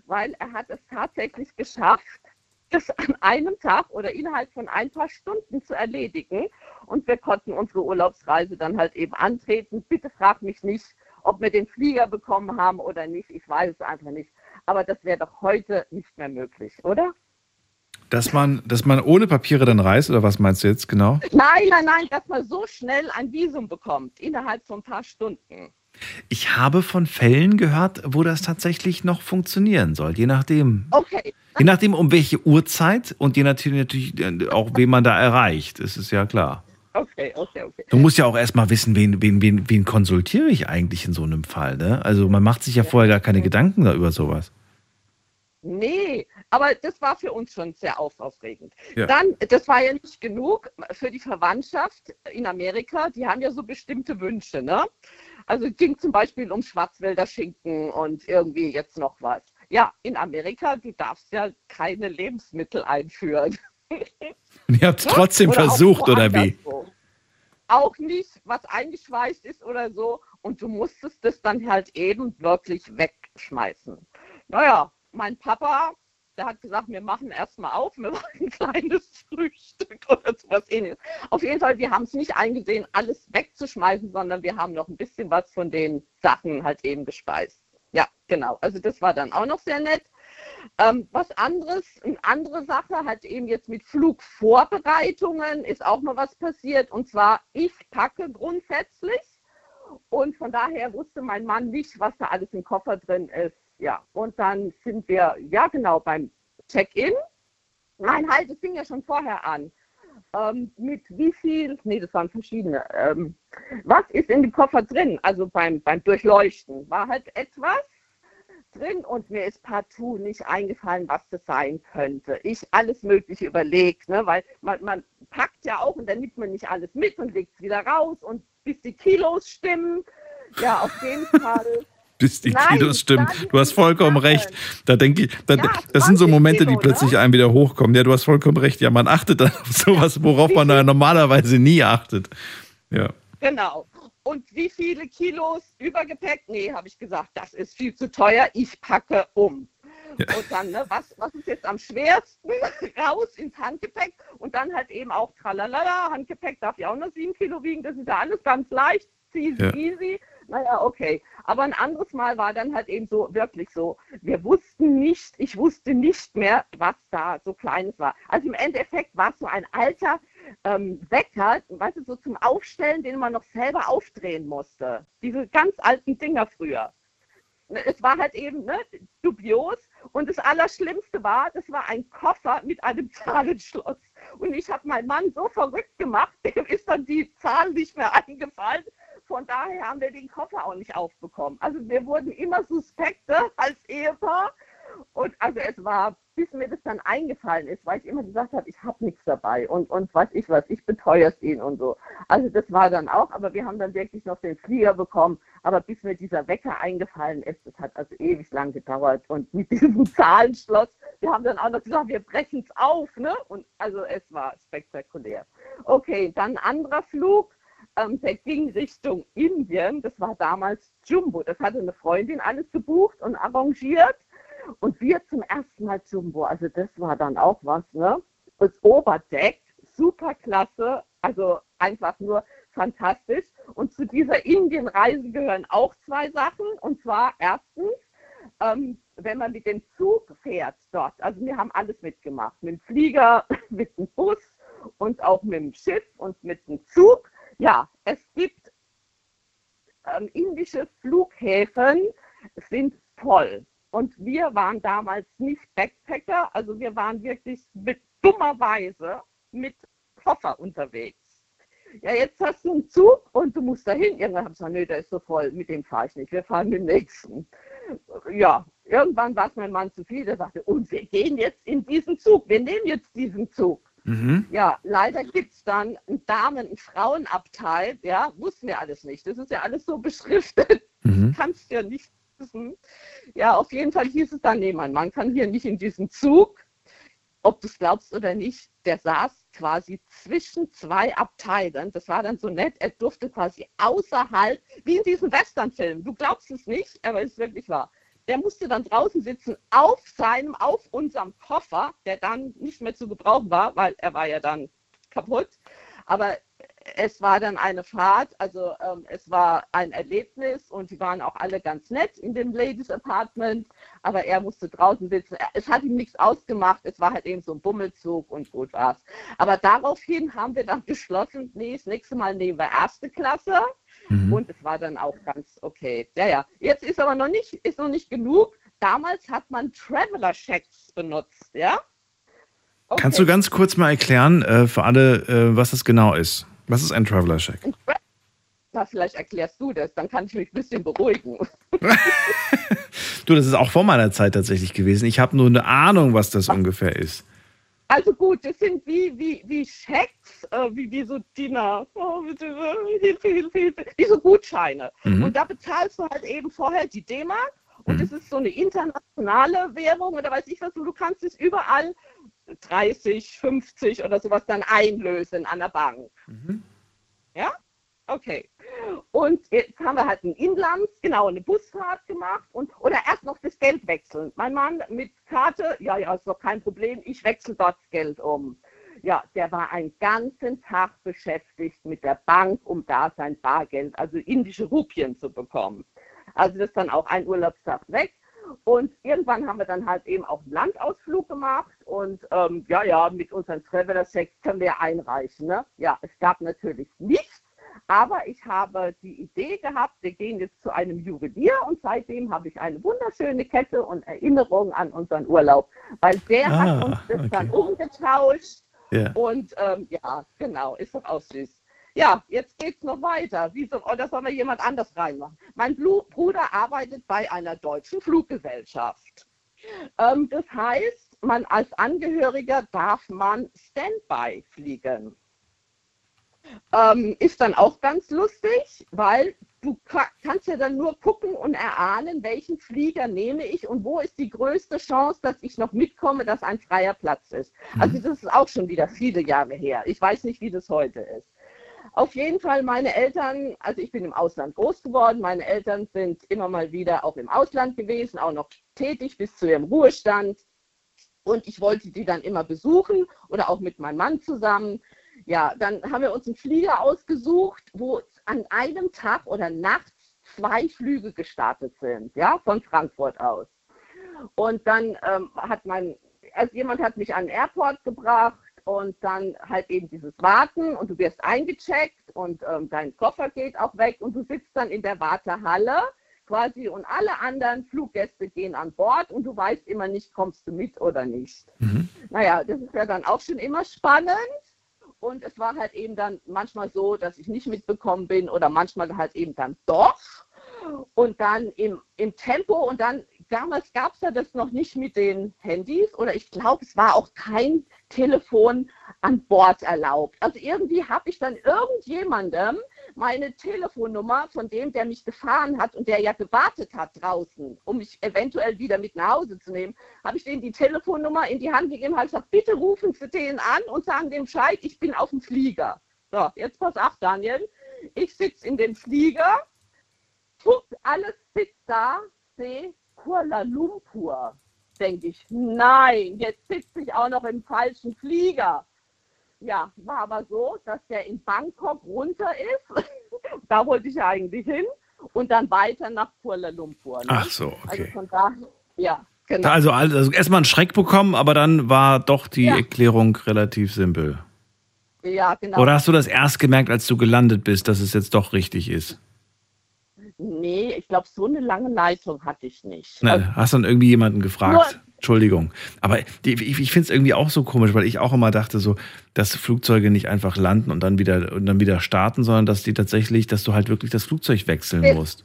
weil er hat es tatsächlich geschafft, das an einem Tag oder innerhalb von ein paar Stunden zu erledigen. Und wir konnten unsere Urlaubsreise dann halt eben antreten. Bitte frag mich nicht, ob wir den Flieger bekommen haben oder nicht. Ich weiß es einfach nicht. Aber das wäre doch heute nicht mehr möglich, oder? Dass man, dass man ohne Papiere dann reist, oder was meinst du jetzt genau? Nein, nein, nein, dass man so schnell ein Visum bekommt, innerhalb von ein paar Stunden. Ich habe von Fällen gehört, wo das tatsächlich noch funktionieren soll, je nachdem. Okay. Je nachdem, um welche Uhrzeit und je nachdem natürlich äh, auch, wen man da erreicht. Das ist ja klar. Okay, okay, okay. Du musst ja auch erstmal wissen, wen, wen, wen, wen konsultiere ich eigentlich in so einem Fall. Ne? Also man macht sich ja vorher gar keine Gedanken da über sowas. Nee, aber das war für uns schon sehr auf- aufregend. Ja. Dann, das war ja nicht genug für die Verwandtschaft in Amerika. Die haben ja so bestimmte Wünsche, ne? Also es ging zum Beispiel um Schwarzwälder Schinken und irgendwie jetzt noch was. Ja, in Amerika, du darfst ja keine Lebensmittel einführen. Und ihr habt es trotzdem Oder versucht, oder wie? Auch nicht, was eingeschweißt ist oder so. Und du musstest es dann halt eben wirklich wegschmeißen. Naja, mein Papa, der hat gesagt, wir machen erstmal auf, wir machen ein kleines Frühstück oder sowas ähnliches. Auf jeden Fall, wir haben es nicht eingesehen, alles wegzuschmeißen, sondern wir haben noch ein bisschen was von den Sachen halt eben gespeist. Ja, genau. Also das war dann auch noch sehr nett. Ähm, was anderes, eine andere Sache hat eben jetzt mit Flugvorbereitungen ist auch mal was passiert. Und zwar, ich packe grundsätzlich und von daher wusste mein Mann nicht, was da alles im Koffer drin ist. Ja, und dann sind wir, ja genau, beim Check-in. Nein, halt, es fing ja schon vorher an. Ähm, mit wie viel, nee, das waren verschiedene. Ähm, was ist in dem Koffer drin? Also beim, beim Durchleuchten war halt etwas drin und mir ist partout nicht eingefallen, was das sein könnte. Ich alles Mögliche überlegt, ne? weil man, man packt ja auch und dann nimmt man nicht alles mit und legt es wieder raus und bis die Kilos stimmen. Ja, auf jeden Fall. Bis die Nein, Kilos stimmen. Du hast vollkommen recht. Da denke ich, da, Ja, das sind so 20 Momente, die Kilo, plötzlich ne? einem wieder hochkommen. Ja, du hast vollkommen recht. Ja, man achtet dann auf sowas, worauf man da normalerweise nie achtet. Ja. Genau. Und wie viele Kilos Übergepäck? Nee, habe ich gesagt, das ist viel zu teuer. Ich packe um. Und dann, ne, was, was ist jetzt am schwersten? Raus ins Handgepäck und dann halt eben auch tralalala. Handgepäck darf ja auch nur sieben Kilo wiegen. Das ist ja alles ganz leicht, easy, Ja. easy. Naja, okay. Aber ein anderes Mal war dann halt eben so, wirklich so, wir wussten nicht, ich wusste nicht mehr, was da so Kleines war. Also im Endeffekt war es so ein alter ähm, Wecker, weißt du, so zum Aufstellen, den man noch selber aufdrehen musste. Diese ganz alten Dinger früher. Es war halt eben ne, dubios und das Allerschlimmste war, das war ein Koffer mit einem Zahlenschloss. Und ich habe meinen Mann so verrückt gemacht, dem ist dann die Zahl nicht mehr eingefallen. Von daher haben wir den Koffer auch nicht aufbekommen. Also wir wurden immer suspekte als Ehepaar. Und also es war bis mir das dann eingefallen ist, weil ich immer gesagt habe, ich habe nichts dabei und, und weiß ich was, ich beteuer's ihn und so. Also das war dann auch, aber wir haben dann wirklich noch den Flieger bekommen. Aber bis mir dieser Wecker eingefallen ist, das hat also ewig lang gedauert. Und mit diesem Zahlenschloss, wir haben dann auch noch gesagt, wir brechen es auf, ne? Und also es war spektakulär. Okay, dann ein anderer Flug ähm, der ging Richtung Indien. Das war damals Jumbo. Das hatte eine Freundin alles gebucht und arrangiert. Und wir zum ersten Mal Jumbo. Also das war dann auch was, ne? Das Oberdeck, super klasse. Also einfach nur fantastisch. Und zu dieser Indienreise gehören auch zwei Sachen. Und zwar erstens, ähm, wenn man mit dem Zug fährt dort. Also wir haben alles mitgemacht. Mit dem Flieger, mit dem Bus und auch mit dem Schiff und mit dem Zug. Ja, es gibt ähm, indische Flughäfen, sind voll. Und wir waren damals nicht Backpacker, also wir waren wirklich mit dummerweise mit Koffer unterwegs. Ja, jetzt hast du einen Zug und du musst dahin. Irgendwann habe ich gesagt, nö, der ist so voll, mit dem fahre ich nicht, wir fahren dem nächsten. Ja, irgendwann war es mein Mann zu viel, der sagte, und wir gehen jetzt in diesen Zug, wir nehmen jetzt diesen Zug. Mhm. Ja, leider gibt es dann einen Damen- und Frauenabteil, ja, wussten wir alles nicht. Das ist ja alles so beschriftet. Mhm. Kannst ja nicht wissen. Ja, auf jeden Fall hieß es dann, nee, mein Mann kann hier nicht in diesen Zug. Ob du es glaubst oder nicht, der saß quasi zwischen zwei Abteilen. Das war dann so nett. Er durfte quasi außerhalb, wie in diesem Westernfilm. Du glaubst es nicht, aber es ist wirklich wahr der musste dann draußen sitzen auf seinem, auf unserem Koffer, der dann nicht mehr zu gebrauchen war, weil er war ja dann kaputt. Aber es war dann eine Fahrt, also ähm, es war ein Erlebnis und die waren auch alle ganz nett in dem Ladies Apartment, aber er musste draußen sitzen. Es hat ihm nichts ausgemacht, es war halt eben so ein Bummelzug und gut war's. Aber daraufhin haben wir dann beschlossen, nee, das nächste Mal nehmen wir erste Klasse Mhm. Und es war dann auch ganz okay. Ja, ja. Jetzt ist aber noch nicht, ist noch nicht genug. Damals hat man Traveler-Checks benutzt, ja? Okay. Kannst du ganz kurz mal erklären äh, für alle, äh, was das genau ist? Was ist ein Traveler-Check? Na, vielleicht erklärst du das, dann kann ich mich ein bisschen beruhigen. du, das ist auch vor meiner Zeit tatsächlich gewesen. Ich habe nur eine Ahnung, was das ungefähr ist. Also gut, das sind wie, wie, wie Schecks, äh, wie, wie so Dinner, oh, äh, Hilfe, Hilfe, Hilfe, wie so Gutscheine. Mhm. Und da bezahlst du halt eben vorher die D-Mark und mhm. das ist so eine internationale Währung oder weiß ich was, und du kannst es überall 30, 50 oder sowas dann einlösen an der Bank. Mhm. Ja? Okay. Und jetzt haben wir halt ein Inlands, genau, eine Busfahrt gemacht und oder erst noch das Geld wechseln. Mein Mann mit Karte, ja, ja, ist doch kein Problem, ich wechsle dort das Geld um. Ja, der war einen ganzen Tag beschäftigt mit der Bank, um da sein Bargeld, also indische Rupien zu bekommen. Also das ist dann auch ein Urlaubstag weg. Und irgendwann haben wir dann halt eben auch einen Landausflug gemacht und ähm, ja, ja, mit unseren Traveler Checks können wir einreichen. Ne? Ja, es gab natürlich nichts aber ich habe die Idee gehabt, wir gehen jetzt zu einem Juwelier und seitdem habe ich eine wunderschöne Kette und Erinnerung an unseren Urlaub, weil der ah, hat uns das okay. dann umgetauscht. Yeah. Und ähm, ja, genau, ist doch auch süß. Ja, jetzt geht es noch weiter. Wieso, oder soll wir jemand anders reinmachen? Mein Bruder arbeitet bei einer deutschen Fluggesellschaft. Ähm, das heißt, man als Angehöriger darf man Standby fliegen. Ähm, ist dann auch ganz lustig, weil du kannst ja dann nur gucken und erahnen, welchen Flieger nehme ich und wo ist die größte Chance, dass ich noch mitkomme, dass ein freier Platz ist. Mhm. Also das ist auch schon wieder viele Jahre her. Ich weiß nicht, wie das heute ist. Auf jeden Fall meine Eltern, also ich bin im Ausland groß geworden, meine Eltern sind immer mal wieder auch im Ausland gewesen, auch noch tätig bis zu ihrem Ruhestand. Und ich wollte die dann immer besuchen oder auch mit meinem Mann zusammen. Ja, dann haben wir uns einen Flieger ausgesucht, wo an einem Tag oder nachts zwei Flüge gestartet sind, ja, von Frankfurt aus. Und dann ähm, hat man, also jemand hat mich an den Airport gebracht und dann halt eben dieses Warten und du wirst eingecheckt und ähm, dein Koffer geht auch weg und du sitzt dann in der Wartehalle quasi und alle anderen Fluggäste gehen an Bord und du weißt immer nicht, kommst du mit oder nicht. Mhm. Naja, das ist ja dann auch schon immer spannend. Und es war halt eben dann manchmal so, dass ich nicht mitbekommen bin oder manchmal halt eben dann doch. Und dann im, im Tempo und dann damals gab es ja das noch nicht mit den Handys oder ich glaube, es war auch kein Telefon an Bord erlaubt. Also irgendwie habe ich dann irgendjemandem meine Telefonnummer von dem, der mich gefahren hat und der ja gewartet hat draußen, um mich eventuell wieder mit nach Hause zu nehmen, habe ich denen die Telefonnummer in die Hand gegeben, habe gesagt, bitte rufen Sie den an und sagen dem Bescheid, ich bin auf dem Flieger. So, jetzt pass auf, Daniel. Ich sitze in dem Flieger, guck, alles sitzt da, sehe Kuala Lumpur. Denke ich, nein, jetzt sitze ich auch noch im falschen Flieger. Ja, war aber so, dass der in Bangkok runter ist. da wollte ich ja eigentlich hin. Und dann weiter nach Kuala Lumpur. Ne? Ach so, Also okay. von daher, ja, genau. Also, also erstmal einen Schreck bekommen, aber dann war doch die Ja. Erklärung relativ simpel. ja, genau. Oder hast du das erst gemerkt, als du gelandet bist, dass es jetzt doch richtig ist? Nee, ich glaube, so eine lange Leitung hatte ich nicht. Na, hast dann irgendwie jemanden gefragt? Entschuldigung. Aber die, ich, ich finde es irgendwie auch so komisch, weil ich auch immer dachte, so, dass Flugzeuge nicht einfach landen und dann wieder und dann wieder starten, sondern dass die tatsächlich, dass du halt wirklich das Flugzeug wechseln Nee. musst.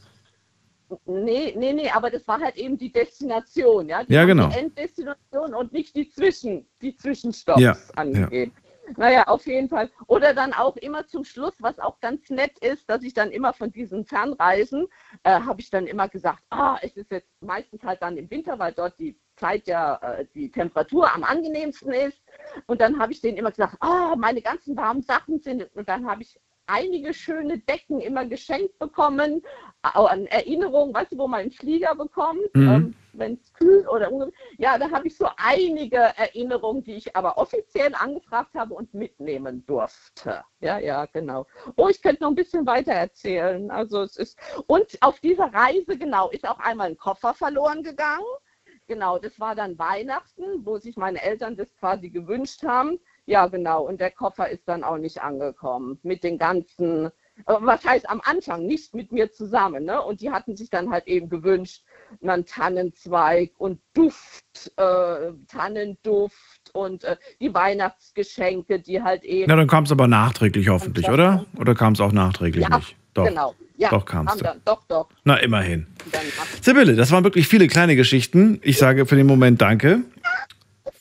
Nee, nee, nee, aber das war halt eben die Destination, ja. Die Ja, genau. Die Enddestination und nicht die Zwischen, die Zwischenstopps Ja, angegeben. Naja, auf jeden Fall. Oder dann auch immer zum Schluss, was auch ganz nett ist, dass ich dann immer von diesen Fernreisen, äh, habe ich dann immer gesagt, ah, es ist jetzt meistens halt dann im Winter, weil dort die Zeit ja, äh, die Temperatur am angenehmsten ist. Und dann habe ich denen immer gesagt, ah, meine ganzen warmen Sachen sind, und dann habe ich einige schöne Decken immer geschenkt bekommen, auch an Erinnerungen, weißt du, wo man einen Flieger bekommt, Mhm. ähm, wenn es kühl oder Ja, da habe ich so einige Erinnerungen, die ich aber offiziell angefragt habe und mitnehmen durfte. Ja, ja, genau. Oh, ich könnte noch ein bisschen weiter erzählen. Also es ist und auf dieser Reise genau ist auch einmal ein Koffer verloren gegangen. Genau, das war dann Weihnachten, wo sich meine Eltern das quasi gewünscht haben. Ja, genau. Und der Koffer ist dann auch nicht angekommen mit den ganzen, äh, was heißt am Anfang, nicht mit mir zusammen. Ne? Und die hatten sich dann halt eben gewünscht, einen Tannenzweig und Duft, äh, Tannenduft und äh, die Weihnachtsgeschenke, die halt eben. Na, dann kam es aber nachträglich hoffentlich, oder? Oder kam es auch nachträglich ja, nicht? Doch. genau. Ja, Doch kam's haben dann. dann, doch, doch. Na, immerhin. Sibylle, das waren wirklich viele kleine Geschichten. Ich sage für den Moment Danke.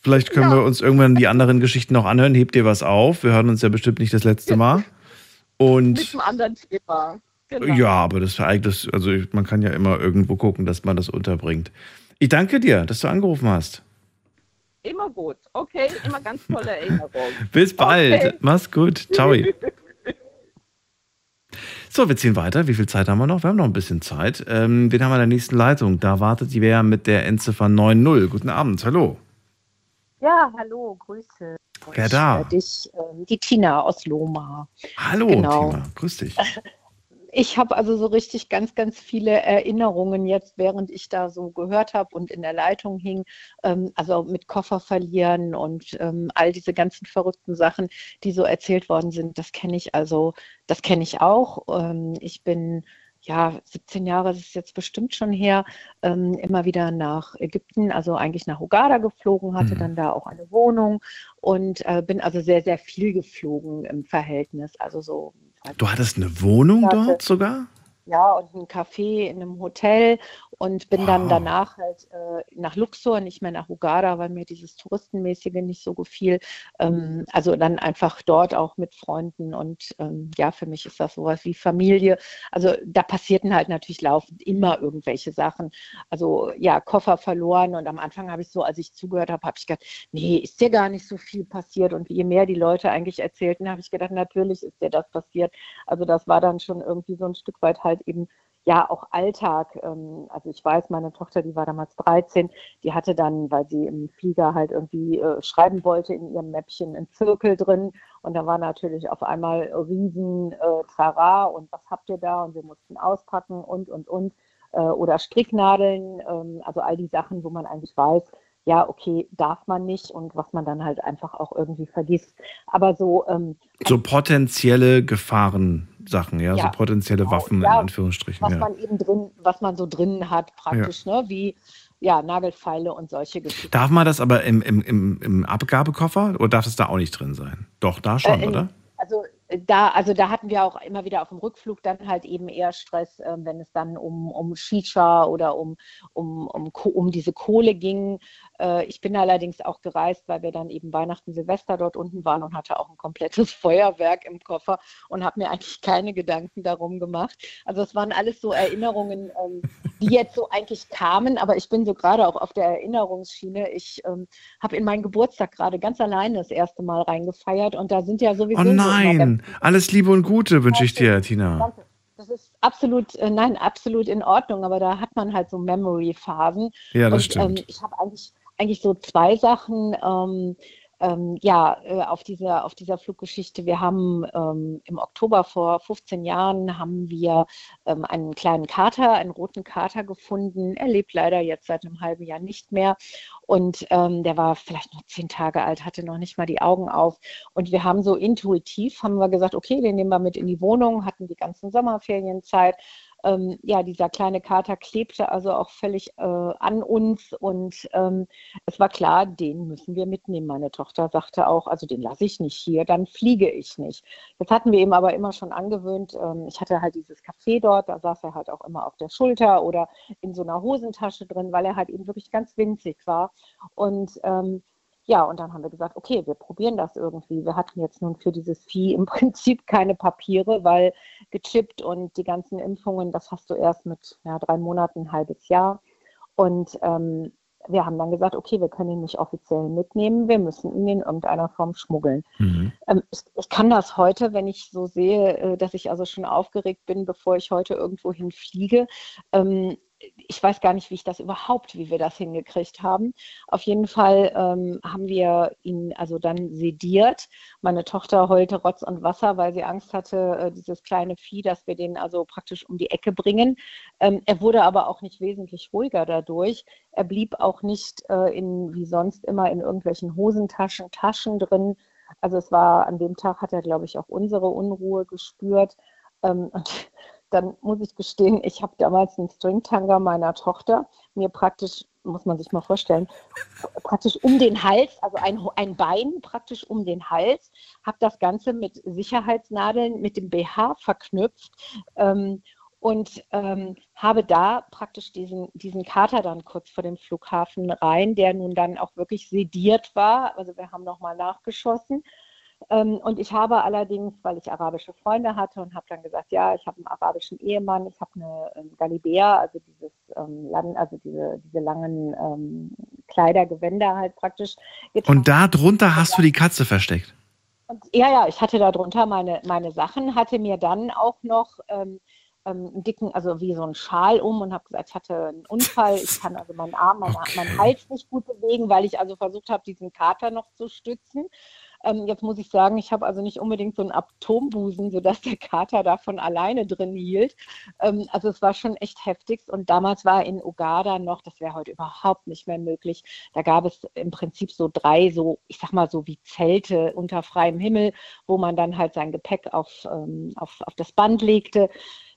Vielleicht können wir uns irgendwann die anderen Geschichten noch anhören. Hebt dir was auf. Wir hören uns ja bestimmt nicht das letzte Mal. mit Und einem anderen Thema. Genau. ja, aber das das, also man kann ja immer irgendwo gucken, dass man das unterbringt. Ich danke dir, dass du angerufen hast. Immer gut. Okay, immer ganz tolle Erinnerung. Bis bald. Okay. Mach's gut. Ciao. So, wir ziehen weiter. Wie viel Zeit haben wir noch? Wir haben noch ein bisschen Zeit. Ähm, wen haben wir in der nächsten Leitung? Da wartet die Wer mit der Endziffer 90. Guten Abend. Hallo. Ja, hallo, Grüße. Wer da? Ich, äh, dich, ähm, die Tina aus Loma. Hallo, Genau. Tima. Grüß dich. Ich habe also so richtig ganz, ganz viele Erinnerungen jetzt, während ich da so gehört habe und in der Leitung hing. Ähm, also mit Koffer verlieren und ähm, all diese ganzen verrückten Sachen, die so erzählt worden sind, das kenne ich also, das kenne ich auch. Ähm, ich bin ja, 17 Jahre ist es jetzt bestimmt schon her, ähm, immer wieder nach Ägypten, also eigentlich nach Hurghada geflogen, hatte Mhm. dann da auch eine Wohnung und äh, bin also sehr, sehr viel geflogen im Verhältnis. Also so Du hattest eine Wohnung dort sogar? Ja, und ein Café in einem Hotel und bin dann danach halt äh, nach Luxor, nicht mehr nach Hurghada, weil mir dieses Touristenmäßige nicht so gefiel. Ähm, also dann einfach dort auch mit Freunden und ähm, ja, für mich ist das sowas wie Familie. Also da passierten halt natürlich laufend immer irgendwelche Sachen. Also ja, Koffer verloren und am Anfang habe ich so, als ich zugehört habe, habe ich gedacht, nee, ist dir gar nicht so viel passiert und je mehr die Leute eigentlich erzählten, habe ich gedacht, natürlich ist dir das passiert. Also das war dann schon irgendwie so ein Stück weit halt eben ja auch Alltag. Ähm, Also ich weiß, meine Tochter, die war damals 13, die hatte dann, weil sie im Flieger halt irgendwie äh, schreiben wollte, in ihrem Mäppchen einen Zirkel drin und da war natürlich auf einmal riesen äh, Trara und was habt ihr da und wir mussten auspacken und und und äh, oder Stricknadeln, ähm, also all die Sachen, wo man eigentlich weiß, ja, okay, darf man nicht und was man dann halt einfach auch irgendwie vergisst. Aber so, ähm, So potenzielle Gefahrensachen, ja, Ja, so potenzielle Waffen in ja, Anführungsstrichen. was Ja. man eben drin, was man so drin hat, praktisch, ne? Wie ja, Nagelfeile und solche Geschichten. Darf man das aber im, im, im, im Abgabekoffer oder darf es da auch nicht drin sein? Doch, da schon, Äh, in- oder? Also da, also da hatten wir auch immer wieder auf dem Rückflug dann halt eben eher Stress, äh, wenn es dann um, um Shisha oder um, um, um, um diese Kohle ging. Äh, ich bin allerdings auch gereist, weil wir dann eben Weihnachten, Silvester dort unten waren und hatte auch ein komplettes Feuerwerk im Koffer und habe mir eigentlich keine Gedanken darum gemacht. Also es waren alles so Erinnerungen, ähm, die jetzt so eigentlich kamen, aber ich bin so gerade auch auf der Erinnerungsschiene. Ich ähm, habe in meinen Geburtstag gerade ganz alleine das erste Mal reingefeiert und da sind ja sowieso. Oh nein, alles Liebe und Gute wünsche ich dir, Tina. Das ist absolut, äh, nein, absolut in Ordnung, aber da hat man halt so Memory-Phasen. Ja, das und, stimmt. Ähm, ich habe eigentlich, eigentlich so zwei Sachen. Ähm, ähm, ja, äh, auf dieser, auf dieser Fluggeschichte. Wir haben ähm, im Oktober vor 15 Jahren haben wir ähm, einen kleinen Kater, einen roten Kater gefunden. Er lebt leider jetzt seit einem halben Jahr nicht mehr. Und ähm, der war vielleicht noch zehn Tage alt, hatte noch nicht mal die Augen auf. Und wir haben so intuitiv, haben wir gesagt, okay, den nehmen wir mit in die Wohnung, hatten die ganzen Sommerferienzeit ähm, ja, dieser kleine Kater klebte also auch völlig äh, an uns und ähm, es war klar, den müssen wir mitnehmen. Meine Tochter sagte auch, also den lasse ich nicht hier, dann fliege ich nicht. Jetzt hatten wir ihm aber immer schon angewöhnt, ähm, ich hatte halt dieses Café dort, da saß er halt auch immer auf der Schulter oder in so einer Hosentasche drin, weil er halt eben wirklich ganz winzig war. Und ähm, ja, und dann haben wir gesagt, okay, wir probieren das irgendwie. Wir hatten jetzt nun für dieses Vieh im Prinzip keine Papiere, weil gechippt und die ganzen Impfungen, das hast du erst mit ja, drei Monaten, ein halbes Jahr. Und ähm, wir haben dann gesagt, okay, wir können ihn nicht offiziell mitnehmen, wir müssen ihn in irgendeiner Form schmuggeln. Mhm. Ähm, ich, ich, kann das heute, wenn ich so sehe, äh, dass ich also schon aufgeregt bin, bevor ich heute irgendwo hinfliege. Ähm, ich weiß gar nicht, wie ich das überhaupt, wie wir das hingekriegt haben. Auf jeden Fall ähm, haben wir ihn also dann sediert. Meine Tochter heulte Rotz und Wasser, weil sie Angst hatte, äh, dieses kleine Vieh, dass wir den also praktisch um die Ecke bringen. Ähm, er wurde aber auch nicht wesentlich ruhiger dadurch. Er blieb auch nicht äh, in, wie sonst immer in irgendwelchen Hosentaschen, Taschen drin. Also es war, an dem Tag hat er, glaube ich, auch unsere Unruhe gespürt. Ähm, und dann muss ich gestehen, ich habe damals einen Stringtanger meiner Tochter mir praktisch, muss man sich mal vorstellen, praktisch um den Hals, also ein, ein Bein praktisch um den Hals, habe das Ganze mit Sicherheitsnadeln mit dem BH verknüpft ähm, und ähm, habe da praktisch diesen, diesen Kater dann kurz vor dem Flughafen rein, der nun dann auch wirklich sediert war. Also wir haben nochmal nachgeschossen und ich habe allerdings, weil ich arabische Freunde hatte und habe dann gesagt, ja, ich habe einen arabischen Ehemann, ich habe eine ähm, Galibea, also dieses ähm, Land, also diese, diese langen ähm, Kleidergewänder halt praktisch. Getragen. Und da drunter hast du die Katze versteckt. Und, ja, ja, ich hatte da drunter meine, meine Sachen, hatte mir dann auch noch ähm, ähm, einen dicken, also wie so einen Schal um und habe gesagt, ich hatte einen Unfall, ich kann also meinen Arm, meinen, Okay. meinen Hals nicht gut bewegen, weil ich also versucht habe, diesen Kater noch zu stützen. Ähm, jetzt muss ich sagen, ich habe also nicht unbedingt so einen Atombusen, sodass der Kater da von alleine drin hielt. Ähm, also es war schon echt heftig. Und damals war in Uganda noch, das wäre heute überhaupt nicht mehr möglich, da gab es im Prinzip so drei, so ich sag mal so wie Zelte unter freiem Himmel, wo man dann halt sein Gepäck auf, ähm, auf, auf das Band legte.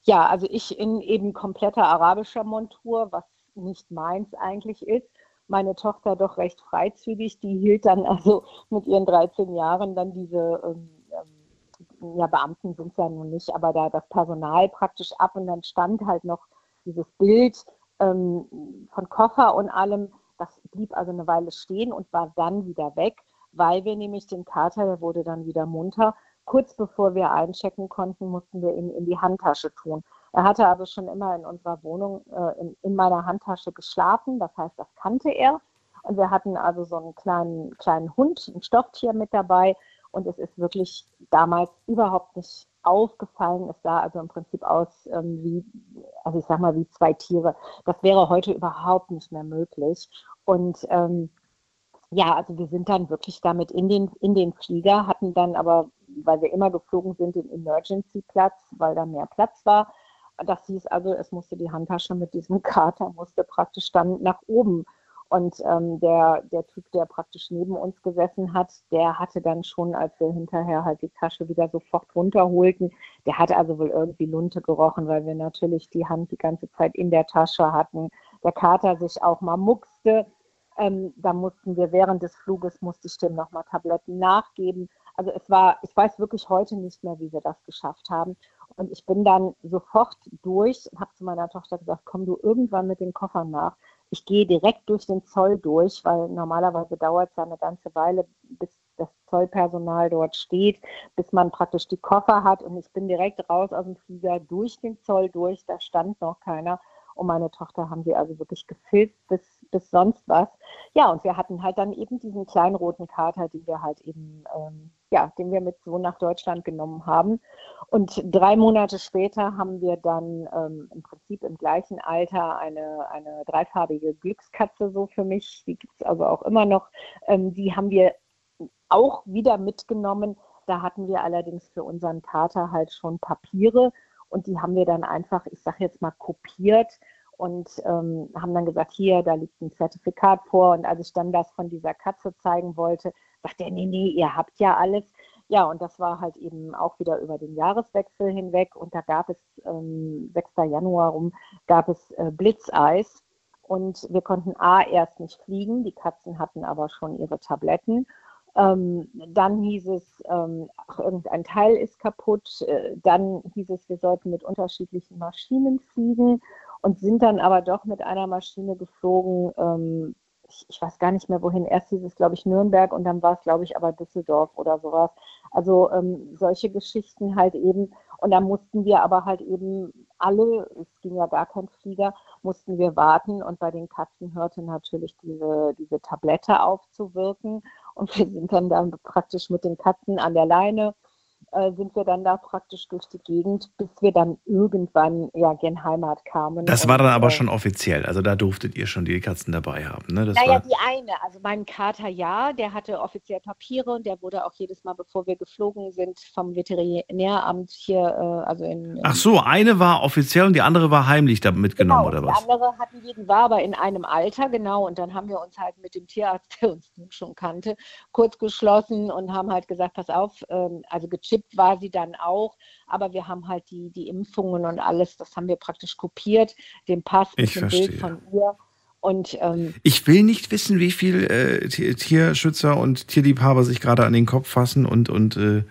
Ja, also ich in eben kompletter arabischer Montur, was nicht meins eigentlich ist meine Tochter doch recht freizügig. Die hielt dann also mit ihren 13 Jahren dann diese, ähm, ähm, ja, Beamten sind es ja nun nicht, aber da das Personal praktisch ab und dann stand halt noch dieses Bild ähm, von Koffer und allem. Das blieb also eine Weile stehen und war dann wieder weg, weil wir nämlich den Kater, der wurde dann wieder munter. Kurz bevor wir einchecken konnten, mussten wir ihn in die Handtasche tun. Er hatte aber schon immer in unserer Wohnung äh, in, in, meiner Handtasche geschlafen, das heißt, das kannte er. Und wir hatten also so einen kleinen, kleinen Hund, ein Stofftier mit dabei. Und es ist wirklich damals überhaupt nicht aufgefallen. Es sah also im Prinzip aus ähm, wie, also ich sag mal, wie zwei Tiere. Das wäre heute überhaupt nicht mehr möglich. Und ähm, ja, also wir sind dann wirklich damit in den, in den Flieger, hatten dann aber, weil wir immer geflogen sind, den Emergency-Platz, weil da mehr Platz war. Das hieß also, es musste die Handtasche mit diesem Kater, musste praktisch dann nach oben. Und ähm, der, der Typ, der praktisch neben uns gesessen hat, der hatte dann schon, als wir hinterher halt die Tasche wieder sofort runterholten, der hat also wohl irgendwie Lunte gerochen, weil wir natürlich die Hand die ganze Zeit in der Tasche hatten. Der Kater sich auch mal muckste. Ähm, da mussten wir während des Fluges, musste ich dem nochmal Tabletten nachgeben. Also es war, ich weiß wirklich heute nicht mehr, wie wir das geschafft haben. Und ich bin dann sofort durch und habe zu meiner Tochter gesagt, komm du irgendwann mit den Koffern nach. Ich gehe direkt durch den Zoll durch, weil normalerweise dauert es ja eine ganze Weile, bis das Zollpersonal dort steht, bis man praktisch die Koffer hat. Und ich bin direkt raus aus dem Flieger durch den Zoll durch, da stand noch keiner. Und meine Tochter haben sie also wirklich gefilzt bis, bis sonst was. Ja, und wir hatten halt dann eben diesen kleinen roten Kater, den wir halt eben, ähm, ja, den wir mit so nach Deutschland genommen haben. Und drei Monate später haben wir dann ähm, im Prinzip im gleichen Alter eine, eine dreifarbige Glückskatze so für mich. Die gibt es also auch immer noch. Ähm, die haben wir auch wieder mitgenommen. Da hatten wir allerdings für unseren Kater halt schon Papiere und die haben wir dann einfach, ich sage jetzt mal, kopiert und ähm, haben dann gesagt, hier, da liegt ein Zertifikat vor. Und als ich dann das von dieser Katze zeigen wollte, sagte er, nee, nee, ihr habt ja alles. Ja, und das war halt eben auch wieder über den Jahreswechsel hinweg. Und da gab es, ähm, 6. Januar rum, gab es äh, Blitzeis. Und wir konnten A erst nicht fliegen, die Katzen hatten aber schon ihre Tabletten. Ähm, dann hieß es, ähm, ach, irgendein Teil ist kaputt. Äh, dann hieß es, wir sollten mit unterschiedlichen Maschinen fliegen und sind dann aber doch mit einer Maschine geflogen. Ähm, ich, ich, weiß gar nicht mehr wohin. Erst hieß es, glaube ich, Nürnberg und dann war es, glaube ich, aber Düsseldorf oder sowas. Also ähm, solche Geschichten halt eben. Und da mussten wir aber halt eben alle, es ging ja gar kein Flieger, mussten wir warten. Und bei den Katzen hörte natürlich diese, diese Tablette aufzuwirken. Und wir sind dann, dann praktisch mit den Katzen an der Leine äh, sind wir dann da praktisch durch die Gegend, bis wir dann irgendwann ja gen Heimat kamen. Das war dann aber äh, schon offiziell, also da durftet ihr schon die Katzen dabei haben, ne? Das naja, war... die eine, also mein Kater ja, der hatte offiziell Papiere und der wurde auch jedes Mal, bevor wir geflogen sind, vom Veterinäramt hier, äh, also in, in Ach so, eine war offiziell und die andere war heimlich da mitgenommen genau, oder was? Die andere hatten jeden war aber in einem Alter, genau, und dann haben wir uns halt mit dem Tierarzt, der uns schon kannte, kurz geschlossen und haben halt gesagt, pass auf, ähm, also gechippt war sie dann auch, aber wir haben halt die, die Impfungen und alles, das haben wir praktisch kopiert, den Pass mit Ich dem verstehe. Bild von ihr. Und ähm, Ich will nicht wissen, wie viel äh, Tierschützer und Tierliebhaber sich gerade an den Kopf fassen und, und äh,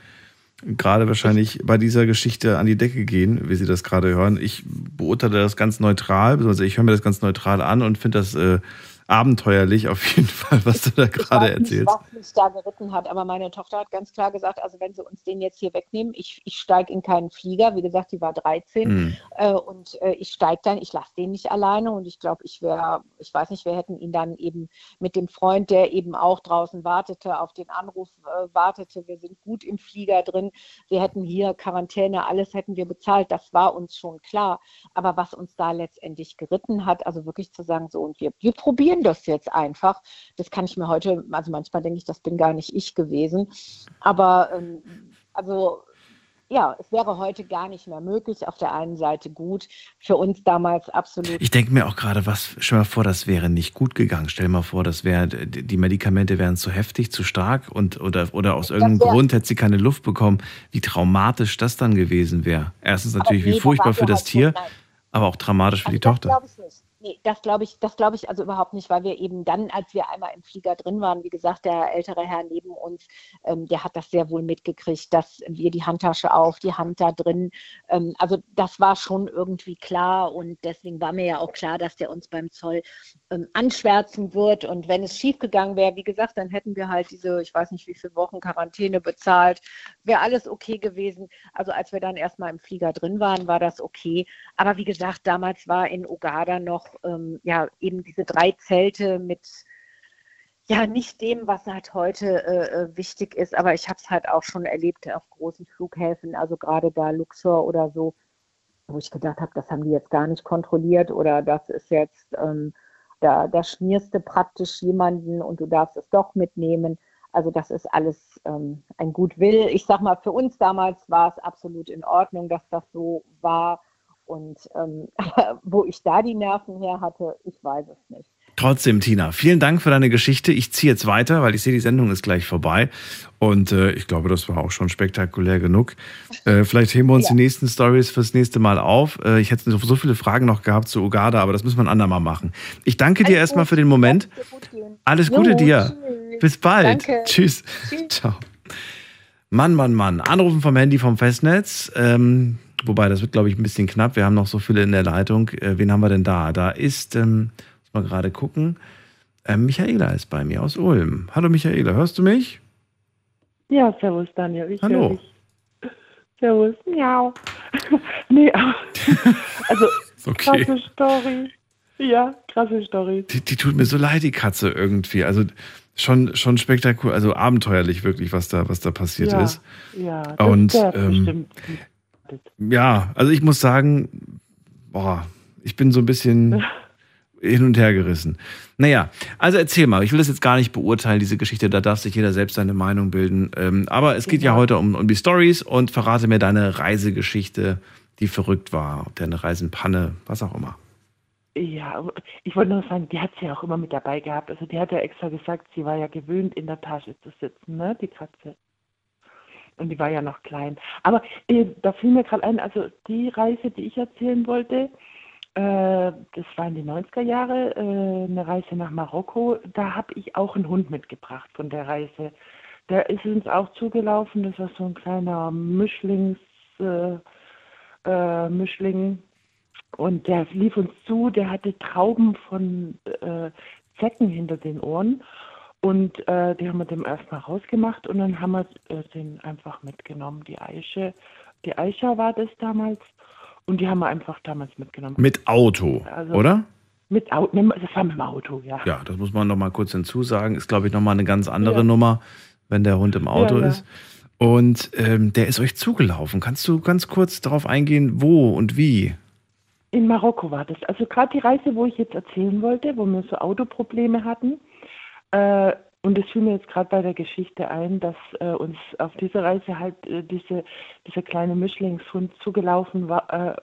gerade wahrscheinlich bei dieser Geschichte an die Decke gehen, wie Sie das gerade hören. Ich beurteile das ganz neutral, also ich höre mir das ganz neutral an und finde das äh, abenteuerlich auf jeden Fall, was du da gerade weiß nicht, erzählst. was mich da geritten hat, aber meine Tochter hat ganz klar gesagt, also wenn sie uns den jetzt hier wegnehmen, ich, ich steige in keinen Flieger, wie gesagt, die war 13 Hm. äh, und äh, ich steige dann, ich lasse den nicht alleine und ich glaube, ich wäre, ich weiß nicht, wir hätten ihn dann eben mit dem Freund, der eben auch draußen wartete, auf den Anruf äh, wartete, wir sind gut im Flieger drin, wir hätten hier Quarantäne, alles hätten wir bezahlt, das war uns schon klar, aber was uns da letztendlich geritten hat, also wirklich zu sagen, so und wir, wir probieren das jetzt einfach, das kann ich mir heute, also manchmal denke ich, das bin gar nicht ich gewesen, aber ähm, also ja, es wäre heute gar nicht mehr möglich. Auf der einen Seite gut, für uns damals absolut. Ich denke mir auch gerade, was, stell mal vor, das wäre nicht gut gegangen. Stell mal vor, das wäre, die Medikamente wären zu heftig, zu stark und oder, oder aus irgendeinem wär- Grund hätte sie keine Luft bekommen. Wie traumatisch das dann gewesen wäre. Erstens natürlich, wie furchtbar für das halt Tier, aber auch dramatisch für die das Tochter. glaube ich nicht. Nee, das glaube ich, das glaube ich also überhaupt nicht, weil wir eben dann, als wir einmal im Flieger drin waren, wie gesagt, der ältere Herr neben uns, ähm, der hat das sehr wohl mitgekriegt, dass wir die Handtasche auf, die Hand da drin. Ähm, also das war schon irgendwie klar und deswegen war mir ja auch klar, dass der uns beim Zoll ähm, anschwärzen wird. Und wenn es schiefgegangen wäre, wie gesagt, dann hätten wir halt diese, ich weiß nicht wie viele Wochen Quarantäne bezahlt, wäre alles okay gewesen. Also als wir dann erstmal im Flieger drin waren, war das okay. Aber wie gesagt, damals war in Uganda noch ähm, ja eben diese drei Zelte mit ja nicht dem, was halt heute äh, äh, wichtig ist. Aber ich habe es halt auch schon erlebt auf großen Flughäfen, also gerade da Luxor oder so, wo ich gedacht habe, das haben die jetzt gar nicht kontrolliert oder das ist jetzt, ähm, da, da schmierst du praktisch jemanden und du darfst es doch mitnehmen. Also das ist alles ähm, ein Gutwill. Ich sag mal, für uns damals war es absolut in Ordnung, dass das so war. Und ähm, wo ich da die Nerven her hatte, ich weiß es nicht. Trotzdem, Tina, vielen Dank für deine Geschichte. Ich ziehe jetzt weiter, weil ich sehe, die Sendung ist gleich vorbei. Und äh, ich glaube, das war auch schon spektakulär genug. Äh, vielleicht heben wir uns die nächsten Stories fürs nächste Mal auf. Äh, ich hätte so so viele Fragen noch gehabt zu Uganda, aber das müssen wir ein andermal machen. Ich danke dir erstmal für den Moment. Alles Gute Jo, dir. tschüss. Bis bald. Danke. Tschüss. Tschüss. Ciao. Mann, Mann, Mann. Anrufen vom Handy vom Festnetz. Ähm, wobei, das wird, glaube ich, ein bisschen knapp. Wir haben noch so viele in der Leitung. Äh, wen haben wir denn da? Da ist, ähm, muss mal gerade gucken. Ähm, Michaela ist bei mir aus Ulm. Hallo Michaela, hörst du mich? Ja, servus Daniel. Ich Hallo. höre dich. Servus. Miau. nee, also Okay. krasse Story. Ja, krasse Story. Die, die tut mir so leid, die Katze irgendwie. Also schon, schon spektakulär, also abenteuerlich wirklich, was da, was da passiert ja, ist. Ja, das Und, ähm, bestimmt. Ja, also ich muss sagen, boah, ich bin so ein bisschen hin und her gerissen. Naja, also erzähl mal, ich will das jetzt gar nicht beurteilen, diese Geschichte, da darf sich jeder selbst seine Meinung bilden. Ähm, aber es geht ja Genau. heute um, um die Stories und verrate mir deine Reisegeschichte, die verrückt war, ob deine Reisenpanne, was auch immer. Ja, ich wollte nur sagen, die hat sie auch immer mit dabei gehabt. Also die hat ja extra gesagt, sie war ja gewöhnt, in der Tasche zu sitzen, ne, die Katze. Und die war ja noch klein. Aber äh, da fiel mir gerade ein, also die Reise, die ich erzählen wollte, äh, das waren die 90er Jahre, äh, eine Reise nach Marokko. Da habe ich auch einen Hund mitgebracht von der Reise. Der ist uns auch zugelaufen. Das war so ein kleiner Mischlings, äh, äh, Mischling. Und der lief uns zu, der hatte Trauben von äh, Zecken hinter den Ohren. Und äh, die haben wir dem erstmal rausgemacht und dann haben wir äh, den einfach mitgenommen. Die Eiche, die Aisha war das damals. Und die haben wir einfach damals mitgenommen. Mit Auto, Also- oder? Mit Auto, das war mit dem Auto, ja. Ja, das muss man noch mal kurz hinzusagen. Ist, glaube ich, noch mal eine ganz andere Ja. Nummer, wenn der Hund im Auto Ja, ja. ist. Und ähm, der ist euch zugelaufen. Kannst du ganz kurz darauf eingehen, wo und wie? In Marokko war das. Also gerade die Reise, wo ich jetzt erzählen wollte, wo wir so Autoprobleme hatten. Äh, und es fiel mir jetzt gerade bei der Geschichte ein, dass äh, uns auf dieser Reise halt äh, diese, dieser kleine Mischlingshund zugelaufen war. Äh,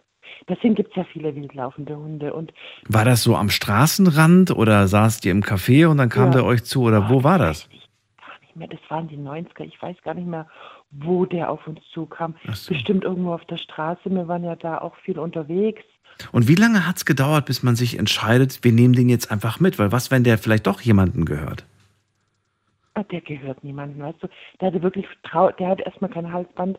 deswegen gibt es ja viele wildlaufende Hunde. Und War das so am Straßenrand oder saßt ihr im Café und dann kam Ja. der euch zu oder wo war das? nicht mehr, das waren die 90er, ich weiß gar nicht mehr, wo der auf uns zukam. Bestimmt irgendwo auf der Straße. Wir waren ja da auch viel unterwegs. Und wie lange hat es gedauert, bis man sich entscheidet, wir nehmen den jetzt einfach mit? Weil was, wenn der vielleicht doch jemanden gehört? Ah, Der gehört niemandem, weißt du. Der hatte wirklich, Trau der hatte erstmal kein Halsband,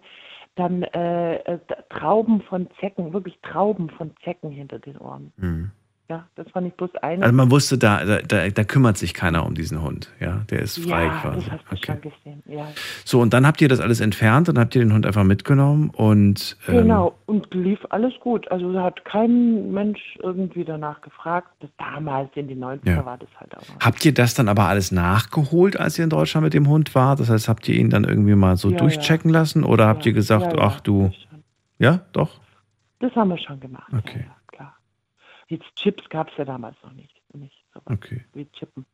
dann äh, äh, Trauben von Zecken, wirklich Trauben von Zecken hinter den Ohren. Mhm. Ja, das war nicht bloß eine. Also man wusste, da, da, da, kümmert sich keiner um diesen Hund. Ja, der ist frei ja, quasi. das hast du schon gesehen. Ja. So, und dann habt ihr das alles entfernt und habt ihr den Hund einfach mitgenommen und ähm, Genau, und lief alles gut. Also da hat kein Mensch irgendwie danach gefragt. Das damals in den 90er Ja. war das halt auch. Habt ihr das dann aber alles nachgeholt, als ihr in Deutschland mit dem Hund wart? Das heißt, habt ihr ihn dann irgendwie mal so Ja, durchchecken lassen oder habt ihr gesagt, ach du, ja, doch? Das haben wir schon gemacht. Okay. Ja. Jetzt Chips gab es ja damals noch nicht. nicht sowas Okay. Wie Chippen.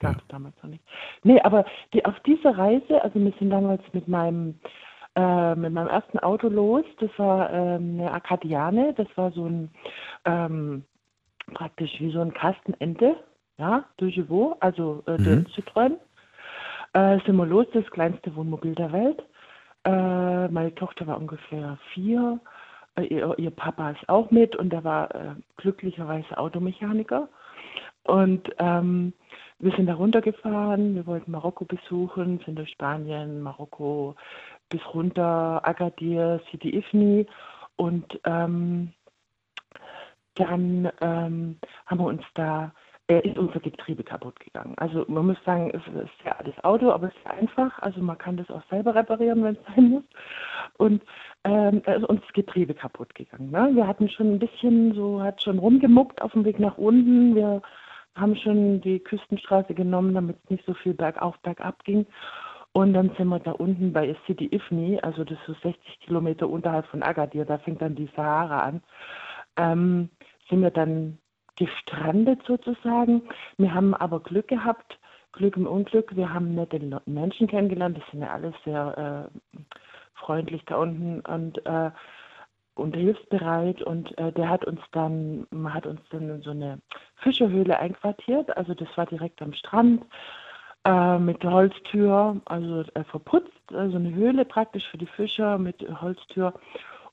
Gab es damals noch nicht. Nee, aber die, auf dieser Reise, also wir sind damals mit meinem, äh, mit meinem ersten Auto los. Das war ähm, eine Akadiane. Das war so ein, ähm, praktisch wie so ein Kastenente. Ja, Durchevo, also äh, der Mhm. Citroën. Äh, sind wir los, das kleinste Wohnmobil der Welt. Äh, meine Tochter war ungefähr vier. Äh, ihr, ihr Papa ist auch mit und der war äh, glücklicherweise Automechaniker. Und ähm, wir sind da runtergefahren, wir wollten Marokko besuchen, sind durch Spanien, Marokko bis runter, Agadir, Sidi Ifni. Und ähm, dann ähm, haben wir uns da, äh, ist unser Getriebe kaputt gegangen. Also man muss sagen, es ist ja alles Auto, aber es ist einfach. Also man kann das auch selber reparieren, wenn es sein muss. Und ähm, da ist uns das Getriebe kaputt gegangen. Ne? Wir hatten schon ein bisschen so, hat schon rumgemuckt auf dem Weg nach unten. Wir haben schon die Küstenstraße genommen, damit es nicht so viel bergauf, bergab ging. Und dann sind wir da unten bei Sidi Ifni, also das ist so 60 Kilometer unterhalb von Agadir, da fängt dann die Sahara an, ähm, sind wir dann gestrandet sozusagen. Wir haben aber Glück gehabt, Glück im Unglück. Wir haben nette Menschen kennengelernt, das sind ja alles sehr äh, freundlich da unten und, äh, und hilfsbereit. Und äh, der hat uns dann, hat uns dann in so eine Fischerhöhle einquartiert, also das war direkt am Strand äh, mit Holztür, also äh, verputzt, also eine Höhle praktisch für die Fischer mit Holztür.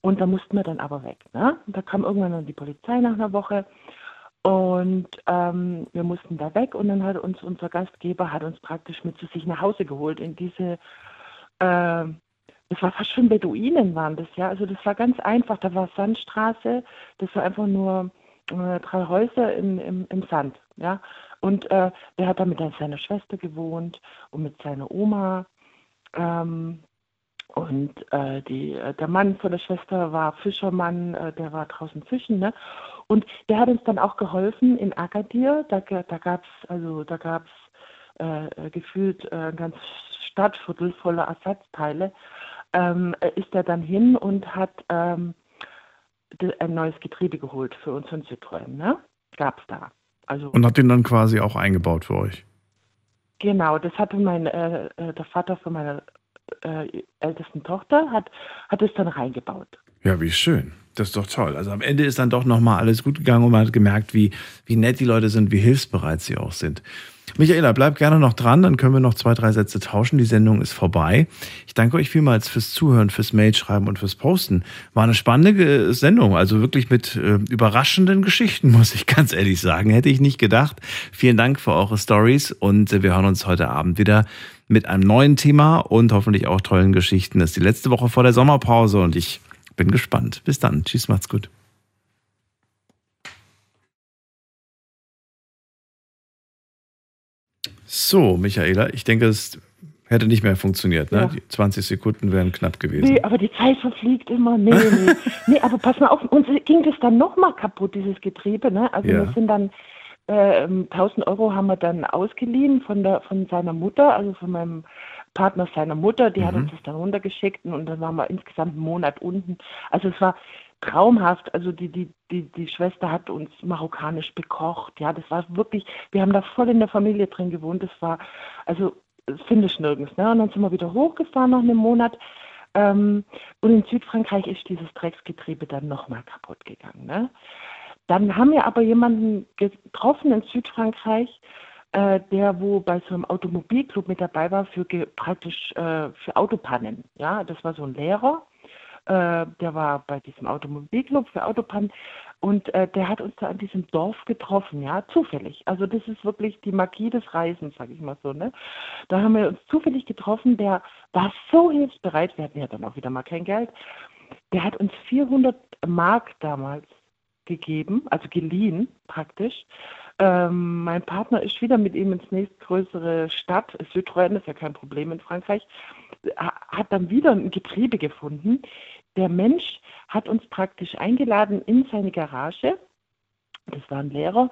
Und da mussten wir dann aber weg. Ne? Da kam irgendwann dann die Polizei nach einer Woche und ähm, wir mussten da weg und dann hat uns unser Gastgeber hat uns praktisch mit zu sich nach Hause geholt in diese äh, das war fast schon Beduinen waren das, ja. Also das war ganz einfach. Da war Sandstraße, das war einfach nur äh, drei Häuser im, im, im Sand, ja. Und äh, der hat da mit seiner Schwester gewohnt und mit seiner Oma. Ähm, und äh, die, äh, der Mann von der Schwester war Fischermann, äh, der war draußen fischen, ne? Und der hat uns dann auch geholfen in Agadir. Da, da gab es also da gab's äh, gefühlt äh, ein ganz Stadtviertel voller Ersatzteile. Ähm, ist er dann hin und hat ähm, ein neues Getriebe geholt für unseren Citroën, ne? Gab's da. Also Und hat den dann quasi auch eingebaut für euch. Genau, das hatte mein äh, äh, der Vater von meiner äh, ältesten Tochter hat hat es dann reingebaut. Ja, wie schön. Das ist doch toll. Also am Ende ist dann doch nochmal alles gut gegangen und man hat gemerkt, wie, wie nett die Leute sind, wie hilfsbereit sie auch sind. Michaela, bleib gerne noch dran, dann können wir noch zwei, drei Sätze tauschen. Die Sendung ist vorbei. Ich danke euch vielmals fürs Zuhören, fürs Mailschreiben und fürs Posten. War eine spannende äh, Sendung, also wirklich mit äh, überraschenden Geschichten, muss ich ganz ehrlich sagen. Hätte ich nicht gedacht. Vielen Dank für eure Stories und äh, wir hören uns heute Abend wieder mit einem neuen Thema und hoffentlich auch tollen Geschichten. Das ist die letzte Woche vor der Sommerpause und ich bin gespannt. Bis dann. Tschüss, macht's gut. So, Michaela, ich denke, es hätte nicht mehr funktioniert. Ne? Ja. Die 20 Sekunden wären knapp gewesen. Nee, aber die Zeit verfliegt immer. Nee, nee. nee, aber pass mal auf, uns ging das dann nochmal kaputt, dieses Getriebe. Ne? Also Ja. wir sind dann, äh, 1000 Euro haben wir dann ausgeliehen von, der, von seiner Mutter, also von meinem Partner seiner Mutter. Die hat Mhm. uns das dann runtergeschickt und dann waren wir insgesamt einen Monat unten. Also es war traumhaft. Also die, die, die, die Schwester hat uns marokkanisch bekocht. Ja, das war wirklich, wir haben da voll in der Familie drin gewohnt. Das war, also das finde ich nirgends. Ne? Und dann sind wir wieder hochgefahren nach einem Monat. Ähm, und in Südfrankreich ist dieses Drecksgetriebe dann nochmal kaputt gegangen. Ne? Dann haben wir aber jemanden getroffen in Südfrankreich, äh, der wo bei so einem Automobilclub mit dabei war für praktisch äh, für Autopannen. Ja, das war so ein Lehrer, äh, der war bei diesem Automobilclub für Autopannen und äh, der hat uns da an diesem Dorf getroffen, ja, zufällig. Also das ist wirklich die Magie des Reisens, sage ich mal so. Ne? Da haben wir uns zufällig getroffen, der war so hilfsbereit, wir hatten ja dann auch wieder mal kein Geld, der hat uns 400 Mark damals gegeben, also geliehen praktisch. Ähm, mein Partner ist wieder mit ihm ins nächstgrößere Stadt, Südrhein, ist ja kein Problem in Frankreich, ha- hat dann wieder ein Getriebe gefunden. Der Mensch hat uns praktisch eingeladen in seine Garage. Das war ein Lehrer.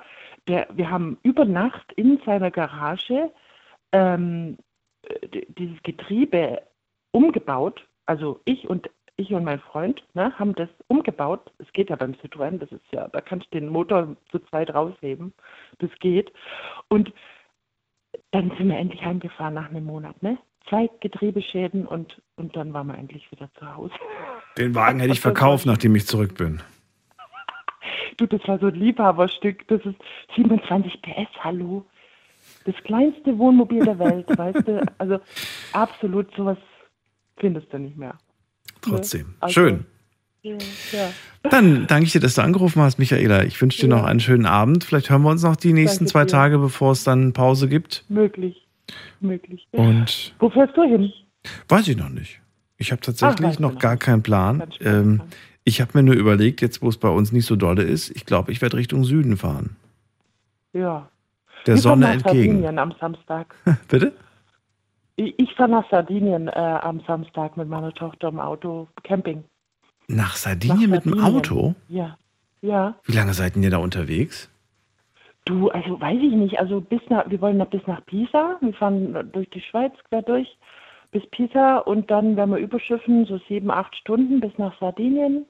Der, wir haben über Nacht in seiner Garage ähm, dieses Getriebe umgebaut. Also ich und ich und mein Freund ne, haben das umgebaut. Es geht ja beim Citroën, das ist ja, da kannst du den Motor zu zweit rausheben. Das geht. Und dann sind wir endlich heimgefahren nach einem Monat, ne? Zwei Getriebeschäden und, und dann waren wir endlich wieder zu Hause. Den Wagen hätte ich verkauft, nachdem ich zurück bin. Du, das war so ein Liebhaberstück. Das ist 27 PS, hallo. Das kleinste Wohnmobil der Welt, weißt du? Also absolut sowas findest du nicht mehr. Trotzdem. Also, Schön. Ja, ja. Dann danke ich dir, dass du angerufen hast, Michaela. Ich wünsche dir noch einen schönen Abend. Vielleicht hören wir uns noch die nächsten Danke zwei dir. Tage, bevor es dann Pause gibt. Möglich. Möglich. Und Wo fährst du hin? weiß ich noch nicht. Ich habe tatsächlich du noch noch gar keinen Plan. Ähm, ich habe mir nur überlegt, jetzt wo es bei uns nicht so dolle ist, ich glaube, ich werde Richtung Süden fahren. Ja. Der Wir Sonne entgegen. Am Samstag. Bitte? Ich, fahre nach Sardinien äh, am Samstag mit meiner Tochter im Auto Camping. Nach Sardinien mit dem Sardinien. Auto? Ja. Ja. Wie lange seid ihr da unterwegs? Du, also weiß ich nicht. Also bis nach, wir wollen noch bis nach Pisa. Wir fahren durch die Schweiz quer durch bis Pisa und dann werden wir überschiffen, so sieben, acht Stunden bis nach Sardinien.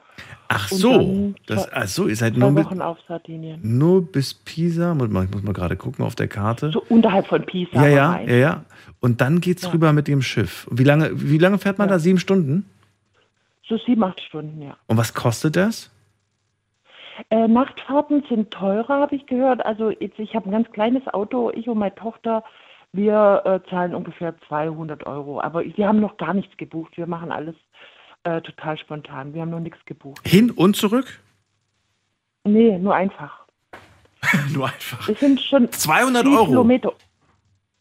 Ach so, das, ach so, ihr seid nur, mit, Wochen auf Sardinien. nur bis Pisa. Ich muss mal gerade gucken auf der Karte. So unterhalb von Pisa. ja, ja, rein. ja, ja. Und dann geht's Ja. rüber mit dem Schiff. Wie lange, wie lange fährt man da? Sieben Stunden? So sieben, acht Stunden, ja. Und was kostet das? Äh, Nachtfahrten sind teurer, habe ich gehört. Also jetzt, ich habe ein ganz kleines Auto, ich und meine Tochter, wir äh, zahlen ungefähr 200 Euro. Aber wir haben noch gar nichts gebucht. Wir machen alles äh, total spontan. Wir haben noch nichts gebucht. Hin und zurück? Nee, nur einfach. nur einfach. Es sind schon 200 vier Euro? Kilometer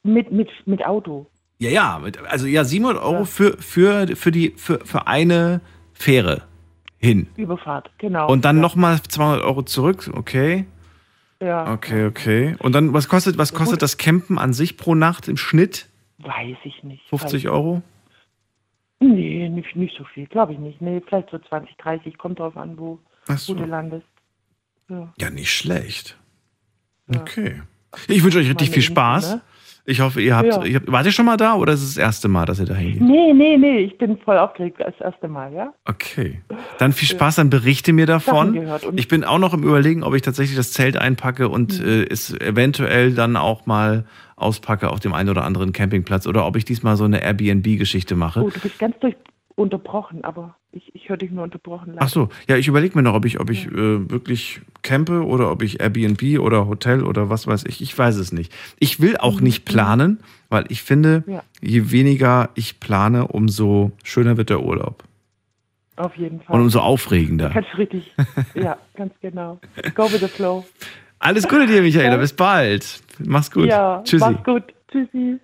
mit, mit, mit Auto. Ja, ja, also ja, 700 Euro Für, für, für, die, für, für eine Fähre hin. Überfahrt, genau. Und dann ja. nochmal 200 Euro zurück, okay. Ja, Okay, okay. Und dann, was kostet, was kostet das Campen an sich pro Nacht im Schnitt? weiß ich nicht. 50 Weiß- Euro? Nee, nicht, nicht so viel, glaube ich nicht. Nee, vielleicht so 20, 30, kommt drauf an, wo, so. wo du landest. Ja. Ja, nicht schlecht. Okay. Ich wünsche euch richtig Meine viel Spaß. ne? Ich hoffe, ihr habt, Ja. ihr habt. Wart ihr schon mal da oder ist es das erste Mal, dass ihr da hingeht? Nee, nee, nee, ich bin voll aufgeregt das erste Mal, ja? Okay. Dann viel Spaß, dann berichte mir davon. Ich bin auch noch im Überlegen, ob ich tatsächlich das Zelt einpacke und Mhm. äh, es eventuell dann auch mal auspacke auf dem einen oder anderen Campingplatz oder ob ich diesmal so eine Airbnb-Geschichte mache. Oh, du bist ganz durch unterbrochen, aber ich, ich höre dich nur unterbrochen. leider. Ach so, ja, ich überlege mir noch, ob ich, ob ich äh, wirklich campe oder ob ich Airbnb oder Hotel oder was weiß ich. Ich weiß es nicht. Ich will auch nicht planen, weil ich finde, Ja. je weniger ich plane, umso schöner wird der Urlaub. Auf jeden Fall. Und umso aufregender. Ganz richtig. Ja, ganz genau. Go with the flow. Alles Gute dir, Michaela. Bis bald. Mach's gut. Ja, Tschüssi. mach's gut. Tschüssi.